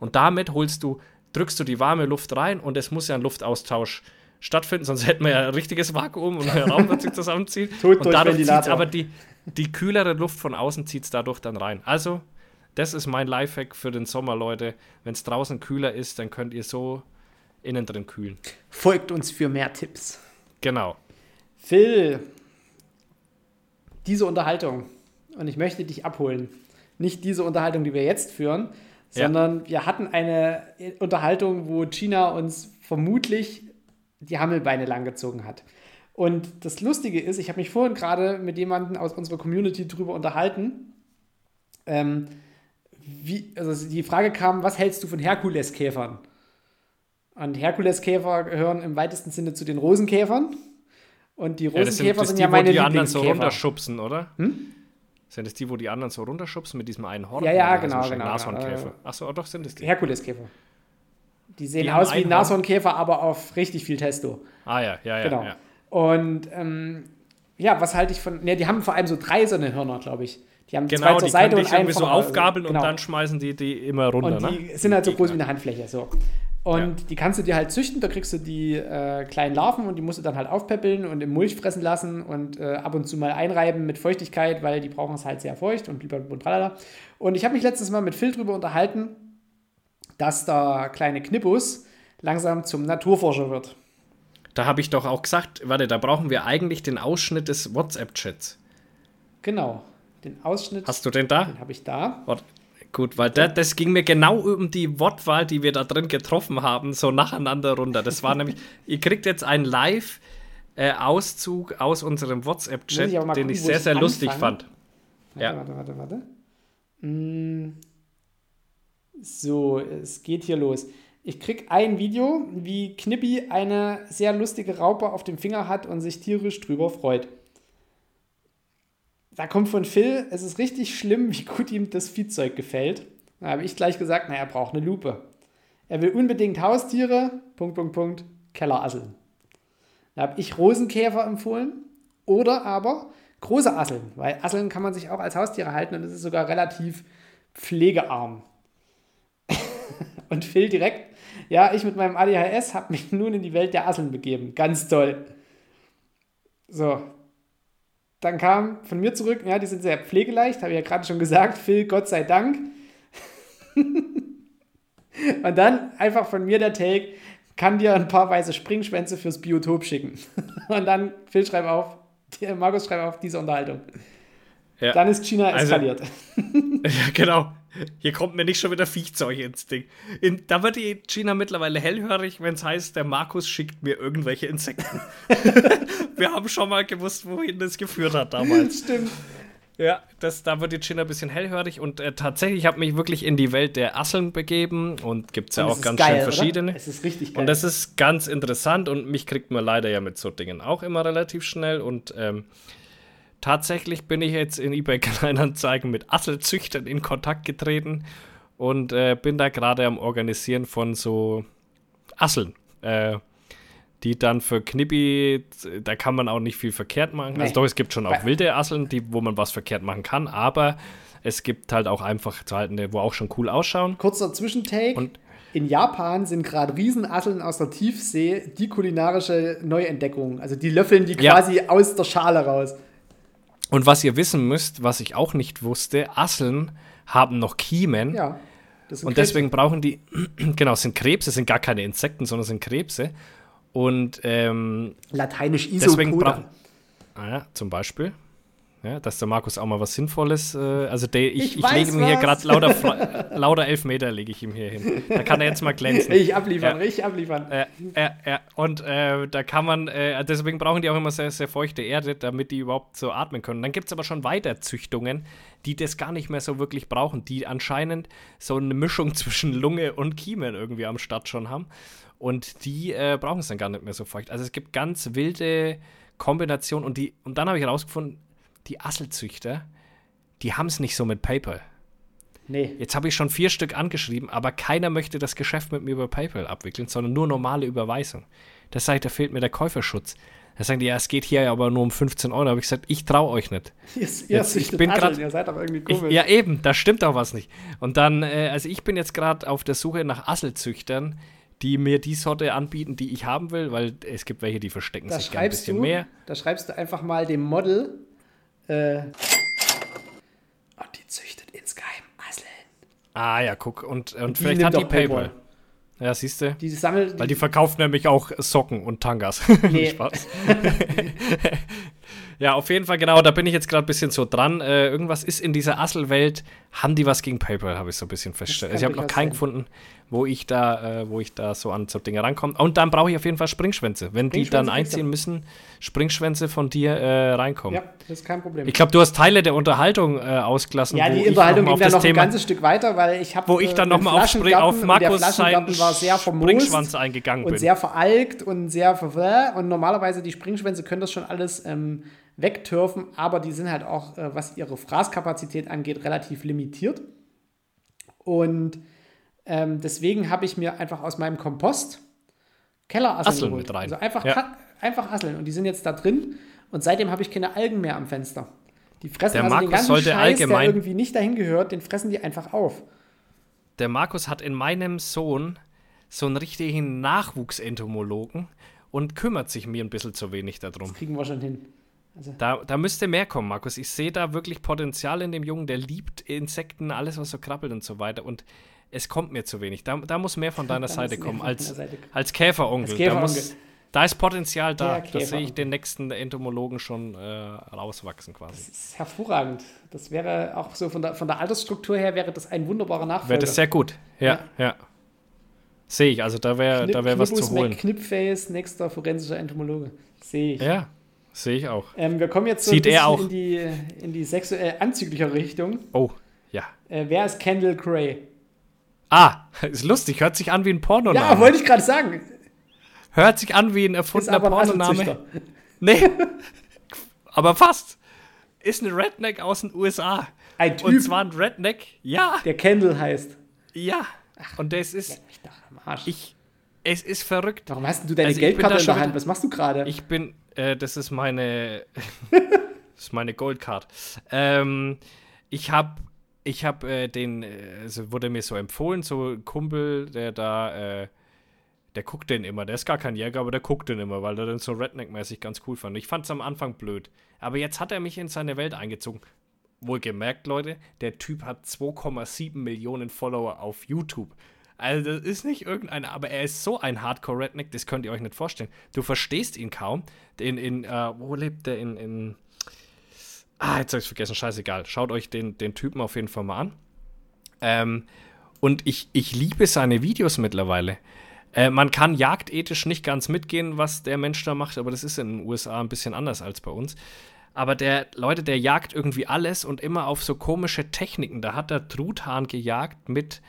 Und damit holst du, drückst du die warme Luft rein und es muss ja ein Luftaustausch stattfinden, sonst hätten wir ja ein richtiges Vakuum und der Raum wird sich zusammenziehen. Tod und durch dadurch zieht aber die, die kühlere Luft von außen zieht es dadurch dann rein. Also, das ist mein Lifehack für den Sommer, Leute. Wenn es draußen kühler ist, dann könnt ihr so innen drin kühlen. Folgt uns für mehr Tipps. Genau. Phil, diese Unterhaltung, und ich möchte dich abholen, nicht diese Unterhaltung, die wir jetzt führen, Ja. sondern wir hatten eine Unterhaltung, wo Gina uns vermutlich die Hammelbeine langgezogen hat. Und das Lustige ist, ich habe mich vorhin gerade mit jemandem aus unserer Community drüber unterhalten. Ähm, wie, also die Frage kam, was hältst du von Herkuleskäfern? Und Herkuleskäfer gehören im weitesten Sinne zu den Rosenkäfern. Und die Ja, das sind, Rosenkäfer das sind, die, ja meine wo die anderen so runterschubsen, oder? Sind das die, wo die anderen so runterschubsen mit diesem einen Horn? Ja, ja, genau, genau, Nashornkäfer. genau. Achso, doch sind es die. Herkuleskäfer. Die sehen Die aus wie. Nashornkäfer, aber auf richtig viel Testo. Ah ja, ja, ja. Genau. ja. Und ähm, ja, was halte ich von. Ne, die haben vor allem so drei so eine Hörner, glaube ich. Die haben zwei Genau, zur die Seite und einen so vorne. aufgabeln Genau. und dann schmeißen die die immer runter, Und die ne? sind halt so groß wie eine Handfläche. So. Und die kannst du dir halt züchten, da kriegst du die äh, kleinen Larven und die musst du dann halt aufpäppeln und im Mulch fressen lassen und äh, ab und zu mal einreiben mit Feuchtigkeit, weil die brauchen es halt sehr feucht und tralala. Und ich habe mich letztes Mal mit Phil drüber unterhalten, dass der kleine Knippus langsam zum Naturforscher wird. Da habe ich doch auch gesagt, warte, da brauchen wir eigentlich den Ausschnitt des WhatsApp-Chats. Genau. Den Ausschnitt. Hast du den da? Den habe ich da. Warte, Gut, weil da, das ging mir genau um die Wortwahl, die wir da drin getroffen haben, so nacheinander runter. Das war nämlich, ihr kriegt jetzt einen Live-Auszug aus unserem WhatsApp-Chat, den gucken, ich sehr, sehr anfange. lustig fand. Warte, ja. warte, warte, warte. Mm. So, es geht hier los. Ich krieg ein Video, wie Knippi eine sehr lustige Raupe auf dem Finger hat und sich tierisch drüber freut. Da kommt von Phil, es ist richtig schlimm, wie gut ihm das Viehzeug gefällt. Da habe ich gleich gesagt, na, er braucht eine Lupe. Er will unbedingt Haustiere, Punkt, Punkt, Punkt, Kellerasseln. Da habe ich Rosenkäfer empfohlen oder aber große Asseln, weil Asseln kann man sich auch als Haustiere halten und es ist sogar relativ pflegearm. Und Phil direkt, ja, ich mit meinem ADHS habe mich nun in die Welt der Asseln begeben. Ganz toll. So. Dann kam von mir zurück, ja, die sind sehr pflegeleicht, habe ich ja gerade schon gesagt. Phil, Gott sei Dank. Und dann einfach von mir der Take, kann dir ein paar weiße Springschwänze fürs Biotop schicken. Und dann, Phil, schreib auf, Markus, schreib auf diese Unterhaltung. Ja. Dann ist China also eskaliert. Also, ja, genau. Hier kommt mir nicht schon wieder Viechzeug ins Ding. In, da wird die China mittlerweile hellhörig, wenn es heißt, der Markus schickt mir irgendwelche Insekten. Wir haben schon mal gewusst, wohin das geführt hat damals. Stimmt. Ja, das, da wird die China ein bisschen hellhörig und äh, tatsächlich habe ich mich wirklich in die Welt der Asseln begeben und gibt es ja auch ganz geil, schön verschiedene. Oder? Es ist richtig geil. Und das ist ganz interessant und mich kriegt man leider ja mit so Dingen auch immer relativ schnell und ähm, Tatsächlich bin ich jetzt in eBay Kleinanzeigen mit Asselzüchtern in Kontakt getreten und äh, bin da gerade am Organisieren von so Asseln. Äh, die dann für Knippi, da kann man auch nicht viel verkehrt machen. Also nee. Also doch, es gibt schon auch wilde Asseln, die, wo man was verkehrt machen kann, aber es gibt halt auch einfach zu haltende, wo auch schon cool ausschauen. Kurzer Zwischentake. Und in Japan sind gerade Riesenasseln aus der Tiefsee die kulinarische Neuentdeckung. Also die löffeln die quasi ja. aus der Schale raus. Und was ihr wissen müsst, was ich auch nicht wusste, Asseln haben noch Kiemen. Ja. und deswegen brauchen die, genau, sind Krebse, sind gar keine Insekten, sondern sind Krebse. Und ähm, lateinisch Isopoda. Deswegen brauchen, ah ja, zum Beispiel. Ja, dass der Markus auch mal was Sinnvolles, äh, also der, ich, ich, ich lege ihm hier gerade lauter, lauter Elfmeter lege ich ihm hier hin. Da kann er jetzt mal glänzen. Ich abliefern, ja. ich abliefern. Äh, äh, äh, und äh, da kann man, äh, deswegen brauchen die auch immer sehr, sehr feuchte Erde, damit die überhaupt so atmen können. Dann gibt es aber schon Weiterzüchtungen, die das gar nicht mehr so wirklich brauchen, die anscheinend so eine Mischung zwischen Lunge und Kiemen irgendwie am Start schon haben. Und die brauchen es dann gar nicht mehr so feucht. Also es gibt ganz wilde Kombinationen und die, und dann habe ich herausgefunden, die Asselzüchter, die haben es nicht so mit PayPal. Nee. Jetzt habe ich schon vier Stück angeschrieben, aber keiner möchte das Geschäft mit mir über PayPal abwickeln, sondern nur normale Überweisung. Das sagt, da fehlt mir der Käuferschutz. Da sagen die, ja, es geht hier aber nur um 15 Euro. Da habe ich gesagt, ich traue euch nicht. Yes, jetzt, ich bin gerade. Ihr seid doch irgendwie komisch. Ich, ja, eben, da stimmt auch was nicht. Und dann, äh, also ich bin jetzt gerade auf der Suche nach Asselzüchtern, die mir die Sorte anbieten, die ich haben will, weil es gibt welche, die verstecken da sich ein bisschen du, mehr. Da schreibst du einfach mal dem Model, äh, und die züchtet insgeheim Asseln. Ah ja, guck. Und, und, vielleicht hat die Paypal. Paypal. Ja, siehst du? Die sammelt. Weil die, die verkauft nämlich auch Socken und Tangas. Nee. Spaß. ja, auf jeden Fall, genau, da bin ich jetzt gerade ein bisschen so dran. Äh, irgendwas ist in dieser Asselwelt. Haben die was gegen PayPal, habe ich so ein bisschen festgestellt. Also ich habe noch keinen gefunden, wo ich da, äh, wo ich da so an so Dinge rankomme. Und dann brauche ich auf jeden Fall Springschwänze. Wenn die dann einziehen müssen, Springschwänze von dir äh, reinkommen. Ja, das ist kein Problem. Ich glaube, du hast Teile der Unterhaltung äh, ausgelassen. Ja, die Unterhaltung ging dann noch Thema, ein ganzes Stück weiter, weil ich habe. Wo ich dann nochmal auf, auf Markus sein war sehr Springschwanz eingegangen und bin. sehr veralkt und sehr. Und normalerweise die Springschwänze können das schon alles. Ähm, wegtürfen, aber die sind halt auch, äh, was ihre Fraßkapazität angeht, relativ limitiert. Und ähm, deswegen habe ich mir einfach aus meinem Kompost Kellerasseln geholt. Mit rein. Also einfach, ja. einfach Asseln. Und die sind jetzt da drin. Und seitdem habe ich keine Algen mehr am Fenster. Die fressen der also Markus den ganzen sollte Scheiß, allgemein, der irgendwie nicht dahin gehört, den fressen die einfach auf. Der Markus hat in meinem Sohn so einen richtigen Nachwuchsentomologen und kümmert sich mir ein bisschen zu wenig darum. Das kriegen wir schon hin. Also da, da müsste mehr kommen, Markus. Ich sehe da wirklich Potenzial in dem Jungen, der liebt Insekten, alles, was so krabbelt und so weiter. Und es kommt mir zu wenig. Da, da muss mehr von deiner Da Seite kommen, als, Seite als Käferonkel. Als Da, Käferonkel. muss, da ist Potenzial da. Das sehe ich den nächsten Entomologen schon äh, rauswachsen quasi. Das ist hervorragend. Das wäre auch so von der, von der Altersstruktur her wäre das ein wunderbarer Nachfolger. Wäre das sehr gut. Ja, ja. Sehe ich. Also da wäre da wär was zu holen. McKnipface, nächster forensischer Entomologe. Sehe ich. Ja, sehe ich auch. Ähm, wir kommen jetzt so Sieht ein er bisschen auch. in die, in die sexuell anzügliche Richtung. Oh, ja. Äh, wer ist Kendall Cray? Ah, ist lustig. Hört sich an wie ein Pornoname. Ja, wollte ich gerade sagen. Hört sich an wie ein erfundener aber ein Pornoname. Nee, aber fast. Ist ein Redneck aus den USA. Ein Und Typ, zwar ein Redneck, ja, der Kendall heißt. ja. Und das ist, mich doch am Arsch. ich, es ist verrückt. Warum hast denn du deine Also Geldkarte da in schon der Hand? Was machst du gerade? Ich bin, äh, das ist meine, das ist meine Goldcard. Ähm, ich habe, ich habe äh, den, äh, also wurde mir so empfohlen, so ein Kumpel, der da, äh, der guckt den immer. Der ist gar kein Jäger, aber der guckt den immer, weil er den so Redneck-mäßig ganz cool fand. Ich fand es am Anfang blöd. Aber jetzt hat er mich in seine Welt eingezogen. Wohlgemerkt, Leute, der Typ hat 2,7 Millionen Follower auf YouTube. Also, das ist nicht irgendeiner, aber er ist so ein Hardcore-Redneck, das könnt ihr euch nicht vorstellen. Du verstehst ihn kaum. In, in äh, wo lebt der? In, in. Ah, jetzt hab ich's vergessen, scheißegal. Schaut euch den, den Typen auf jeden Fall mal an. Ähm, und ich, ich liebe seine Videos mittlerweile. Äh, man kann jagdethisch nicht ganz mitgehen, was der Mensch da macht, aber das ist in den USA ein bisschen anders als bei uns. Aber der, Leute, der jagt irgendwie alles und immer auf so komische Techniken. Da hat er Truthahn gejagt mit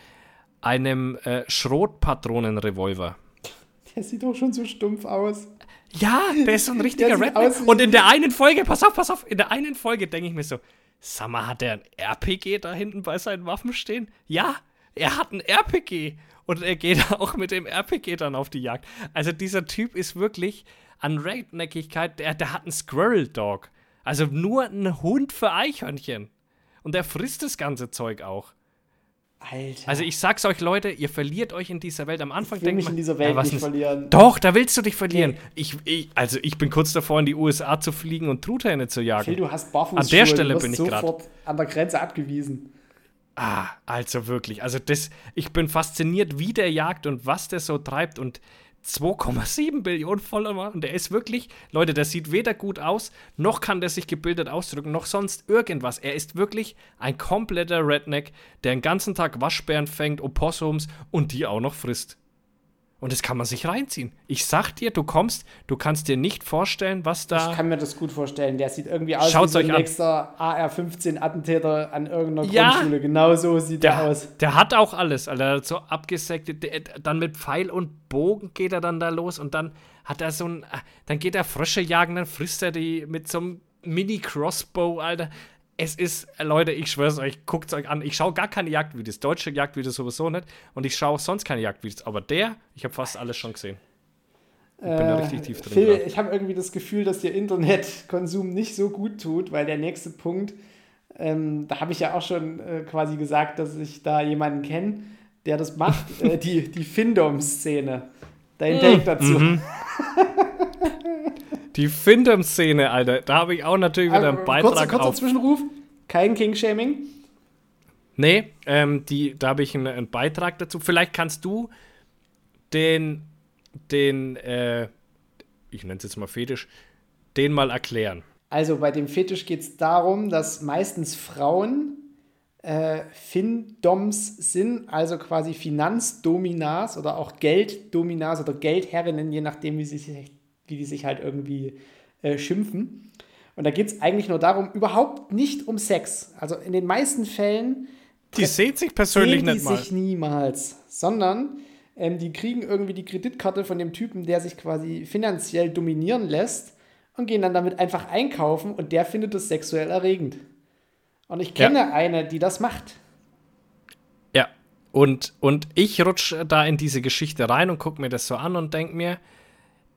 einem äh, Schrotpatronenrevolver. Der sieht doch schon so stumpf aus. Ja, der ist so ein richtiger Redneck. Und in der einen Folge, pass auf, pass auf, in der einen Folge denke ich mir so, sag mal, hat der ein RPG da hinten bei seinen Waffen stehen? Ja, er hat ein RPG. Und er geht auch mit dem RPG dann auf die Jagd. Also dieser Typ ist wirklich an Redneckigkeit, der, der hat einen Squirrel Dog. Also nur ein Hund für Eichhörnchen. Und der frisst das ganze Zeug auch. Alter. Also ich sag's euch, Leute, ihr verliert euch in dieser Welt. Am Anfang ich will denkt mich man, in dieser Welt ja, was nicht verlieren. doch, da willst du dich verlieren. Nee. Ich, ich, also ich bin kurz davor, in die USA zu fliegen und Truthähne zu jagen. Phil, du hast Barfußschuhe. An der Stelle bin ich sofort an der Grenze abgewiesen. Ah, also wirklich. Also das, ich bin fasziniert, wie der jagt und was der so treibt und 2,7 Billionen Follower. Und der ist wirklich, Leute, der sieht weder gut aus, noch kann der sich gebildet ausdrücken, noch sonst irgendwas. Er ist wirklich ein kompletter Redneck, der den ganzen Tag Waschbären fängt, Opossums und die auch noch frisst. Und das kann man sich reinziehen. Ich sag dir, du kommst, du kannst dir nicht vorstellen, was da. Ich kann mir das gut vorstellen. Der sieht irgendwie aus Schaut's wie so ein nächster AR-15-Attentäter an irgendeiner Ja. Grundschule. Genau so sieht der, Der, aus. der hat auch alles, Alter. So abgesägte, der, dann mit Pfeil und Bogen geht er dann da los und dann hat er so ein, dann geht er Frösche jagen, dann frisst er die mit so einem Mini-Crossbow, Alter. Es ist, Leute, ich schwör's euch, guckt's euch an. Ich schaue gar keine Jagdvideos, deutsche Jagdvideos sowieso nicht und ich schaue auch sonst keine Jagdvideos. Aber der, ich habe fast alles schon gesehen. Ich bin da richtig tief drin. Phil, ich habe irgendwie das Gefühl, dass dir Internetkonsum nicht so gut tut, weil der nächste Punkt, ähm, da habe ich ja auch schon äh, quasi gesagt, dass ich da jemanden kenne, der das macht, äh, die, die Findom-Szene. Dein Take dazu. Mhm. Die Findem-Szene, Alter, da habe ich auch natürlich wieder einen Aber Beitrag kurzer, kurzer auf. Zwischenruf, kein King-Shaming. Nee, ähm, die, da habe ich einen, einen Beitrag dazu. Vielleicht kannst du den, den, äh, ich nenne es jetzt mal Fetisch, den mal erklären. Also bei dem Fetisch geht es darum, dass meistens Frauen äh, Findoms sind, also quasi Finanzdominas oder auch Gelddominas oder Geldherrinnen, je nachdem, wie, sie sich, wie die sich halt irgendwie äh, schimpfen. Und da geht es eigentlich nur darum, überhaupt nicht um Sex. Also in den meisten Fällen Die sehen sich persönlich sehen die nicht mal. sich niemals, sondern ähm, die kriegen irgendwie die Kreditkarte von dem Typen, der sich quasi finanziell dominieren lässt und gehen dann damit einfach einkaufen und der findet das sexuell erregend. Und ich kenne Ja. eine, die das macht. Ja. Und, und ich rutsche da in diese Geschichte rein und gucke mir das so an und denke mir,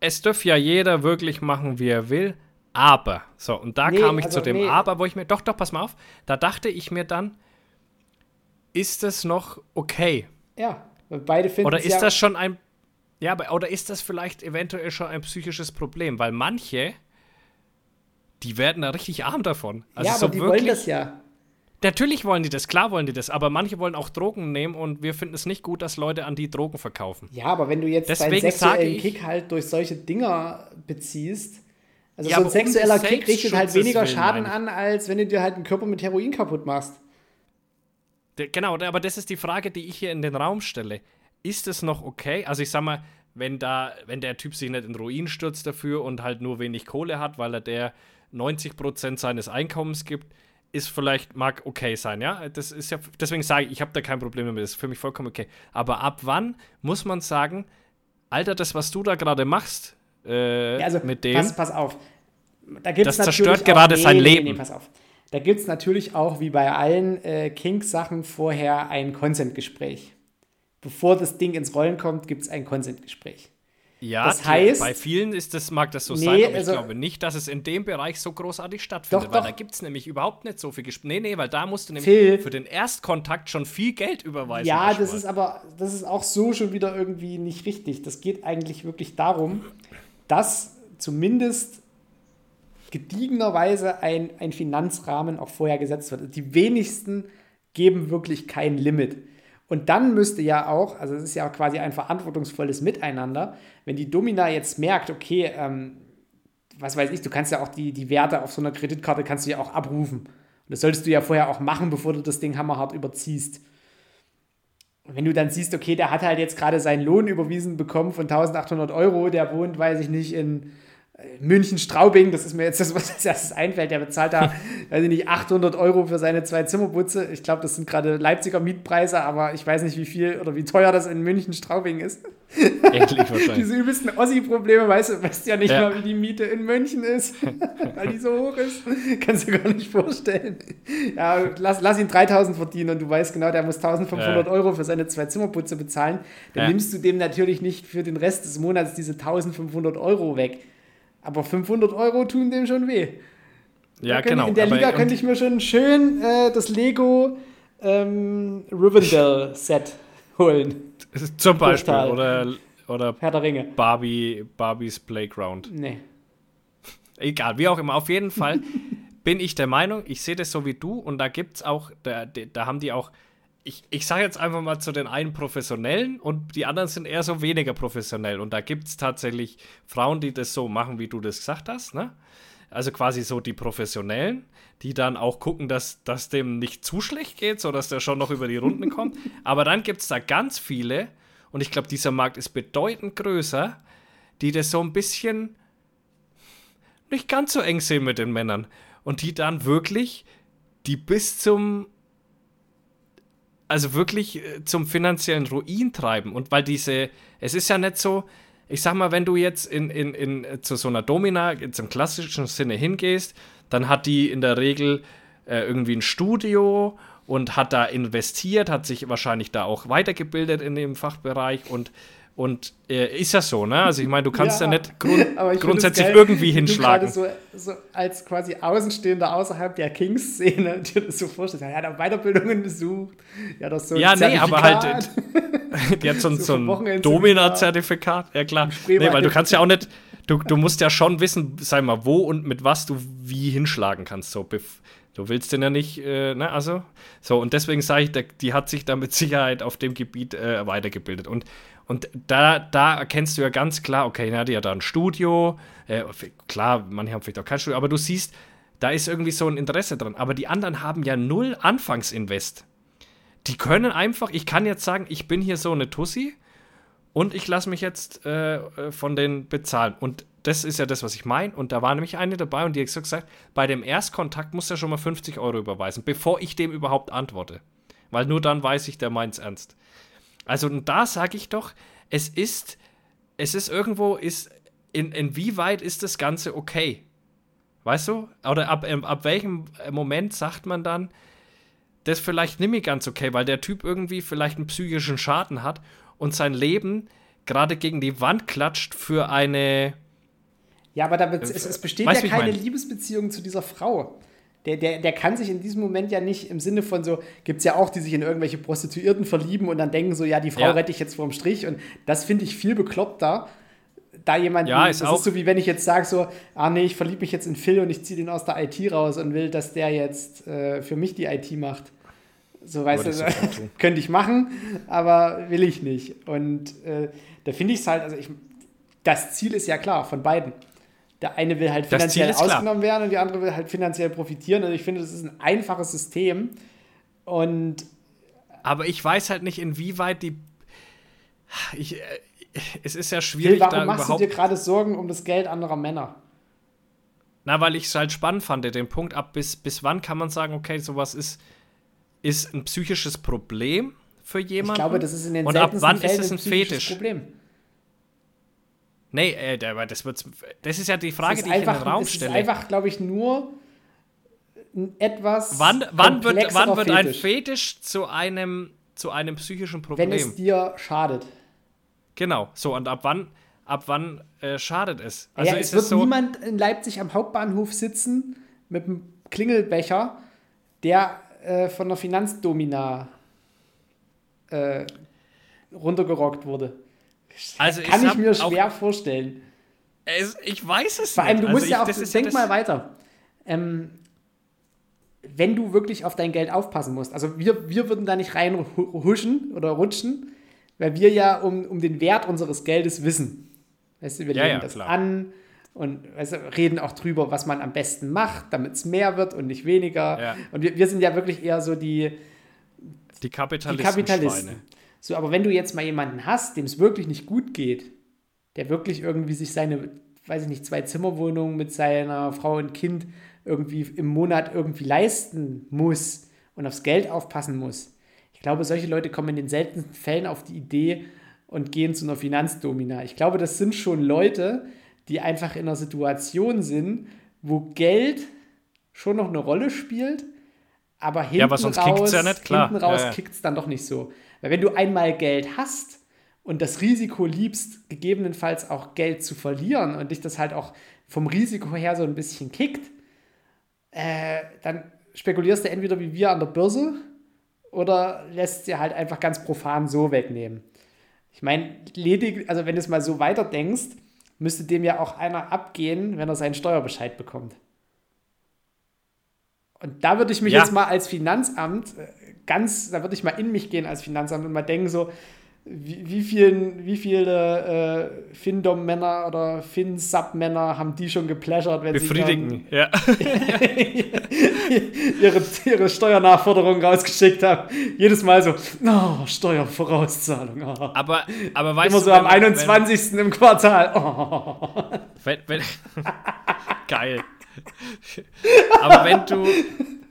es dürfte ja jeder wirklich machen, wie er will, aber, so, und da Nee, kam ich also zu dem nee. Aber, wo ich mir, doch, doch, pass mal auf, da dachte ich mir dann, ist das noch okay? Ja, beide finden Oder ist ja, das schon ein. Ja, aber, oder ist das vielleicht eventuell schon ein psychisches Problem? Weil manche, die werden da richtig arm davon. Also ja, aber so die wirklich, wollen das ja. Natürlich wollen die das, klar wollen die das, aber manche wollen auch Drogen nehmen und wir finden es nicht gut, dass Leute an die Drogen verkaufen. Ja, aber wenn du jetzt Deswegen deinen sexuellen ich- Kick halt durch solche Dinger beziehst, also Ja, so ein um sexueller des Kick richtet halt weniger willen, Schaden an, als wenn du dir halt einen Körper mit Heroin kaputt machst. Genau, aber das ist die Frage, die ich hier in den Raum stelle. Ist es noch okay? Also ich sag mal, wenn da, wenn der Typ sich nicht in Ruin stürzt dafür und halt nur wenig Kohle hat, weil er der 90% seines Einkommens gibt, ist vielleicht, mag okay sein, ja. Das ist ja, deswegen sage ich, ich habe da kein Problem damit, das ist für mich vollkommen okay. Aber ab wann muss man sagen, Alter, das, was du da gerade machst, äh, Ja, also mit dem. pass, pass auf. Da gibt's Das natürlich zerstört gerade auch, sein nee, Leben. Nee, nee, pass auf. Da gibt es natürlich auch, wie bei allen äh, Kink-Sachen, vorher ein Consent-Gespräch. Bevor das Ding ins Rollen kommt, gibt es ein Consent-Gespräch. Ja, das heißt- bei vielen ist das, mag das so Nee, sein, aber also- ich glaube nicht, dass es in dem Bereich so großartig stattfindet, Doch, weil doch. da gibt es nämlich überhaupt nicht so viel Gespräche. Nee, nee, weil da musst du nämlich Phil. für den Erstkontakt schon viel Geld überweisen. Ja, das ist aber, das ist auch so schon wieder irgendwie nicht richtig. Das geht eigentlich wirklich darum, dass zumindest gediegenerweise ein, ein Finanzrahmen auch vorher gesetzt wird. Die wenigsten geben wirklich kein Limit. Und dann müsste ja auch, also es ist ja quasi ein verantwortungsvolles Miteinander, wenn die Domina jetzt merkt, okay, ähm, was weiß ich, du kannst ja auch die, die Werte auf so einer Kreditkarte kannst du ja auch abrufen. Und das solltest du ja vorher auch machen, bevor du das Ding hammerhart überziehst. Und wenn du dann siehst, okay, der hat halt jetzt gerade seinen Lohn überwiesen bekommen von 1800 Euro, der wohnt, weiß ich nicht, in München Straubing, das ist mir jetzt das, was als erstes einfällt, der bezahlt da, weiß ich nicht, 800 Euro für seine zwei Zimmerputze. Ich glaube, das sind gerade Leipziger Mietpreise, aber ich weiß nicht, wie viel oder wie teuer das in München Straubing ist. Ähnlich wahrscheinlich. Diese übelsten Ossi-Probleme, weißt du, weißt ja nicht Ja. mal, wie die Miete in München ist, weil die so hoch ist. Kannst du gar nicht vorstellen. Ja, lass, lass ihn 3000 verdienen und du weißt genau, der muss 1500 Ja. Euro für seine zwei Zimmerputze bezahlen. Dann Ja. nimmst du dem natürlich nicht für den Rest des Monats diese 1500 Euro weg. Aber 500 Euro tun dem schon weh. ja, Da könnte- genau. In der aber- Liga könnte ich mir schon schön äh, das Lego ähm, Rivendell-Set holen. Zum Beispiel. Oder, oder Herr der Ringe. Barbie, Barbies Playground. Nee. Egal, wie auch immer. Auf jeden Fall bin ich der Meinung, ich sehe das so wie du und da gibt es auch, da da haben die auch, ich, ich sage jetzt einfach mal zu den einen Professionellen und die anderen sind eher so weniger professionell. Und da gibt es tatsächlich Frauen, die das so machen, wie du das gesagt hast, ne? Also quasi so die Professionellen, die dann auch gucken, dass, dass dem nicht zu schlecht geht, sodass der schon noch über die Runden kommt. Aber dann gibt es da ganz viele, und ich glaube, dieser Markt ist bedeutend größer, die das so ein bisschen nicht ganz so eng sehen mit den Männern. Und die dann wirklich, die bis zum, also wirklich äh, zum finanziellen Ruin treiben. Und weil diese, es ist ja nicht so, ich sag mal, wenn du jetzt in, in, in, äh, zu so einer Domina jetzt im klassischen Sinne hingehst, dann hat die in der Regel äh, irgendwie ein Studio und hat da investiert, hat sich wahrscheinlich da auch weitergebildet in dem Fachbereich und und äh, ist ja so, ne? Also ich meine, du kannst ja, Ja, nicht grund grundsätzlich geil, irgendwie wie du hinschlagen. gerade So, so als quasi Außenstehender außerhalb der Kings-Szene dir das so vorstellst. Er hat auch Weiterbildungen besucht. Ja, das so Ja, nee, aber halt, Zertifikat. Die hat so, ein- So ein. Domina-Zertifikat, ja klar. Nee, weil du kannst ja auch nicht, du, du musst ja schon wissen, sag mal, wo und mit was du wie hinschlagen kannst. So, du willst den ja nicht, äh, ne, also, so, und deswegen sage ich, der, die hat sich da mit Sicherheit auf dem Gebiet äh, weitergebildet. Und, und da, da erkennst du ja ganz klar, okay, na, die hat da ein Studio, äh, klar, manche haben vielleicht auch kein Studio, aber du siehst, da ist irgendwie so ein Interesse dran. Aber die anderen haben ja null Anfangsinvest. Die können einfach, ich kann jetzt sagen, ich bin hier so eine Tussi und ich lasse mich jetzt äh, äh, von denen bezahlen. Und das ist ja das, was ich meine. Und da war nämlich eine dabei und die hat gesagt, bei dem Erstkontakt muss er schon mal 50 Euro überweisen, bevor ich dem überhaupt antworte. Weil nur dann weiß ich, der meint's ernst. Also und da sage ich doch, es ist, es ist irgendwo, ist, in, inwieweit ist das Ganze okay? Weißt du? Oder ab, ähm, ab welchem Moment sagt man dann, das ist vielleicht nicht mehr ganz okay, weil der Typ irgendwie vielleicht einen psychischen Schaden hat und sein Leben gerade gegen die Wand klatscht für eine. Ja, aber da es, es besteht Weißt, ja keine? Liebesbeziehung zu dieser Frau. Der, der, der kann sich in diesem Moment ja nicht im Sinne von so, gibt es ja auch, die sich in irgendwelche Prostituierten verlieben und dann denken so, ja, die Frau Ja. rette ich jetzt vorm Strich. Und das finde ich viel bekloppter, da jemand, Ja, ist das auch- ist so wie wenn ich jetzt sage so, ah nee, ich verliebe mich jetzt in Phil und ich ziehe den aus der IT raus und will, dass der jetzt äh, für mich die IT macht. So weißt du, könnte ich machen, aber will ich nicht. Und äh, da finde ich es halt, also ich, das Ziel ist ja klar von beiden. Der eine will halt finanziell ist klar. ausgenommen werden und die andere will halt finanziell profitieren. Also ich finde, das ist ein einfaches System. Und Aber ich weiß halt nicht, inwieweit die. Ich, äh, es ist ja Phil, schwierig, warum da machst du überhaupt. dir gerade Sorgen um das Geld anderer Männer? Na, weil ich es halt spannend fand, den Punkt ab, bis, bis wann kann man sagen, okay, sowas ist, ist ein psychisches Problem für jemanden? Ich glaube, das ist in den Und ab wann Fällen ist es ein psychisches Fetisch? Problem. Nee, äh, aber das wird. Das ist ja die Es Frage, ist die ich in den einfach, Raum es ist stelle. einfach, glaube ich, nur etwas wann, wann, wird, wann wird ein Fetisch, Fetisch zu einem, zu einem psychischen wenn es Problem? dir schadet. Genau, so, und ab wann, ab wann äh, schadet es? Also ja, ist es wird so, niemand in Leipzig am Hauptbahnhof sitzen mit einem Klingelbecher, der äh, von der Finanzdomina äh, runtergerockt wurde. Also Kann ich hab mir schwer vorstellen. Es, ich weiß es Vor allem, nicht. du musst also ja ich, auch, denk ja mal weiter. Ähm, wenn du wirklich auf dein Geld aufpassen musst, also wir, wir würden da nicht reinhuschen oder rutschen, weil wir ja um, um den Wert unseres Geldes wissen. Weißt du, wir Ja, legen ja, das klar. an und weißt du, reden auch drüber, was man am besten macht, damit es mehr wird und nicht weniger. Ja. Und wir, wir sind ja wirklich eher so die, die die Kapitalisten. So, aber wenn du jetzt mal jemanden hast, dem es wirklich nicht gut geht, der wirklich irgendwie sich seine, weiß ich nicht, zwei Zimmerwohnungen mit seiner Frau und Kind irgendwie im Monat irgendwie leisten muss und aufs Geld aufpassen muss. Ich glaube, solche Leute kommen in den seltensten Fällen auf die Idee und gehen zu einer Finanzdomina. Ich glaube, das sind schon Leute, die einfach in einer Situation sind, wo Geld schon noch eine Rolle spielt, aber hinten aber sonst raus, ja nicht, klar. hinten raus Ja, ja. kickt es dann doch nicht so. Weil wenn du einmal Geld hast und das Risiko liebst, gegebenenfalls auch Geld zu verlieren und dich das halt auch vom Risiko her so ein bisschen kickt, äh, dann spekulierst du entweder wie wir an der Börse oder lässt sie halt einfach ganz profan so wegnehmen. Ich meine, ledig, also wenn du es mal so weiterdenkst, müsste dem ja auch einer abgehen, wenn er seinen Steuerbescheid bekommt. Und da würde ich mich Ja. jetzt mal als Finanzamt äh, ganz, da würde ich mal in mich gehen als Finanzamt und mal denken so, wie, wie, vielen, wie viele äh, Findom-Männer oder Fin-Sub-Männer haben die schon gepläschert, wenn Befriedigen, ja. sie dann ihre, ihre Steuernachforderungen rausgeschickt haben. Jedes Mal so, oh, Steuervorauszahlung. Oh. Aber, aber weißt Immer du, so am wenn- 21. im Quartal. Oh. Wenn, wenn, geil. Aber wenn du,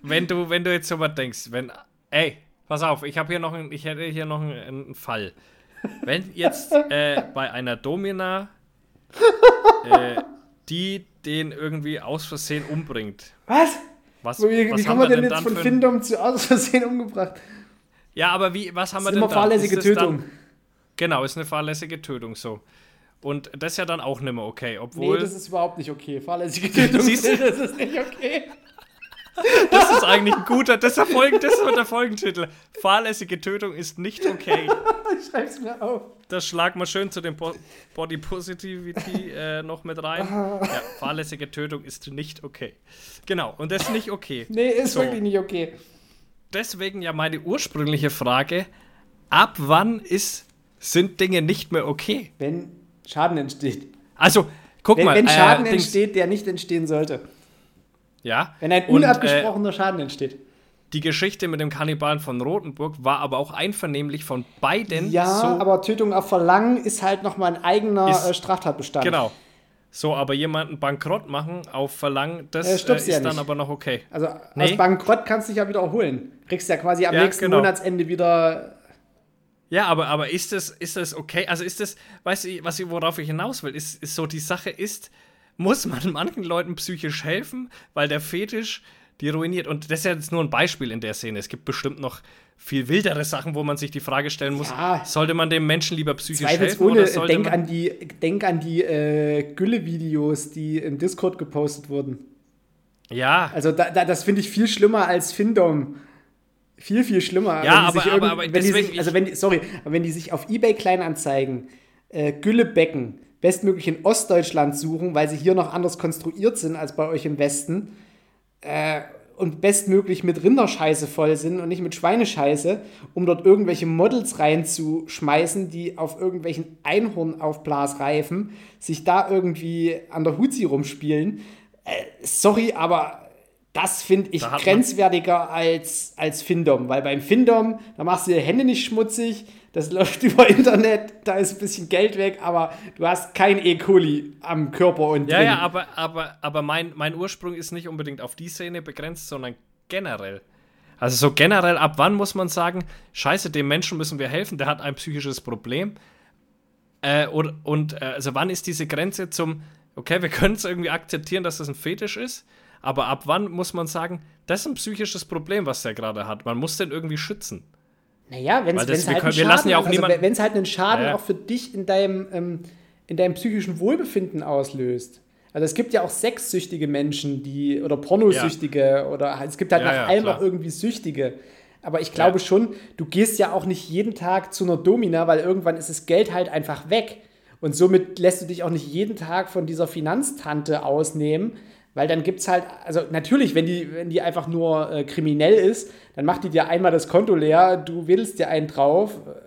wenn du, wenn du jetzt so was denkst, wenn, ey, pass auf, ich habe hier noch, ein, ich hätte hier noch einen, einen Fall. Wenn jetzt äh, bei einer Domina äh, die den irgendwie aus Versehen umbringt, Was? was, Wie, was wie haben kommen wir denn denn jetzt dann von Findom zu aus Versehen umgebracht? Ja, aber wie, was haben Das wir denn immer da? fahrlässige Ist Tötung. Dann, genau, ist eine fahrlässige Tötung so. Und das ist ja dann auch nicht mehr okay, Nee, obwohl das ist überhaupt nicht okay. Fahrlässige Tötung, Siehst du? das ist nicht okay. Das ist eigentlich ein guter, das Folgen, das wird der Folgentitel. Fahrlässige Tötung ist nicht okay. Ich schreib's mir auf. Das schlag mal schön zu dem Bo Body Positivity äh, noch mit rein. Ja, fahrlässige Tötung ist nicht okay. Genau, und das ist nicht okay. Nee, ist So. wirklich nicht okay. Deswegen ja meine ursprüngliche Frage: Ab wann ist, sind Dinge nicht mehr okay? Wenn Schaden entsteht. Also, guck Wenn, mal. wenn Schaden äh, entsteht, der nicht entstehen sollte. Ja. Wenn ein äh, unabgesprochener Schaden entsteht. Die Geschichte mit dem Kannibalen von Rothenburg war aber auch einvernehmlich von beiden Ja, so aber Tötung auf Verlangen ist halt nochmal ein eigener Ist- äh, Straftatbestand. Genau. So, aber jemanden bankrott machen auf Verlangen, das Äh, äh, ist ja dann aber noch okay. Also Nee. aus Bankrott kannst du dich ja wiederholen. Kriegst ja quasi am Ja, nächsten genau. Monatsende wieder. Ja, aber, aber ist das, ist das okay? Also ist das, weißt du, was ich, worauf ich hinaus will, ist, ist so, die Sache ist, muss man manchen Leuten psychisch helfen, weil der Fetisch die ruiniert. Und das ist ja jetzt nur ein Beispiel in der Szene. Es gibt bestimmt noch viel wildere Sachen, wo man sich die Frage stellen muss, Ja. sollte man dem Menschen lieber psychisch helfen oder äh, denk an die, denk an die äh, Gülle-Videos, die im Discord gepostet wurden. Ja, Also da, da, das finde ich viel schlimmer als Findom. Viel, viel schlimmer. Ja, die aber- aber- aber wenn die deswegen sich, also wenn die, sorry, aber wenn die sich auf Ebay Kleinanzeigen äh, Güllebecken bestmöglich in Ostdeutschland suchen, weil sie hier noch anders konstruiert sind als bei euch im Westen. Äh, und bestmöglich mit Rinderscheiße voll sind und nicht mit Schweinescheiße, um dort irgendwelche Models reinzuschmeißen, die auf irgendwelchen Einhornaufblasreifen sich da irgendwie an der Huzi rumspielen. Äh, sorry, aber das finde ich grenzwertiger als, als Findom, weil beim Findom, da machst du die Hände nicht schmutzig, das läuft über Internet, da ist ein bisschen Geld weg, aber du hast kein E. coli am Körper und Ja, drin. ja, aber, aber, aber mein, mein Ursprung ist nicht unbedingt auf die Szene begrenzt, sondern generell. Also so generell, ab wann muss man sagen, scheiße, dem Menschen müssen wir helfen, der hat ein psychisches Problem. Äh, und und äh, also wann ist diese Grenze zum, okay, wir können es irgendwie akzeptieren, dass das ein Fetisch ist, aber ab wann muss man sagen, das ist ein psychisches Problem, was der gerade hat. Man muss den irgendwie schützen. Naja, wenn es halt, können, Schaden, ja also halt einen Schaden ja. auch für dich in deinem, ähm, in deinem psychischen Wohlbefinden auslöst. Also es gibt ja auch sexsüchtige Menschen, die oder Pornosüchtige ja. oder es gibt halt nach allem klar. auch irgendwie Süchtige. Aber ich glaube schon, du gehst ja auch nicht jeden Tag zu einer Domina, weil irgendwann ist das Geld halt einfach weg. Und somit lässt du dich auch nicht jeden Tag von dieser Finanztante ausnehmen, weil dann gibt es halt, also natürlich, wenn die, wenn die einfach nur äh, kriminell ist, dann macht die dir einmal das Konto leer, du wählst dir einen drauf äh,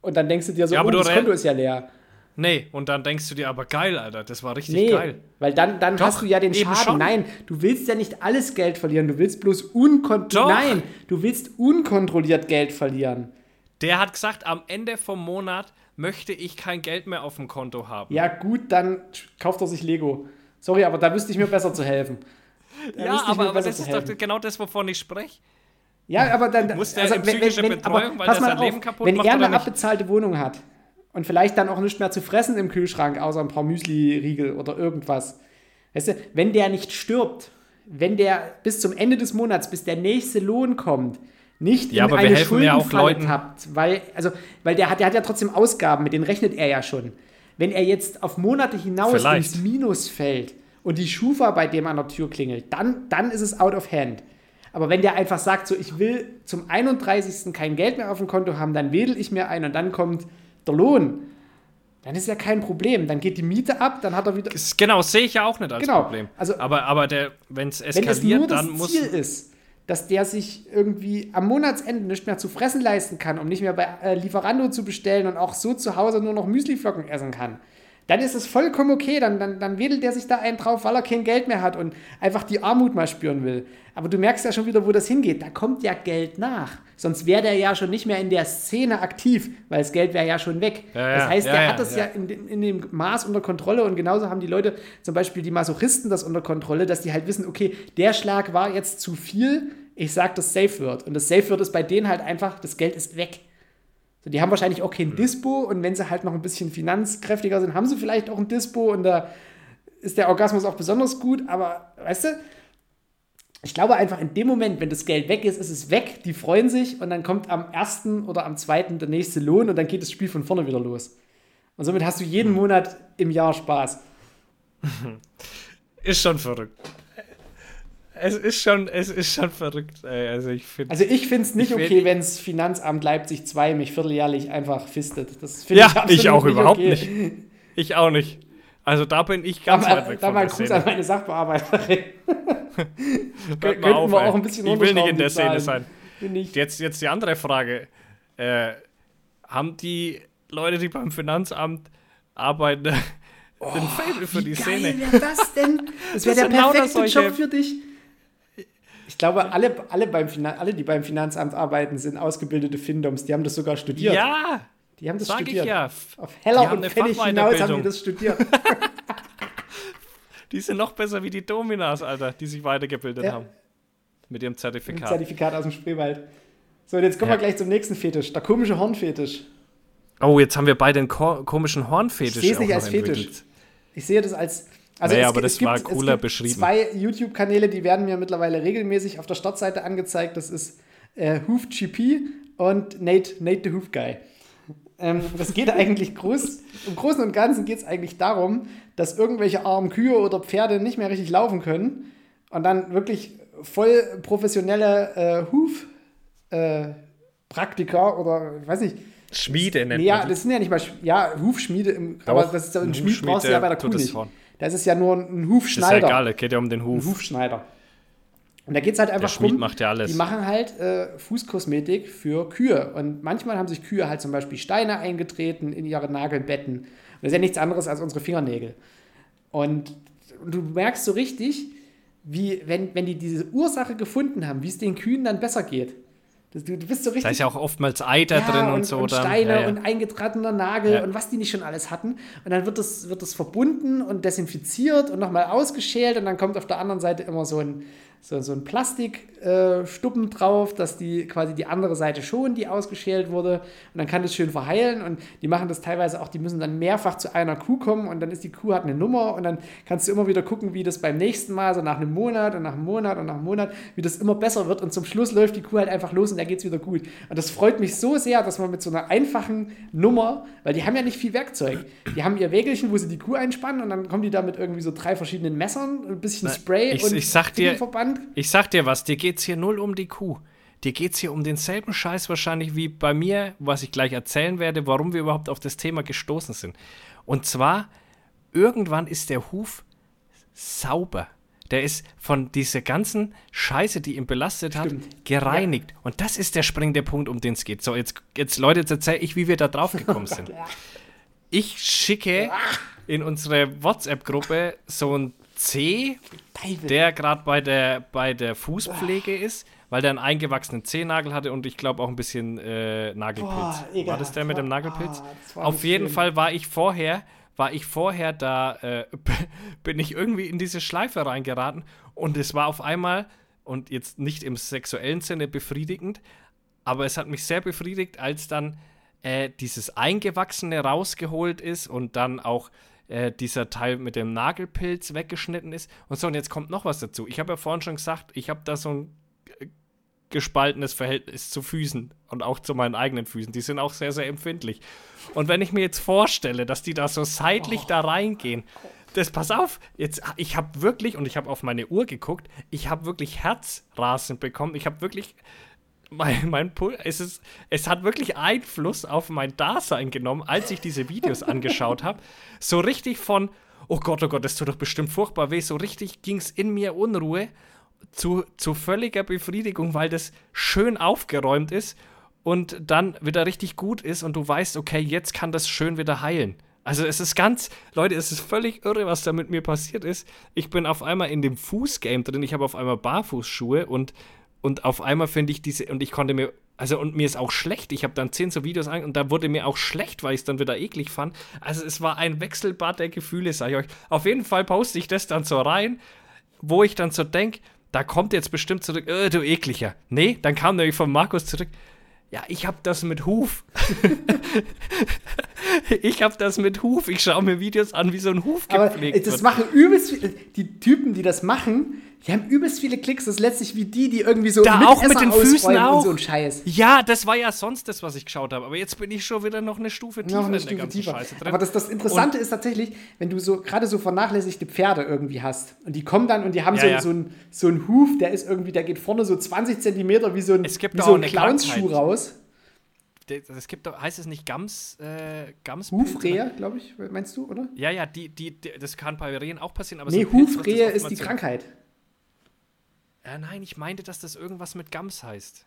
und dann denkst du dir so, ja, oh, das Konto ist ja leer. Nee, und dann denkst du dir aber geil, Alter, das war richtig nee, geil. Weil dann, dann hast du ja den Schaden. Schon. Nein, du willst ja nicht alles Geld verlieren, du willst bloß unkontrolliert. Nein, du willst unkontrolliert Geld verlieren. Der hat gesagt, am Ende vom Monat möchte ich kein Geld mehr auf dem Konto haben. Ja, gut, dann kauft er sich Lego. Sorry, aber da wüsste ich mir besser zu helfen. Da ja, aber, aber das ist doch genau das, wovon ich spreche. Ja, aber dann. Muss der also, wenn, wenn, Betreuung, aber, weil das sein Leben kaputt Wenn er eine abbezahlte Wohnung hat und vielleicht dann auch nichts mehr zu fressen im Kühlschrank, außer ein paar Müsli-Riegel oder irgendwas. Weißt du, wenn der nicht stirbt, wenn der bis zum Ende des Monats, bis der nächste Lohn kommt, nicht ja, in aber eine Schuldenfalle ja tappt, weil, also, weil der hat, der hat ja trotzdem Ausgaben, mit denen rechnet er ja schon. Wenn er jetzt auf Monate hinaus Vielleicht. ins Minus fällt und die Schufa bei dem an der Tür klingelt, dann, dann ist es out of hand. Aber wenn der einfach sagt, so ich will zum 31. kein Geld mehr auf dem Konto haben, dann wedel ich mir ein und dann kommt der Lohn, dann ist ja kein Problem. Dann geht die Miete ab, dann hat er wieder. Genau, sehe ich ja auch nicht als genau. Problem. Also, aber, aber wenn es eskaliert, wenn es nur das dann Ziel ist, dass der sich irgendwie am Monatsende nicht mehr zu fressen leisten kann, um nicht mehr bei äh, Lieferando zu bestellen und auch so zu Hause nur noch Müsliflocken essen kann, dann ist es vollkommen okay. Dann, dann, dann wedelt der sich da einen drauf, weil er kein Geld mehr hat und einfach die Armut mal spüren will. Aber du merkst ja schon wieder, wo das hingeht. Da kommt ja Geld nach. Sonst wäre der ja schon nicht mehr in der Szene aktiv, weil das Geld wäre ja schon weg. Ja, ja, das heißt, ja, der hat das ja, in, in, dem Maß unter Kontrolle und genauso haben die Leute, zum Beispiel die Masochisten, das unter Kontrolle, dass die halt wissen, okay, der Schlag war jetzt zu viel, ich sag, das Safe wird. Und das Safe wird ist bei denen halt einfach, das Geld ist weg. So, die haben wahrscheinlich auch kein Dispo und wenn sie halt noch ein bisschen finanzkräftiger sind, haben sie vielleicht auch ein Dispo und da ist der Orgasmus auch besonders gut, aber weißt du, ich glaube einfach in dem Moment, wenn das Geld weg ist, ist es weg, die freuen sich und dann kommt am ersten oder am zweiten der nächste Lohn und dann geht das Spiel von vorne wieder los. Und somit hast du jeden Monat im Jahr Spaß. Ist schon verrückt. Es ist schon, es ist schon verrückt. Ey. Also ich finde also ich es nicht okay, wenn das Finanzamt Leipzig 2 mich vierteljährlich einfach fistet. Das finde ja, ich, ich auch nicht überhaupt okay. nicht. Ich auch nicht. Also da bin ich ganz da weit weg da von mal Gruß an meine Sachbearbeiterin. Könnten auf, wir auch ein bisschen Ich will nicht in der Szene sein. Jetzt, jetzt die andere Frage. Äh, haben die Leute, die beim Finanzamt arbeiten, oh, den Fable für die geil Szene? Wäre das denn? Das wäre der perfekte Job für dich. Ich glaube, alle, alle, beim alle, die beim Finanzamt arbeiten, sind ausgebildete Findoms. Die haben das sogar studiert. Ja! Die haben das Sag studiert. Ich ja. Auf Heller und Pfennig hinaus haben die das studiert. die sind noch besser wie die Dominas, Alter, die sich weitergebildet ja. haben. Mit ihrem Zertifikat. Mit Zertifikat aus dem Spreewald. So, und jetzt kommen ja. wir gleich zum nächsten Fetisch. Der komische Hornfetisch. Oh, jetzt haben wir beide einen ko komischen Hornfetisch. Ich sehe es nicht als Fetisch. Ich sehe das als also naja, es, aber das es gibt, war cooler beschrieben. Zwei YouTube-Kanäle, die werden mir mittlerweile regelmäßig auf der Startseite angezeigt. Das ist äh, Hoof GP und Nate, Nate the Hoof Guy. Ähm, das geht eigentlich groß. Im Großen und Ganzen geht es eigentlich darum, dass irgendwelche armen Kühe oder Pferde nicht mehr richtig laufen können und dann wirklich voll professionelle äh, Huf-Praktiker äh, oder ich weiß nicht, Schmiede nennt Nee, ja, das sind ja nicht mal, Sch- ja, Hufschmiede, im, aber das ist, ein ein Schmied brauchst du ja bei der Kuh tut das ist ja nur ein Das ist ja Hufschneider. egal, es geht ja um den ein Huf. Hufschneider. Und da geht es halt einfach Schmied rum, macht ja alles. die machen halt äh, Fußkosmetik für Kühe. Und manchmal haben sich Kühe halt zum Beispiel Steine eingetreten in ihre Nagelbetten. Und das ist ja nichts anderes als unsere Fingernägel. Und du merkst so richtig, wie, wenn, wenn die diese Ursache gefunden haben, wie es den Kühen dann besser geht. Das, du, du bist so richtig. Da ist ja auch oftmals Eiter Ja, drin und, und, so. und dann. Steine ja, ja. und eingetratener Nagel und was die nicht schon alles hatten. Und dann wird das, wird das verbunden und desinfiziert und nochmal ausgeschält und dann kommt auf der anderen Seite immer so ein, so, so ein Plastikstuppen äh, drauf, dass die quasi die andere Seite schon, die ausgeschält wurde. Und dann kann das schön verheilen und die machen das teilweise auch, die müssen dann mehrfach zu einer Kuh kommen und dann ist die Kuh hat eine Nummer und dann kannst du immer wieder gucken, wie das beim nächsten Mal, so nach einem Monat und nach einem Monat und nach einem Monat, wie das immer besser wird und zum Schluss läuft die Kuh halt einfach los und da geht es wieder gut. Und das freut mich so sehr, dass man mit so einer einfachen Nummer, weil die haben ja nicht viel Werkzeug, die haben ihr Wägelchen, wo sie die Kuh einspannen und dann kommen die da mit irgendwie so drei verschiedenen Messern, ein bisschen Spray ich- und ich sag dir- Verband. Ich sag dir was, dir geht's hier null um die Kuh. Dir geht's hier um denselben Scheiß wahrscheinlich wie bei mir, was ich gleich erzählen werde, warum wir überhaupt auf das Thema gestoßen sind. Und zwar, irgendwann ist der Huf sauber. Der ist von dieser ganzen Scheiße, die ihn belastet hat, Stimmt. gereinigt. Und das ist der springende Punkt, um den es geht. So, jetzt, jetzt Leute, jetzt erzähle ich, wie wir da drauf gekommen sind. Ich schicke in unsere WhatsApp-Gruppe so ein C, Teufel. der gerade bei der, bei der Fußpflege ist, weil der einen eingewachsenen Zehennagel hatte und ich glaube auch ein bisschen äh, Nagelpilz. Boah, war das der mit dem Nagelpilz? Ah, das war Auf jeden schön. Fall war ich vorher, war ich vorher da, äh, bin ich irgendwie in diese Schleife reingeraten und es war auf einmal, und jetzt nicht im sexuellen Sinne befriedigend, aber es hat mich sehr befriedigt, als dann äh, dieses Eingewachsene rausgeholt ist und dann auch äh, dieser Teil mit dem Nagelpilz weggeschnitten ist. Und so, und jetzt kommt noch was dazu. Ich habe ja vorhin schon gesagt, ich habe da so ein äh, gespaltenes Verhältnis zu Füßen und auch zu meinen eigenen Füßen. Die sind auch sehr, sehr empfindlich. Und wenn ich mir jetzt vorstelle, dass die da so seitlich da reingehen, das, pass auf, jetzt, ich habe wirklich, und ich habe auf meine Uhr geguckt, ich habe wirklich Herzrasen bekommen. Ich habe wirklich, mein, mein Pul es, ist, es hat wirklich Einfluss auf mein Dasein genommen, als ich diese Videos angeschaut habe. So richtig von, oh Gott, oh Gott, das tut doch bestimmt furchtbar weh. So richtig ging es in mir Unruhe zu, zu völliger Befriedigung, weil das schön aufgeräumt ist und dann wieder richtig gut ist und du weißt, okay, jetzt kann das schön wieder heilen. Also es ist ganz, Leute, es ist völlig irre, was da mit mir passiert ist. Ich bin auf einmal in dem Fußgame drin, ich habe auf einmal Barfußschuhe und, und auf einmal finde ich diese, und ich konnte mir, also und mir ist auch schlecht, ich habe dann zehn so Videos an und da wurde mir auch schlecht, weil ich es dann wieder eklig fand. Also es war ein Wechselbad der Gefühle, sage ich euch. Auf jeden Fall poste ich das dann so rein, wo ich dann so denke, da kommt jetzt bestimmt zurück, äh, du ekliger. Nee, dann kam nämlich von Markus zurück, ja, ich hab das mit Huf. ich hab das mit Huf. Ich schaue mir Videos an, wie so ein Huf Aber gepflegt äh, das wird. machen übelst viele, die Typen, die das machen, die haben übelst viele Klicks. Das ist letztlich wie die, die irgendwie so Da auch mit Esser den Füßen auch. und so ein Scheiß. Ja, das war ja sonst das, was ich geschaut habe. Aber jetzt bin ich schon wieder noch eine Stufe tiefer Noch eine in der Stufe ganzen tiefer. Scheiße drin. Aber das, das Interessante ist tatsächlich, wenn du so gerade so vernachlässigte Pferde irgendwie hast und die kommen dann und die haben Ja, so, ja. so, einen, so einen Huf, der ist irgendwie, der geht vorne so 20 Zentimeter wie so ein, Es gibt wie auch so ein Clownsschuh raus. Es gibt heißt es nicht Gams, äh, Gams Hufrehe, glaube ich, meinst du, oder? Ja, ja, die, die, die, das kann bei Rehen auch passieren. Aber Nee, so ein Hufrehe ist die Krankheit. Äh, nein, ich meinte, dass das irgendwas mit Gams heißt.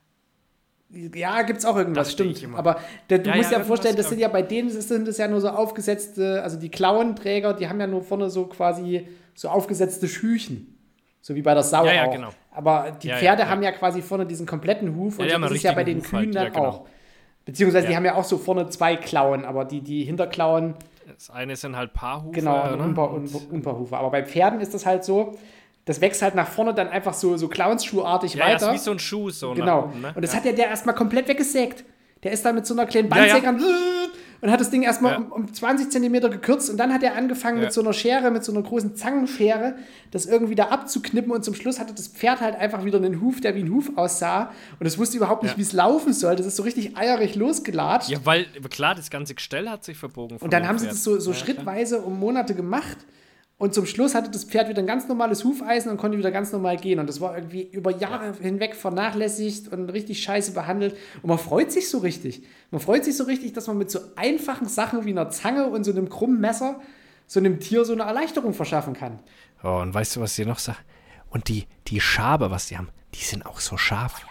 Ja, gibt es auch irgendwas, Dachte stimmt. Aber der, du Ja, musst ja, ja vorstellen, das sind ja bei denen sind das ja nur so aufgesetzte, also die Klauenträger, die haben ja nur vorne so quasi so aufgesetzte Schüchen. So wie bei der Sau Ja, ja, auch. genau. Aber die Pferde haben ja quasi vorne diesen kompletten Huf und haben ist ja bei den Huf Kühen halt, dann genau. auch. Beziehungsweise die haben ja auch so vorne zwei Klauen, aber die, die Hinterklauen, Das eine sind halt Paarhufe. genau, und ne? Unter, Und- Unter, Unterhufe. Aber bei Pferden ist das halt so, das wächst halt nach vorne dann einfach so, so Clownsschuhartig ja, ja, weiter. ist wie so ein Schuh. So Genau. oben, ne? Und das ja. hat ja der erstmal komplett weggesägt. Der ist dann mit so einer kleinen Ja, ja. Bandsäge an- und hat das Ding erstmal Ja. um, um 20 Zentimeter gekürzt und dann hat er angefangen Ja. mit so einer Schere, mit so einer großen Zangenschere, das irgendwie da abzuknippen und zum Schluss hatte das Pferd halt einfach wieder einen Huf, der wie ein Huf aussah und es wusste überhaupt nicht, Ja. wie es laufen soll. Das ist so richtig eierig losgelatscht. Ja, weil, klar, das ganze Gestell hat sich verbogen. und dann haben sie Pferd. das so, so Ja, schrittweise um Monate gemacht Und zum Schluss hatte das Pferd wieder ein ganz normales Hufeisen und konnte wieder ganz normal gehen. Und das war irgendwie über Jahre hinweg vernachlässigt und richtig scheiße behandelt. Und man freut sich so richtig. Man freut sich so richtig, dass man mit so einfachen Sachen wie einer Zange und so einem krummen Messer so einem Tier so eine Erleichterung verschaffen kann. Oh, und weißt du, was ich noch sage? Und die, die Schabe, was die haben, die sind auch so scharf.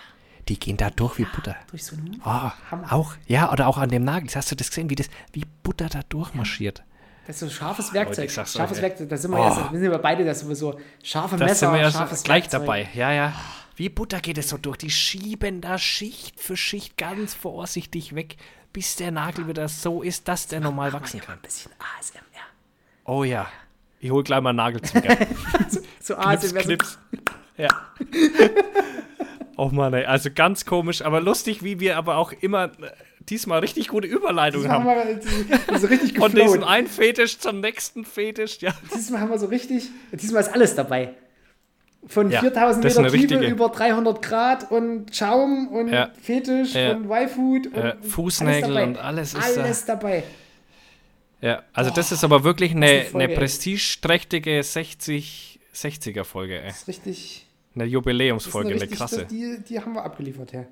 Die gehen da durch wie Butter. Durch so einen Oh, auch, ja, oder auch an dem Nagel. Hast du das gesehen, wie das, wie Butter da durchmarschiert? Das ist so scharfes Werkzeug. euch, scharfes ey. Werkzeug. Da sind wir, Oh. ja, sind wir beide das sowieso. Scharfe Das Messer, sind wir ja scharfes gleich Werkzeug. dabei. Ja, ja. Wie Butter geht es so durch. Die schieben da Schicht für Schicht ganz vorsichtig weg, bis der Nagel wieder so ist, dass der normal wachsen kann. Ein bisschen ASMR. Oh ja. Ich hol gleich mal einen Nagelzwinger. So Knips, ASMR. knips. Ja. Oh Mann, ey. Also ganz komisch, aber lustig, wie wir aber auch immer diesmal richtig gute Überleitungen Diesmal haben haben. wir so richtig Von diesem einen Fetisch zum nächsten Fetisch. Ja. Diesmal haben wir so richtig, diesmal ist alles dabei. Von Ja, 4000 das ist Meter eine Tiefe richtige- über 300 Grad und Schaum und Ja. Fetisch Ja. und Y-Food und Äh, Fußnägel alles und alles ist da. Alles dabei. Ja, also das ist aber wirklich eine, eine Folge, eine prestigeträchtige 60, 60er Folge, ey. Das ist richtig. Eine Jubiläumsfolge, eine, richtig krasse. Das, die, die haben wir abgeliefert, ja.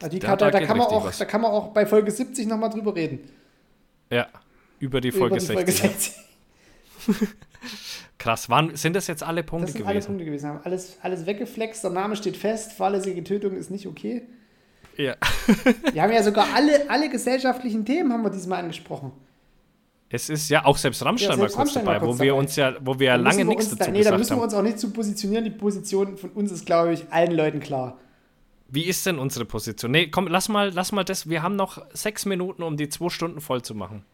Da, die Da- kann, da, da kann man auch, was. da kann man auch bei Folge 70 nochmal drüber reden. Ja, über die Folge Über die 60. Folge ja. 60. Krass, waren, sind das jetzt alle Punkte Das sind alle gewesen? Punkte gewesen. Haben alles, alles weggeflext, der Name steht fest, fahrlässige Tötung ist nicht okay. Ja. Wir haben ja sogar alle, alle gesellschaftlichen Themen haben wir diesmal angesprochen. Es ist ja auch selbst Rammstein Ja, war selbst kurz Rammstein dabei, kurz wo wir dabei. uns ja, wo wir ja lange wir nichts dazu da, Nee, da müssen wir haben. uns auch nicht zu positionieren. Die Position von uns ist, glaube ich, allen Leuten klar. Wie ist denn unsere Position? Nee, komm, lass mal, lass mal das. Wir haben noch sechs Minuten, um die zwei Stunden voll zu machen.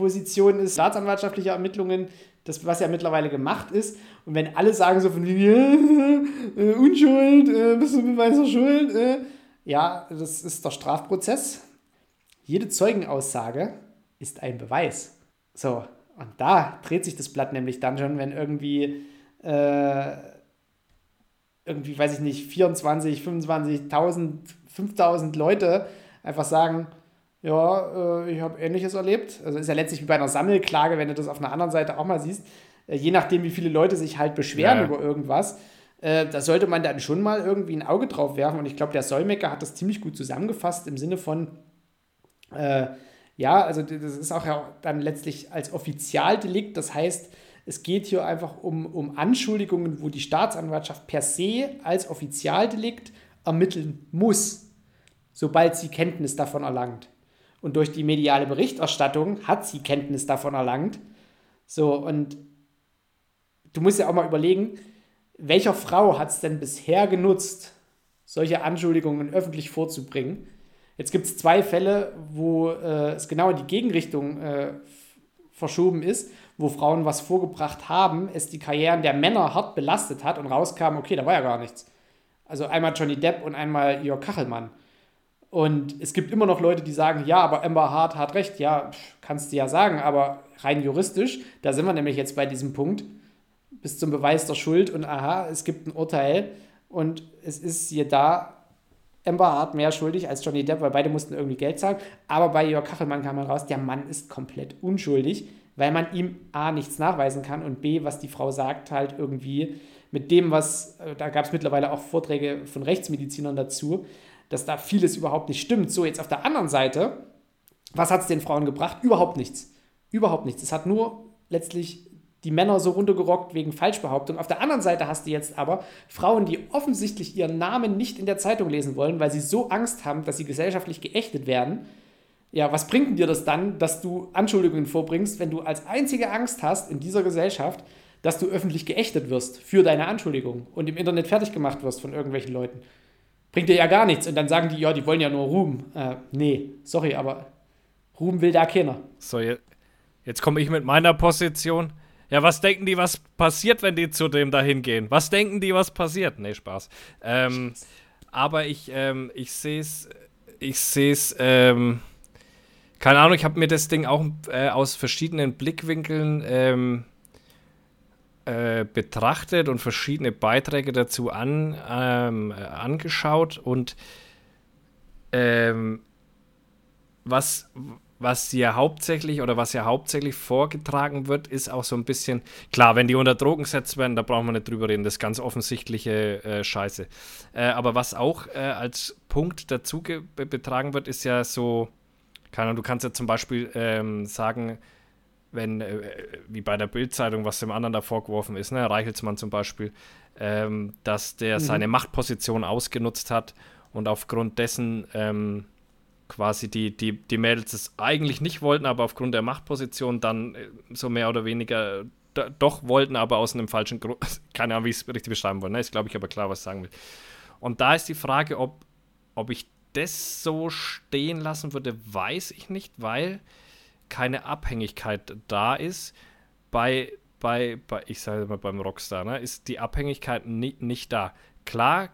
Position ist staatsanwaltschaftliche Ermittlungen, das, was ja mittlerweile gemacht ist. Und wenn alle sagen so von äh, Unschuld, äh, bist du Beweis der Schuld, äh, ja, das ist der Strafprozess. Jede Zeugenaussage ist ein Beweis. So, und da dreht sich das Blatt nämlich dann schon, wenn irgendwie, äh, irgendwie, weiß ich nicht, 24, 25.000, 5.000 Leute einfach sagen, ja, äh, ich habe Ähnliches erlebt. Also ist ja letztlich wie bei einer Sammelklage, wenn du das auf einer anderen Seite auch mal siehst. Äh, je nachdem, wie viele Leute sich halt beschweren Ja. über irgendwas, äh, da sollte man dann schon mal irgendwie ein Auge drauf werfen. Und ich glaube, der Solmecker hat das ziemlich gut zusammengefasst im Sinne von, äh, ja, also das ist auch ja dann letztlich als Offizialdelikt. Das heißt, es geht hier einfach um, um Anschuldigungen, wo die Staatsanwaltschaft per se als Offizialdelikt ermitteln muss, sobald sie Kenntnis davon erlangt. Und durch die mediale Berichterstattung hat sie Kenntnis davon erlangt. So, und du musst ja auch mal überlegen, welcher Frau hat es denn bisher genutzt, solche Anschuldigungen öffentlich vorzubringen? Jetzt gibt es zwei Fälle, wo äh, es genau in die Gegenrichtung äh, verschoben ist, wo Frauen was vorgebracht haben, es die Karrieren der Männer hart belastet hat und rauskam, okay, da war ja gar nichts. Also einmal Johnny Depp und einmal Jörg Kachelmann. Und es gibt immer noch Leute, die sagen, ja, aber Amber Hart hat recht. Ja, kannst du ja sagen, aber rein juristisch, da sind wir nämlich jetzt bei diesem Punkt, bis zum Beweis der Schuld und aha, es gibt ein Urteil und es ist hier da Amber Hart mehr schuldig als Johnny Depp, weil beide mussten irgendwie Geld zahlen. Aber bei Jörg Kachelmann kam man raus, der Mann ist komplett unschuldig, weil man ihm A nichts nachweisen kann und B, was die Frau sagt, halt irgendwie mit dem, was, äh, da gab es mittlerweile auch Vorträge von Rechtsmedizinern dazu, dass da vieles überhaupt nicht stimmt. So, jetzt auf der anderen Seite, was hat es den Frauen gebracht? Überhaupt nichts. Überhaupt nichts. Es hat nur letztlich die Männer so runtergerockt wegen Falschbehauptung. Auf der anderen Seite hast du jetzt aber Frauen, die offensichtlich ihren Namen nicht in der Zeitung lesen wollen, weil sie so Angst haben, dass sie gesellschaftlich geächtet werden. Ja, was bringt dir das dann, dass du Anschuldigungen vorbringst, wenn du als einzige Angst hast in dieser Gesellschaft, dass du öffentlich geächtet wirst für deine Anschuldigung und im Internet fertig gemacht wirst von irgendwelchen Leuten? Bringt dir ja gar nichts. Und dann sagen die, ja, die wollen ja nur Ruhm. Äh, nee, sorry, aber Ruhm will da keiner. So, jetzt, komme ich mit meiner Position. Ja, was denken die, was passiert, wenn die zu dem da hingehen? Was denken die, was passiert? Nee, Spaß. Ähm, aber ich, ähm, ich sehe es, ich sehe es, ähm, keine Ahnung, ich habe mir das Ding auch äh, aus verschiedenen Blickwinkeln ähm, äh, betrachtet und verschiedene Beiträge dazu an, ähm, angeschaut und ähm, was, was ja hauptsächlich oder was ja hauptsächlich vorgetragen wird, ist auch so ein bisschen, klar, wenn die unter Drogen gesetzt werden, da brauchen wir nicht drüber reden, das ist ganz offensichtliche äh, Scheiße. Äh, aber was auch äh, als Punkt dazu betragen wird, ist ja so, keine Ahnung, du kannst ja zum Beispiel ähm, sagen, wenn, äh, wie bei der Bildzeitung, was dem anderen da vorgeworfen ist, ne, Reichelsmann zum Beispiel, ähm, dass der mhm. seine Machtposition ausgenutzt hat und aufgrund dessen ähm, quasi die, die, die Mädels es eigentlich nicht wollten, aber aufgrund der Machtposition dann äh, so mehr oder weniger doch wollten, aber aus einem falschen Grund. Keine Ahnung, wie ich es richtig beschreiben wollte. Ne? Ist, glaube ich, aber klar, was ich sagen will. Und da ist die Frage, ob, ob ich das so stehen lassen würde, weiß ich nicht, weil keine Abhängigkeit da ist. Bei, bei, bei ich sage mal beim Rockstar, ne, ist die Abhängigkeit ni nicht da. Klar,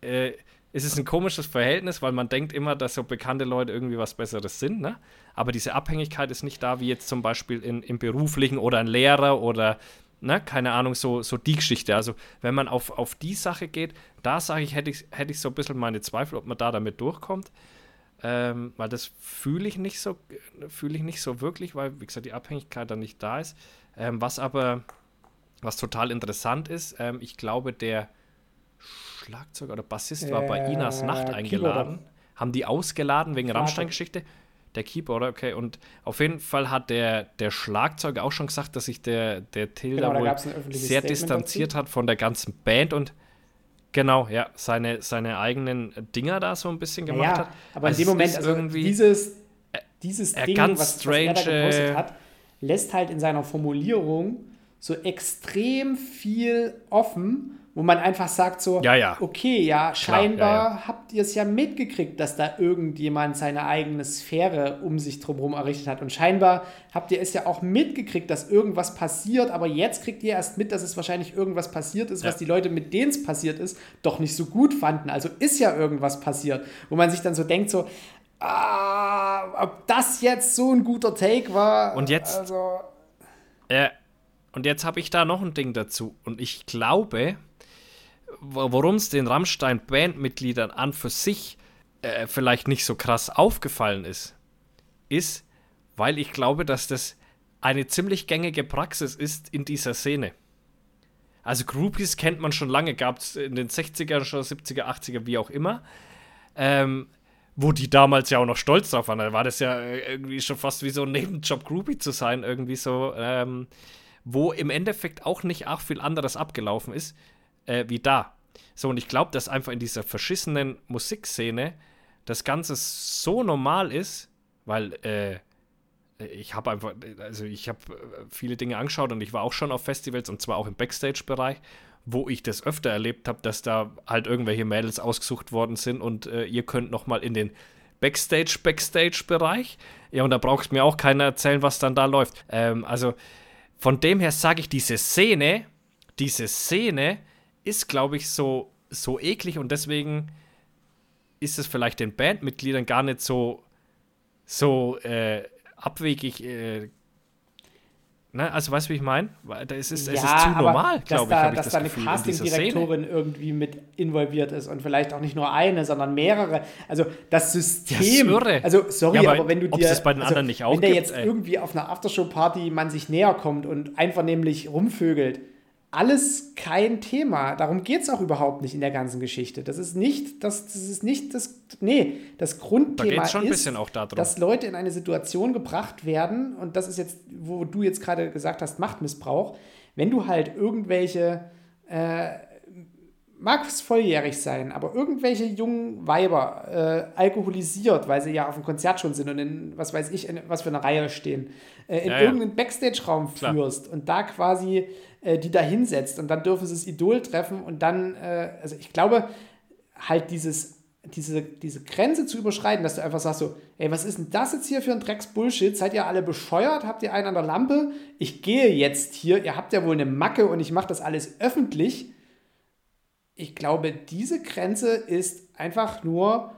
äh, es ist ein komisches Verhältnis, weil man denkt immer, dass so bekannte Leute irgendwie was Besseres sind, ne? Aber diese Abhängigkeit ist nicht da, wie jetzt zum Beispiel in, im beruflichen oder ein Lehrer oder, ne, keine Ahnung, so, so die Geschichte. Also, wenn man auf, auf die Sache geht, da sage ich, hätte ich, hätte ich so ein bisschen meine Zweifel, ob man da damit durchkommt. Ähm, weil das fühle ich nicht so, fühle ich nicht so wirklich, weil, wie gesagt, die Abhängigkeit dann nicht da ist. Ähm, was aber, was total interessant ist, ähm, ich glaube, der Schlagzeuger oder Bassist äh, war bei Inas Nacht eingeladen. Keyboarder. Haben die ausgeladen wegen Rammstein-Geschichte? Der Keyboarder, okay. Und auf jeden Fall hat der, der Schlagzeuger auch schon gesagt, dass sich der, der Tilda genau, wohl sehr Statement distanziert dazu. hat von der ganzen Band und Genau, ja, seine, seine eigenen Dinger da so ein bisschen gemacht ja, hat. Aber also in dem Moment, also irgendwie dieses, dieses Ding, ganz was, strange, was er da gepostet hat, lässt halt in seiner Formulierung so extrem viel offen wo man einfach sagt so, ja, ja. okay, ja, scheinbar ja, habt ihr es ja mitgekriegt, dass da irgendjemand seine eigene Sphäre um sich drumherum errichtet hat. Und scheinbar habt ihr es ja auch mitgekriegt, dass irgendwas passiert, aber jetzt kriegt ihr erst mit, dass es wahrscheinlich irgendwas passiert ist, was die Leute, mit denen es passiert ist, doch nicht so gut fanden. Also ist ja irgendwas passiert, wo man sich dann so denkt, so, ah, ob das jetzt so ein guter Take war. Und jetzt. Also, äh, und jetzt habe ich da noch ein Ding dazu. Und ich glaube, worum es den Rammstein-Bandmitgliedern an für sich äh, vielleicht nicht so krass aufgefallen ist, ist, weil ich glaube, dass das eine ziemlich gängige Praxis ist in dieser Szene. Also Groupies kennt man schon lange, gab es in den 60er, schon 70er, 80er, wie auch immer. Ähm, wo die damals ja auch noch stolz drauf waren. Da war das ja äh, irgendwie schon fast wie so ein Nebenjob Groupie zu sein, irgendwie so, ähm, wo im Endeffekt auch nicht arg viel anderes abgelaufen ist äh, wie da. So, und ich glaube, dass einfach in dieser verschissenen Musikszene das Ganze so normal ist, weil äh, ich habe einfach, also ich habe äh, viele Dinge angeschaut und ich war auch schon auf Festivals und zwar auch im Backstage-Bereich, wo ich das öfter erlebt habe, dass da halt irgendwelche Mädels ausgesucht worden sind und äh, ihr könnt noch mal in den Backstage-Backstage-Bereich. Ja, und da braucht mir auch keiner erzählen, was dann da läuft. Ähm, also von dem her sage ich, diese Szene, diese Szene ist, glaube ich, so, so eklig und deswegen ist es vielleicht den Bandmitgliedern gar nicht so, so äh, abwegig. Äh, ne? Also, weißt du, wie ich meine? Es ist, ja, es ist zu normal, glaube ich. Da, dass ich da eine Castingdirektorin irgendwie mit involviert ist und vielleicht auch nicht nur eine, sondern mehrere. Also, das System. Das irre. Also, sorry, ja, aber, aber, wenn du dir. Das bei den also, anderen nicht auch Wenn der jetzt ey. irgendwie auf einer Aftershow-Party man sich näher kommt und einvernehmlich rumvögelt alles kein Thema. Darum geht es auch überhaupt nicht in der ganzen Geschichte. Das ist nicht das, das ist nicht das, nee, das Grundthema da ist, da dass Leute in eine Situation gebracht werden, und das ist jetzt, wo du jetzt gerade gesagt hast, Machtmissbrauch, wenn du halt irgendwelche, äh, mag es volljährig sein, aber irgendwelche jungen Weiber äh, alkoholisiert, weil sie ja auf dem Konzert schon sind und in, was weiß ich, in, was für eine Reihe stehen, äh, in ja, irgendeinen Backstage-Raum führst und da quasi äh, die da hinsetzt und dann dürfen sie das Idol treffen und dann, äh, also ich glaube, halt dieses, diese, diese Grenze zu überschreiten, dass du einfach sagst so, ey, was ist denn das jetzt hier für ein Drecks-Bullshit? Seid ihr alle bescheuert? Habt ihr einen an der Lampe? Ich gehe jetzt hier, ihr habt ja wohl eine Macke und ich mache das alles öffentlich. Ich glaube, diese Grenze ist einfach nur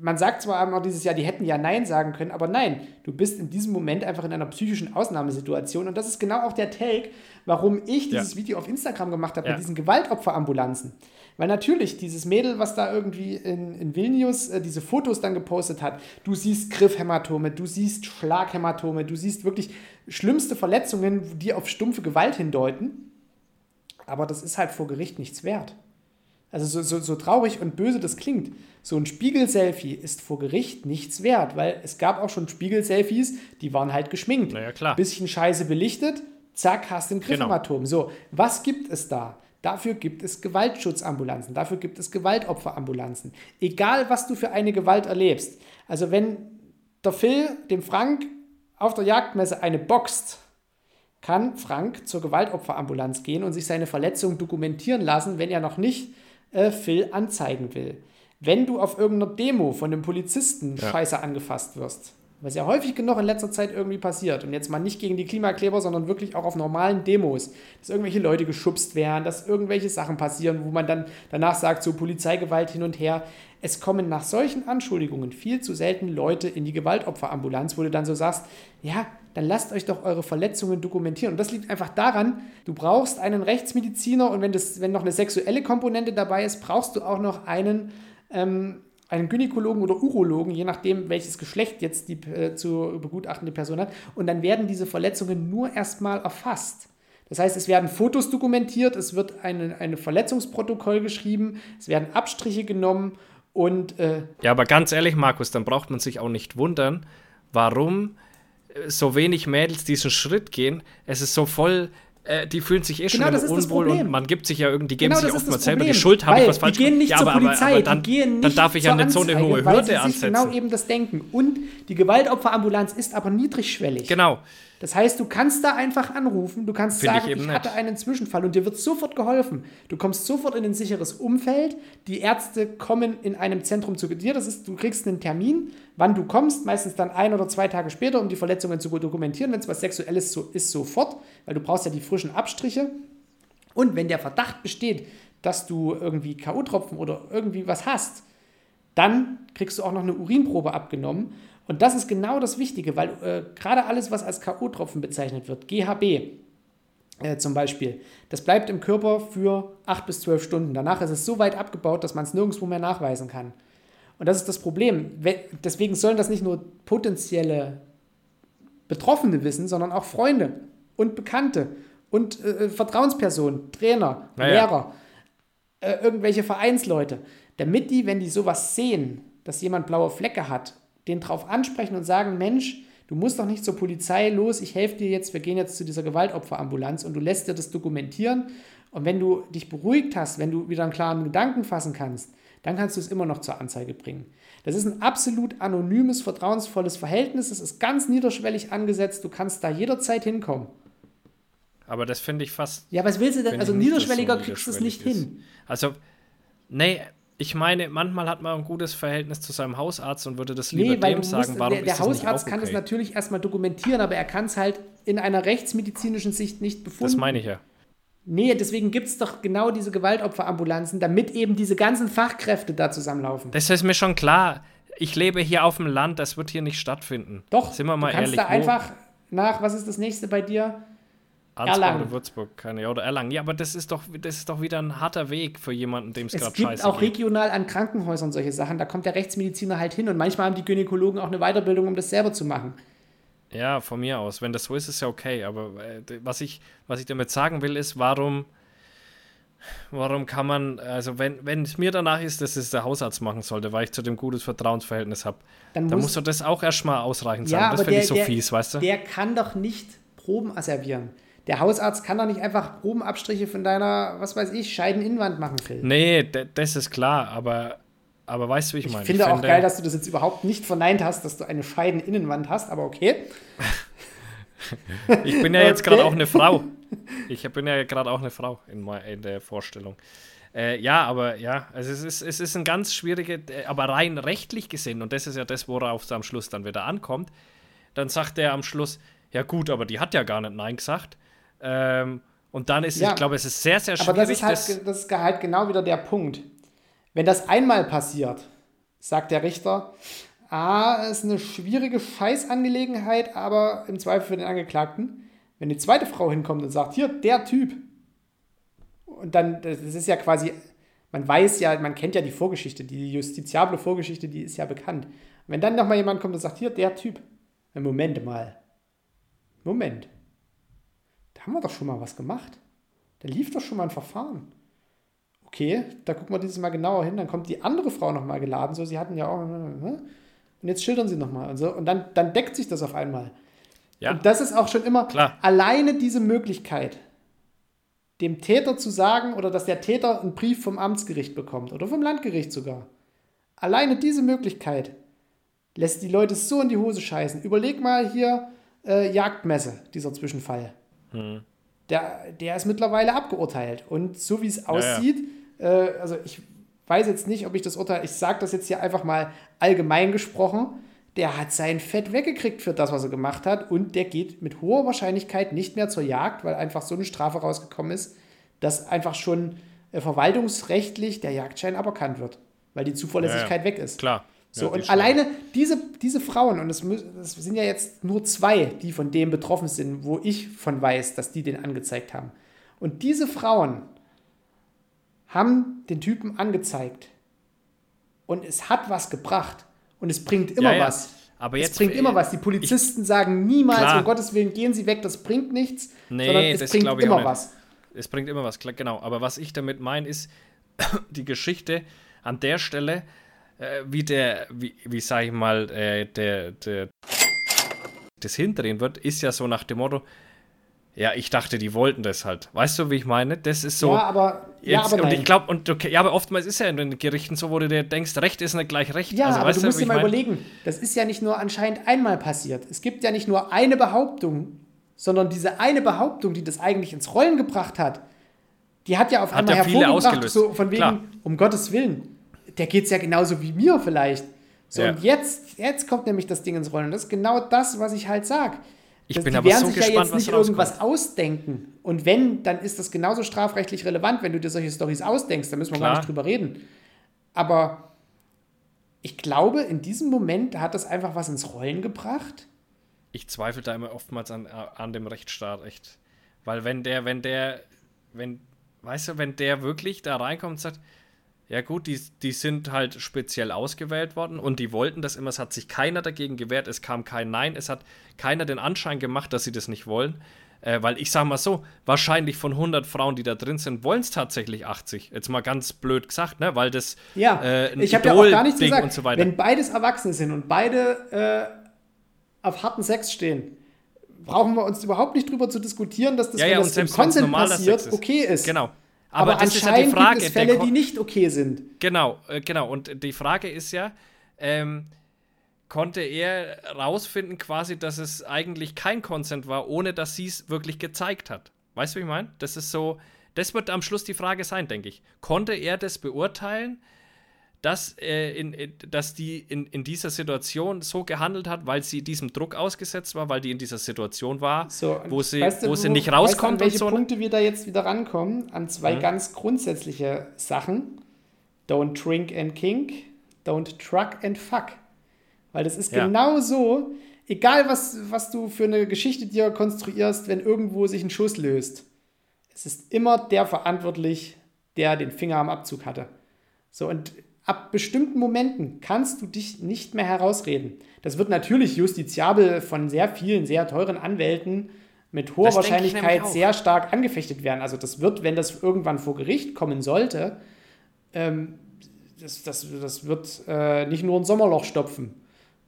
man sagt zwar immer dieses Jahr, die hätten ja Nein sagen können, aber nein, du bist in diesem Moment einfach in einer psychischen Ausnahmesituation. Und das ist genau auch der Take, warum ich dieses ja. Video auf Instagram gemacht habe ja. mit diesen Gewaltopferambulanzen. Weil natürlich dieses Mädel, was da irgendwie in, in Vilnius äh, diese Fotos dann gepostet hat, du siehst Griffhämatome, du siehst Schlaghämatome, du siehst wirklich schlimmste Verletzungen, die auf stumpfe Gewalt hindeuten. Aber das ist halt vor Gericht nichts wert. Also so, so, so traurig und böse das klingt, so ein Spiegel-Selfie ist vor Gericht nichts wert, weil es gab auch schon Spiegel-Selfies, die waren halt geschminkt. Naja, klar. Bisschen scheiße belichtet, zack, hast ein Griffhämatom. Genau. So, was gibt es da? Dafür gibt es Gewaltschutzambulanzen, dafür gibt es Gewaltopferambulanzen. Egal, was du für eine Gewalt erlebst. Also wenn der Phil dem Frank auf der Jagdmesse eine boxt, kann Frank zur Gewaltopferambulanz gehen und sich seine Verletzung dokumentieren lassen, wenn er noch nicht äh, Phil anzeigen will. Wenn du auf irgendeiner Demo von einem Polizisten ja. scheiße angefasst wirst, was ja häufig genug in letzter Zeit irgendwie passiert, und jetzt mal nicht gegen die Klimakleber, sondern wirklich auch auf normalen Demos, dass irgendwelche Leute geschubst werden, dass irgendwelche Sachen passieren, wo man dann danach sagt, so Polizeigewalt hin und her. Es kommen nach solchen Anschuldigungen viel zu selten Leute in die Gewaltopferambulanz, wo du dann so sagst, ja, dann lasst euch doch eure Verletzungen dokumentieren. Und das liegt einfach daran, du brauchst einen Rechtsmediziner und wenn, das, wenn noch eine sexuelle Komponente dabei ist, brauchst du auch noch einen, ähm, einen Gynäkologen oder Urologen, je nachdem, welches Geschlecht jetzt die äh, zu begutachtende Person hat. Und dann werden diese Verletzungen nur erstmal erfasst. Das heißt, es werden Fotos dokumentiert, es wird ein eine Verletzungsprotokoll geschrieben, es werden Abstriche genommen und. Äh ja, aber ganz ehrlich, Markus, dann braucht man sich auch nicht wundern, warum so wenig Mädels diesen Schritt gehen. Es ist so voll äh, die fühlen sich eh genau, schon Unwohl und man gibt sich ja irgendwie, geben genau, sich oftmals selber die Schuld, habe ich was falsch gemacht. Die gehen nicht ja, zur aber, Polizei, aber, aber dann, die gehen nicht dann darf ich ja nicht so eine hohe Hürde ansetzen. genau eben das denken. Und die Gewaltopferambulanz ist aber niedrigschwellig. Genau. Das heißt, du kannst da einfach anrufen, du kannst Find sagen, ich, ich hatte einen Zwischenfall und dir wird sofort geholfen. Du kommst sofort in ein sicheres Umfeld. Die Ärzte kommen in einem Zentrum zu dir. Das ist, du kriegst einen Termin, wann du kommst, meistens dann ein oder zwei Tage später, um die Verletzungen zu dokumentieren. Wenn es was Sexuelles so ist, sofort, weil du brauchst ja die frischen Abstriche. Und wenn der Verdacht besteht, dass du irgendwie K.O.-Tropfen oder irgendwie was hast, dann kriegst du auch noch eine Urinprobe abgenommen. Und das ist genau das Wichtige, weil äh, gerade alles, was als K.O.-Tropfen bezeichnet wird, GHB äh, zum Beispiel, das bleibt im Körper für 8 bis 12 Stunden. Danach ist es so weit abgebaut, dass man es nirgendwo mehr nachweisen kann. Und das ist das Problem. Deswegen sollen das nicht nur potenzielle Betroffene wissen, sondern auch Freunde und Bekannte und äh, Vertrauenspersonen, Trainer, naja. Lehrer, äh, irgendwelche Vereinsleute, damit die, wenn die sowas sehen, dass jemand blaue Flecke hat den drauf ansprechen und sagen, Mensch, du musst doch nicht zur Polizei los, ich helfe dir jetzt, wir gehen jetzt zu dieser Gewaltopferambulanz und du lässt dir das dokumentieren. Und wenn du dich beruhigt hast, wenn du wieder einen klaren Gedanken fassen kannst, dann kannst du es immer noch zur Anzeige bringen. Das ist ein absolut anonymes, vertrauensvolles Verhältnis. Es ist ganz niederschwellig angesetzt. Du kannst da jederzeit hinkommen. Aber das finde ich fast. Ja, was willst du denn? Also niederschwelliger so kriegst du es nicht ist. hin. Also, nee, ich meine, manchmal hat man ein gutes Verhältnis zu seinem Hausarzt und würde das lieber nee, dem sagen, warum der, der ist das Hausarzt okay? kann es natürlich erstmal dokumentieren, aber er kann es halt in einer rechtsmedizinischen Sicht nicht befunden. Das meine ich ja. Nee, deswegen gibt es doch genau diese Gewaltopferambulanzen, damit eben diese ganzen Fachkräfte da zusammenlaufen. Das ist mir schon klar. Ich lebe hier auf dem Land, das wird hier nicht stattfinden. Doch, sind wir mal du kannst ehrlich. da einfach nach, was ist das nächste bei dir? Erlangen. oder Würzburg, keine oder Erlangen. Ja, aber das ist doch, das ist doch wieder ein harter Weg für jemanden, dem es gerade scheiße geht. Es gibt auch regional an Krankenhäusern solche Sachen. Da kommt der Rechtsmediziner halt hin und manchmal haben die Gynäkologen auch eine Weiterbildung, um das selber zu machen. Ja, von mir aus. Wenn das so ist, ist ja okay. Aber äh, was, ich, was ich damit sagen will, ist, warum, warum kann man, also wenn, wenn es mir danach ist, dass es der Hausarzt machen sollte, weil ich zu dem gutes Vertrauensverhältnis habe, dann, dann muss doch das auch erstmal ausreichend sein. Ja, das finde ich so der, fies, weißt du? Der kann doch nicht Proben asservieren. Der Hausarzt kann doch nicht einfach Probenabstriche von deiner, was weiß ich, Scheideninnenwand machen, Phil. Nee, das ist klar, aber, aber weißt du, wie ich, ich meine? Finde ich finde auch geil, dass du das jetzt überhaupt nicht verneint hast, dass du eine Scheideninnenwand hast, aber okay. ich bin ja jetzt gerade auch eine Frau. Ich bin ja gerade auch eine Frau in, in der Vorstellung. Äh, ja, aber ja, also es ist, es ist ein ganz schwieriger, äh, aber rein rechtlich gesehen, und das ist ja das, worauf es am Schluss dann wieder ankommt, dann sagt er am Schluss, ja gut, aber die hat ja gar nicht Nein gesagt. Ähm, und dann ist, ja, ich glaube, es ist sehr, sehr schwierig. Aber das ist, halt, das, das ist halt genau wieder der Punkt. Wenn das einmal passiert, sagt der Richter. Ah, ist eine schwierige Scheißangelegenheit, aber im Zweifel für den Angeklagten. Wenn die zweite Frau hinkommt und sagt, hier, der Typ. Und dann, das ist ja quasi, man weiß ja, man kennt ja die Vorgeschichte, die justiziable Vorgeschichte, die ist ja bekannt. Und wenn dann nochmal jemand kommt und sagt, hier, der Typ. Moment mal. Moment. Da haben wir doch schon mal was gemacht. Da lief doch schon mal ein Verfahren. Okay, da gucken wir dieses Mal genauer hin. Dann kommt die andere Frau nochmal geladen. So, sie hatten ja auch. Und jetzt schildern sie nochmal. Und, so, und dann, dann deckt sich das auf einmal. Ja. Und das ist auch schon immer Klar. alleine diese Möglichkeit, dem Täter zu sagen oder dass der Täter einen Brief vom Amtsgericht bekommt oder vom Landgericht sogar. Alleine diese Möglichkeit lässt die Leute so in die Hose scheißen. Überleg mal hier äh, Jagdmesse, dieser Zwischenfall. Hm. Der, der ist mittlerweile abgeurteilt. Und so wie es aussieht, Äh, also ich weiß jetzt nicht, ob ich das Urteil, ich sage das jetzt hier einfach mal allgemein gesprochen, der hat sein Fett weggekriegt für das, was er gemacht hat und der geht mit hoher Wahrscheinlichkeit nicht mehr zur Jagd, weil einfach so eine Strafe rausgekommen ist, dass einfach schon äh, verwaltungsrechtlich der Jagdschein aberkannt wird, weil die Zuverlässigkeit Ja, ja. weg ist. Klar. So, Ja, und alleine diese, diese Frauen, und es, sind ja jetzt nur zwei, die von dem betroffen sind, wo ich von weiß, dass die den angezeigt haben. Und diese Frauen haben den Typen angezeigt. Und es hat was gebracht. Und es bringt immer Ja, ja. was. Aber es jetzt- bringt immer was. Die Polizisten sagen niemals, Klar. um Gottes Willen, gehen Sie weg, das bringt nichts. Nee, sondern es das bringt ich immer was. Es bringt immer was, klar, genau. Aber was ich damit meine, ist die Geschichte an der Stelle, äh, wie der, wie, wie sag ich mal, äh, der, der, das hindrehen wird, ist ja so nach dem Motto, ja, ich dachte, die wollten das halt. Weißt du, wie ich meine? Das ist so. ja, aber, ja, Jetzt, aber und nein. ich glaube, und okay, ja, aber oftmals ist ja in den Gerichten so, wo du dir denkst, Recht ist nicht gleich Recht. Ja, also, aber du musst dir mal mein? überlegen, das ist ja nicht nur anscheinend einmal passiert. Es gibt ja nicht nur eine Behauptung, sondern diese eine Behauptung, die das eigentlich ins Rollen gebracht hat, die hat ja auf Hat einmal ja viele hervorgebracht, ausgelöst. so von wegen, Klar. um Gottes Willen, der geht es ja genauso wie mir vielleicht. So, Ja. und jetzt, jetzt kommt nämlich das Ding ins Rollen. Und das ist genau das, was ich halt sage. Ich Das- bin die aber werden so sich gespannt, ja jetzt nicht irgendwas ausdenken. Und wenn, dann ist das genauso strafrechtlich relevant, wenn du dir solche Storys ausdenkst. Da müssen wir gar Klar. nicht drüber reden. Aber ich glaube, in diesem Moment hat das einfach was ins Rollen gebracht. ich zweifle da immer oftmals an, an dem Rechtsstaat, echt. Weil wenn der, wenn der, wenn, weißt du, wenn der wirklich da reinkommt und sagt, ja gut, die, die sind halt speziell ausgewählt worden und die wollten das immer, es hat sich keiner dagegen gewehrt, es kam kein Nein, es hat keiner den Anschein gemacht, dass sie das nicht wollen. Äh, weil ich sag mal so, wahrscheinlich von 100 Frauen, die da drin sind, wollen es tatsächlich 80. Jetzt mal ganz blöd gesagt, ne? Weil das Ja, äh, ich habe ja auch gar nichts Idol-Ding gesagt. und so weiter. Wenn beides Erwachsene sind und beide äh, auf harten Sex stehen, brauchen wir uns überhaupt nicht drüber zu diskutieren, dass das, Ja, ja, das im Consent normaler passiert, ist. okay ist. Genau. Aber, das ist ja die Frage. gibt es Fälle, die nicht okay sind. Genau, äh, genau. Und die Frage ist ja, ähm, konnte er rausfinden quasi, dass es eigentlich kein Consent war, ohne dass sie es wirklich gezeigt hat? Weißt du, wie ich meine? Das ist so, das wird am Schluss die Frage sein, denke ich. Konnte er das beurteilen, dass, äh, in, in, dass die in, in dieser Situation so gehandelt hat, weil sie diesem Druck ausgesetzt war, weil die in dieser Situation war, So, wo sie, weißt du, wo sie nicht weißt du, rauskommt an welche so? Punkte wir da jetzt wieder rankommen? An zwei Mhm. ganz grundsätzliche Sachen. Don't drink and kink, don't truck and fuck. Weil das ist Ja. genau so, egal was, was du für eine Geschichte dir konstruierst, wenn irgendwo sich ein Schuss löst. Es ist immer der verantwortlich, der den Finger am Abzug hatte. So, und ab bestimmten Momenten kannst du dich nicht mehr herausreden. Das wird natürlich justiziabel von sehr vielen, sehr teuren Anwälten mit hoher Das Wahrscheinlichkeit sehr stark angefechtet werden. Also das wird, wenn das irgendwann vor Gericht kommen sollte, ähm, das, das, das wird äh, nicht nur ein Sommerloch stopfen,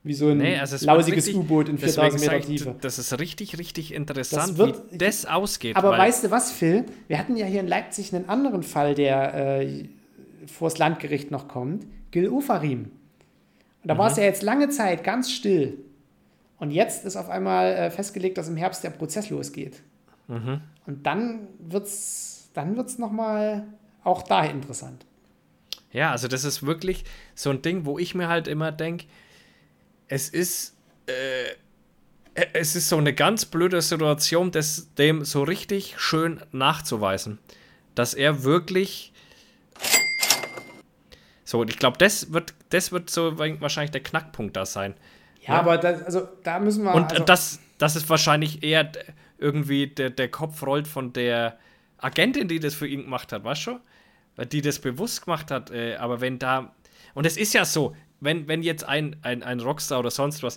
wie so ein Nee, also lausiges U-Boot in deswegen 4000 sag Meter Tiefe. Das ist richtig, richtig interessant, Das wird- wie das ausgeht. Aber weißt du was, Phil? Wir hatten ja hier in Leipzig einen anderen Fall, der äh, vors Landgericht noch kommt. Gil Ofarim. Und da war Mhm. es ja jetzt lange Zeit ganz still. Und jetzt ist auf einmal äh, festgelegt, dass im Herbst der Prozess losgeht. Mhm. Und dann wird es dann wird's nochmal auch da interessant. Ja, also das ist wirklich so ein Ding, wo ich mir halt immer denke, es ist, äh, es ist so eine ganz blöde Situation, das dem so richtig schön nachzuweisen, dass er wirklich, So, und ich glaube, das wird, das wird so wahrscheinlich der Knackpunkt da sein. Ja, ja? aber das, also, da müssen wir. Und also das, das ist wahrscheinlich eher irgendwie der, der Kopf rollt von der Agentin, die das für ihn gemacht hat, weißt du schon? Die das bewusst gemacht hat. Äh, aber wenn da. Und es ist ja so, wenn, wenn jetzt ein, ein, ein Rockstar oder sonst was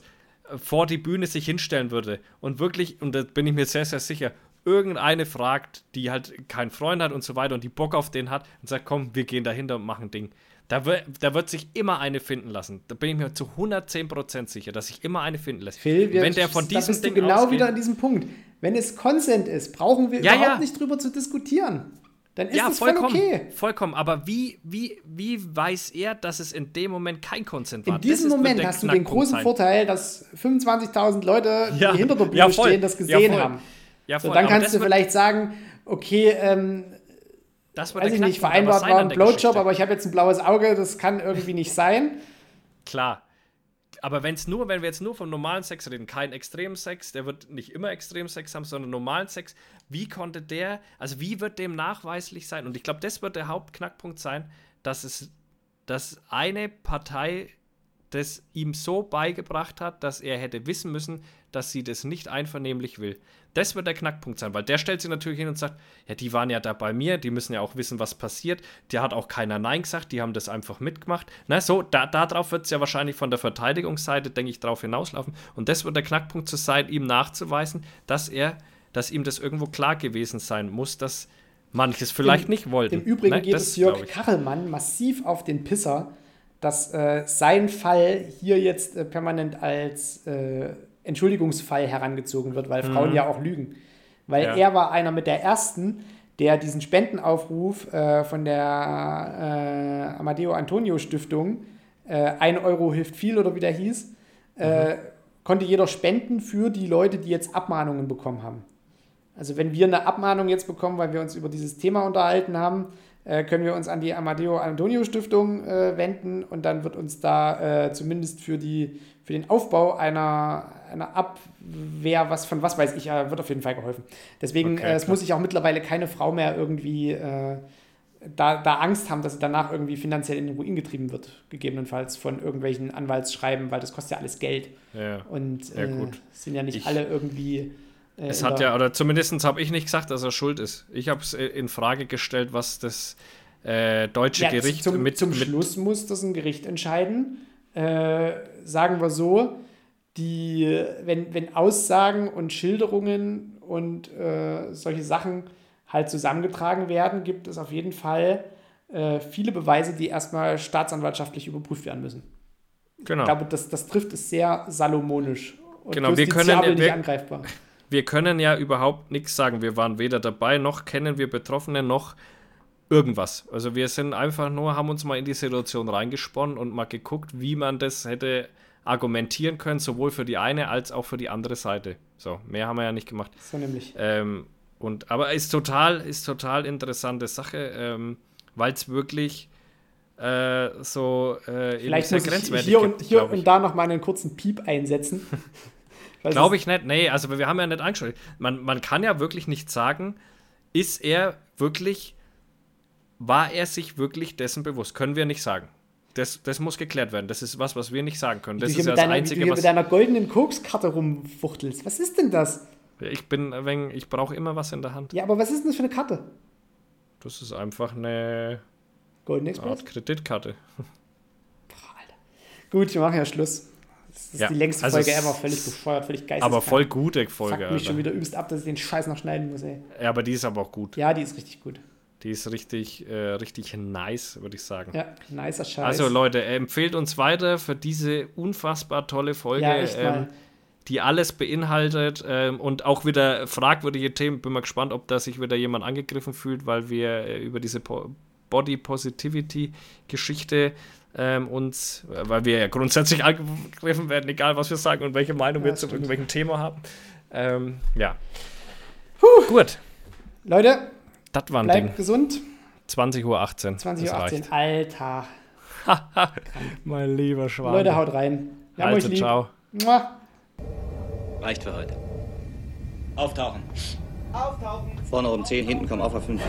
äh, vor die Bühne sich hinstellen würde und wirklich, und da bin ich mir sehr, sehr sicher, irgendeine fragt, die halt keinen Freund hat und so weiter und die Bock auf den hat und sagt, komm, wir gehen dahinter und machen Ding. Da, da wird sich immer eine finden lassen. Da bin ich mir zu 110% sicher, dass sich immer eine finden lässt. Phil, wir, wenn der von diesem da bist Ding du genau ausgeht, wieder an diesem Punkt. Wenn es Consent ist, brauchen wir ja, überhaupt ja. nicht drüber zu diskutieren. Dann ist ja, es vollkommen, voll okay. Vollkommen. Aber wie, wie, wie weiß er, dass es in dem Moment kein Consent war? In diesem Moment hast du den großen sein. Vorteil, dass 25.000 Leute, die hinter der Bühne stehen, das gesehen haben. Ja, voll. So, dann kannst du vielleicht sagen, okay, ähm, das war weiß ich nicht, vereinbart war ein Blowjob, aber ich habe jetzt ein blaues Auge, das kann irgendwie nicht sein. Klar. Aber wenn es nur, wenn wir jetzt nur vom normalen Sex reden, kein Extremsex, der wird nicht immer Extremsex haben, sondern normalen Sex, wie konnte der, also wie wird dem nachweislich sein? Und ich glaube, das wird der Hauptknackpunkt sein, dass es, dass eine Partei das ihm so beigebracht hat, dass er hätte wissen müssen, dass sie das nicht einvernehmlich will. Das wird der Knackpunkt sein, weil der stellt sich natürlich hin und sagt, ja, die waren ja da bei mir, die müssen ja auch wissen, was passiert. Der hat auch keiner Nein gesagt, die haben das einfach mitgemacht. Na, so, da, darauf wird es ja wahrscheinlich von der Verteidigungsseite, denke ich, drauf hinauslaufen. Und das wird der Knackpunkt zu sein, ihm nachzuweisen, dass er, dass ihm das irgendwo klar gewesen sein muss, dass manches vielleicht Im, nicht wollten. Im Übrigen ne? geht das, es Jörg Kachelmann massiv auf den Pisser, dass äh, sein Fall hier jetzt äh, permanent als äh, Entschuldigungsfall herangezogen wird, weil mhm. Frauen ja auch lügen. Weil ja. er war einer mit der ersten, der diesen Spendenaufruf äh, von der äh, Amadeo Antonio Stiftung, äh, ein Euro hilft viel oder wie der hieß, mhm. konnte jeder spenden für die Leute, die jetzt Abmahnungen bekommen haben. Also wenn wir eine Abmahnung jetzt bekommen, weil wir uns über dieses Thema unterhalten haben, äh, können wir uns an die Amadeo Antonio Stiftung äh, wenden und dann wird uns da zumindest für die für den Aufbau einer, einer Abwehr, was von was weiß ich, äh, wird auf jeden Fall geholfen. Deswegen, okay, äh, es muss sich auch mittlerweile keine Frau mehr irgendwie äh, da, da Angst haben, dass sie danach irgendwie finanziell in den Ruin getrieben wird, gegebenenfalls von irgendwelchen Anwaltsschreiben, weil das kostet ja alles Geld. Ja, und ja, äh, sind ja nicht ich, alle irgendwie. Äh, es hat ja, oder zumindest habe ich nicht gesagt, dass er schuld ist. Ich habe es äh, in Frage gestellt, was das deutsche ja, Gericht zum, mit. Zum mit Schluss muss das ein Gericht entscheiden äh, sagen wir so, die, wenn, wenn Aussagen und Schilderungen und äh, solche Sachen halt zusammengetragen werden, gibt es auf jeden Fall äh, viele Beweise, die erstmal staatsanwaltschaftlich überprüft werden müssen. Genau. Ich glaube, das, das trifft es sehr salomonisch. Und genau, wir können, wir, angreifbar. Wir können ja überhaupt nichts sagen. Wir waren weder dabei, noch kennen wir Betroffene, noch irgendwas. Also wir sind einfach nur, haben uns mal in die Situation reingesponnen und mal geguckt, wie man das hätte argumentieren können, sowohl für die eine als auch für die andere Seite. So, mehr haben wir ja nicht gemacht. So nämlich. Ähm, und, aber ist total, ist total interessante Sache, ähm, weil es wirklich äh, so äh, Vielleicht sehr grenzwertig hier gibt, und, hier und da noch mal einen kurzen Piep einsetzen. Glaube ich nicht. Nee, also wir haben ja nicht angeschaut. Man, man kann ja wirklich nicht sagen, ist er wirklich war er sich wirklich dessen bewusst? Können wir nicht sagen. Das, das muss geklärt werden. Das ist was, was wir nicht sagen können. Das ist ja das deiner, Einzige, wie du was. mit deiner goldenen Kokskarte rumfuchtelst. Was ist denn das? Ich bin ein ich brauche immer was in der Hand. Ja, aber was ist denn das für eine Karte? Das ist einfach eine Golden Express? Art Kreditkarte. Boah, Alter. Gut, wir machen ja Schluss. Das ist ja, die längste also Folge ever, völlig bescheuert, völlig geistig. Aber voll gute Folge. Fuck mich schon wieder übelst ab, dass ich den Scheiß noch schneiden muss, ey. Ja, aber die ist aber auch gut. Ja, die ist richtig gut. Die ist richtig, äh, richtig nice, würde ich sagen. Ja, nicer Scheiß. Also Leute, empfehlt uns weiter für diese unfassbar tolle Folge, ja, ähm, die alles beinhaltet ähm, und auch wieder fragwürdige Themen. Bin mal gespannt, ob da sich wieder jemand angegriffen fühlt, weil wir äh, über diese po Body Positivity Geschichte ähm, uns, äh, weil wir ja grundsätzlich angegriffen werden, egal was wir sagen und welche Meinung ja, wir zu irgendwelchen Thema haben. Ähm, ja. Puh. Gut. Leute, das war ein Bleibt Ding. gesund. 20.18 Uhr. 20.18 Uhr, Alter. mein lieber Schwan. Leute, haut rein. Wir also, ciao. Mua. Reicht für heute. Auftauchen. Auftauchen. Vorne um 10, hinten kommen auf auf 5.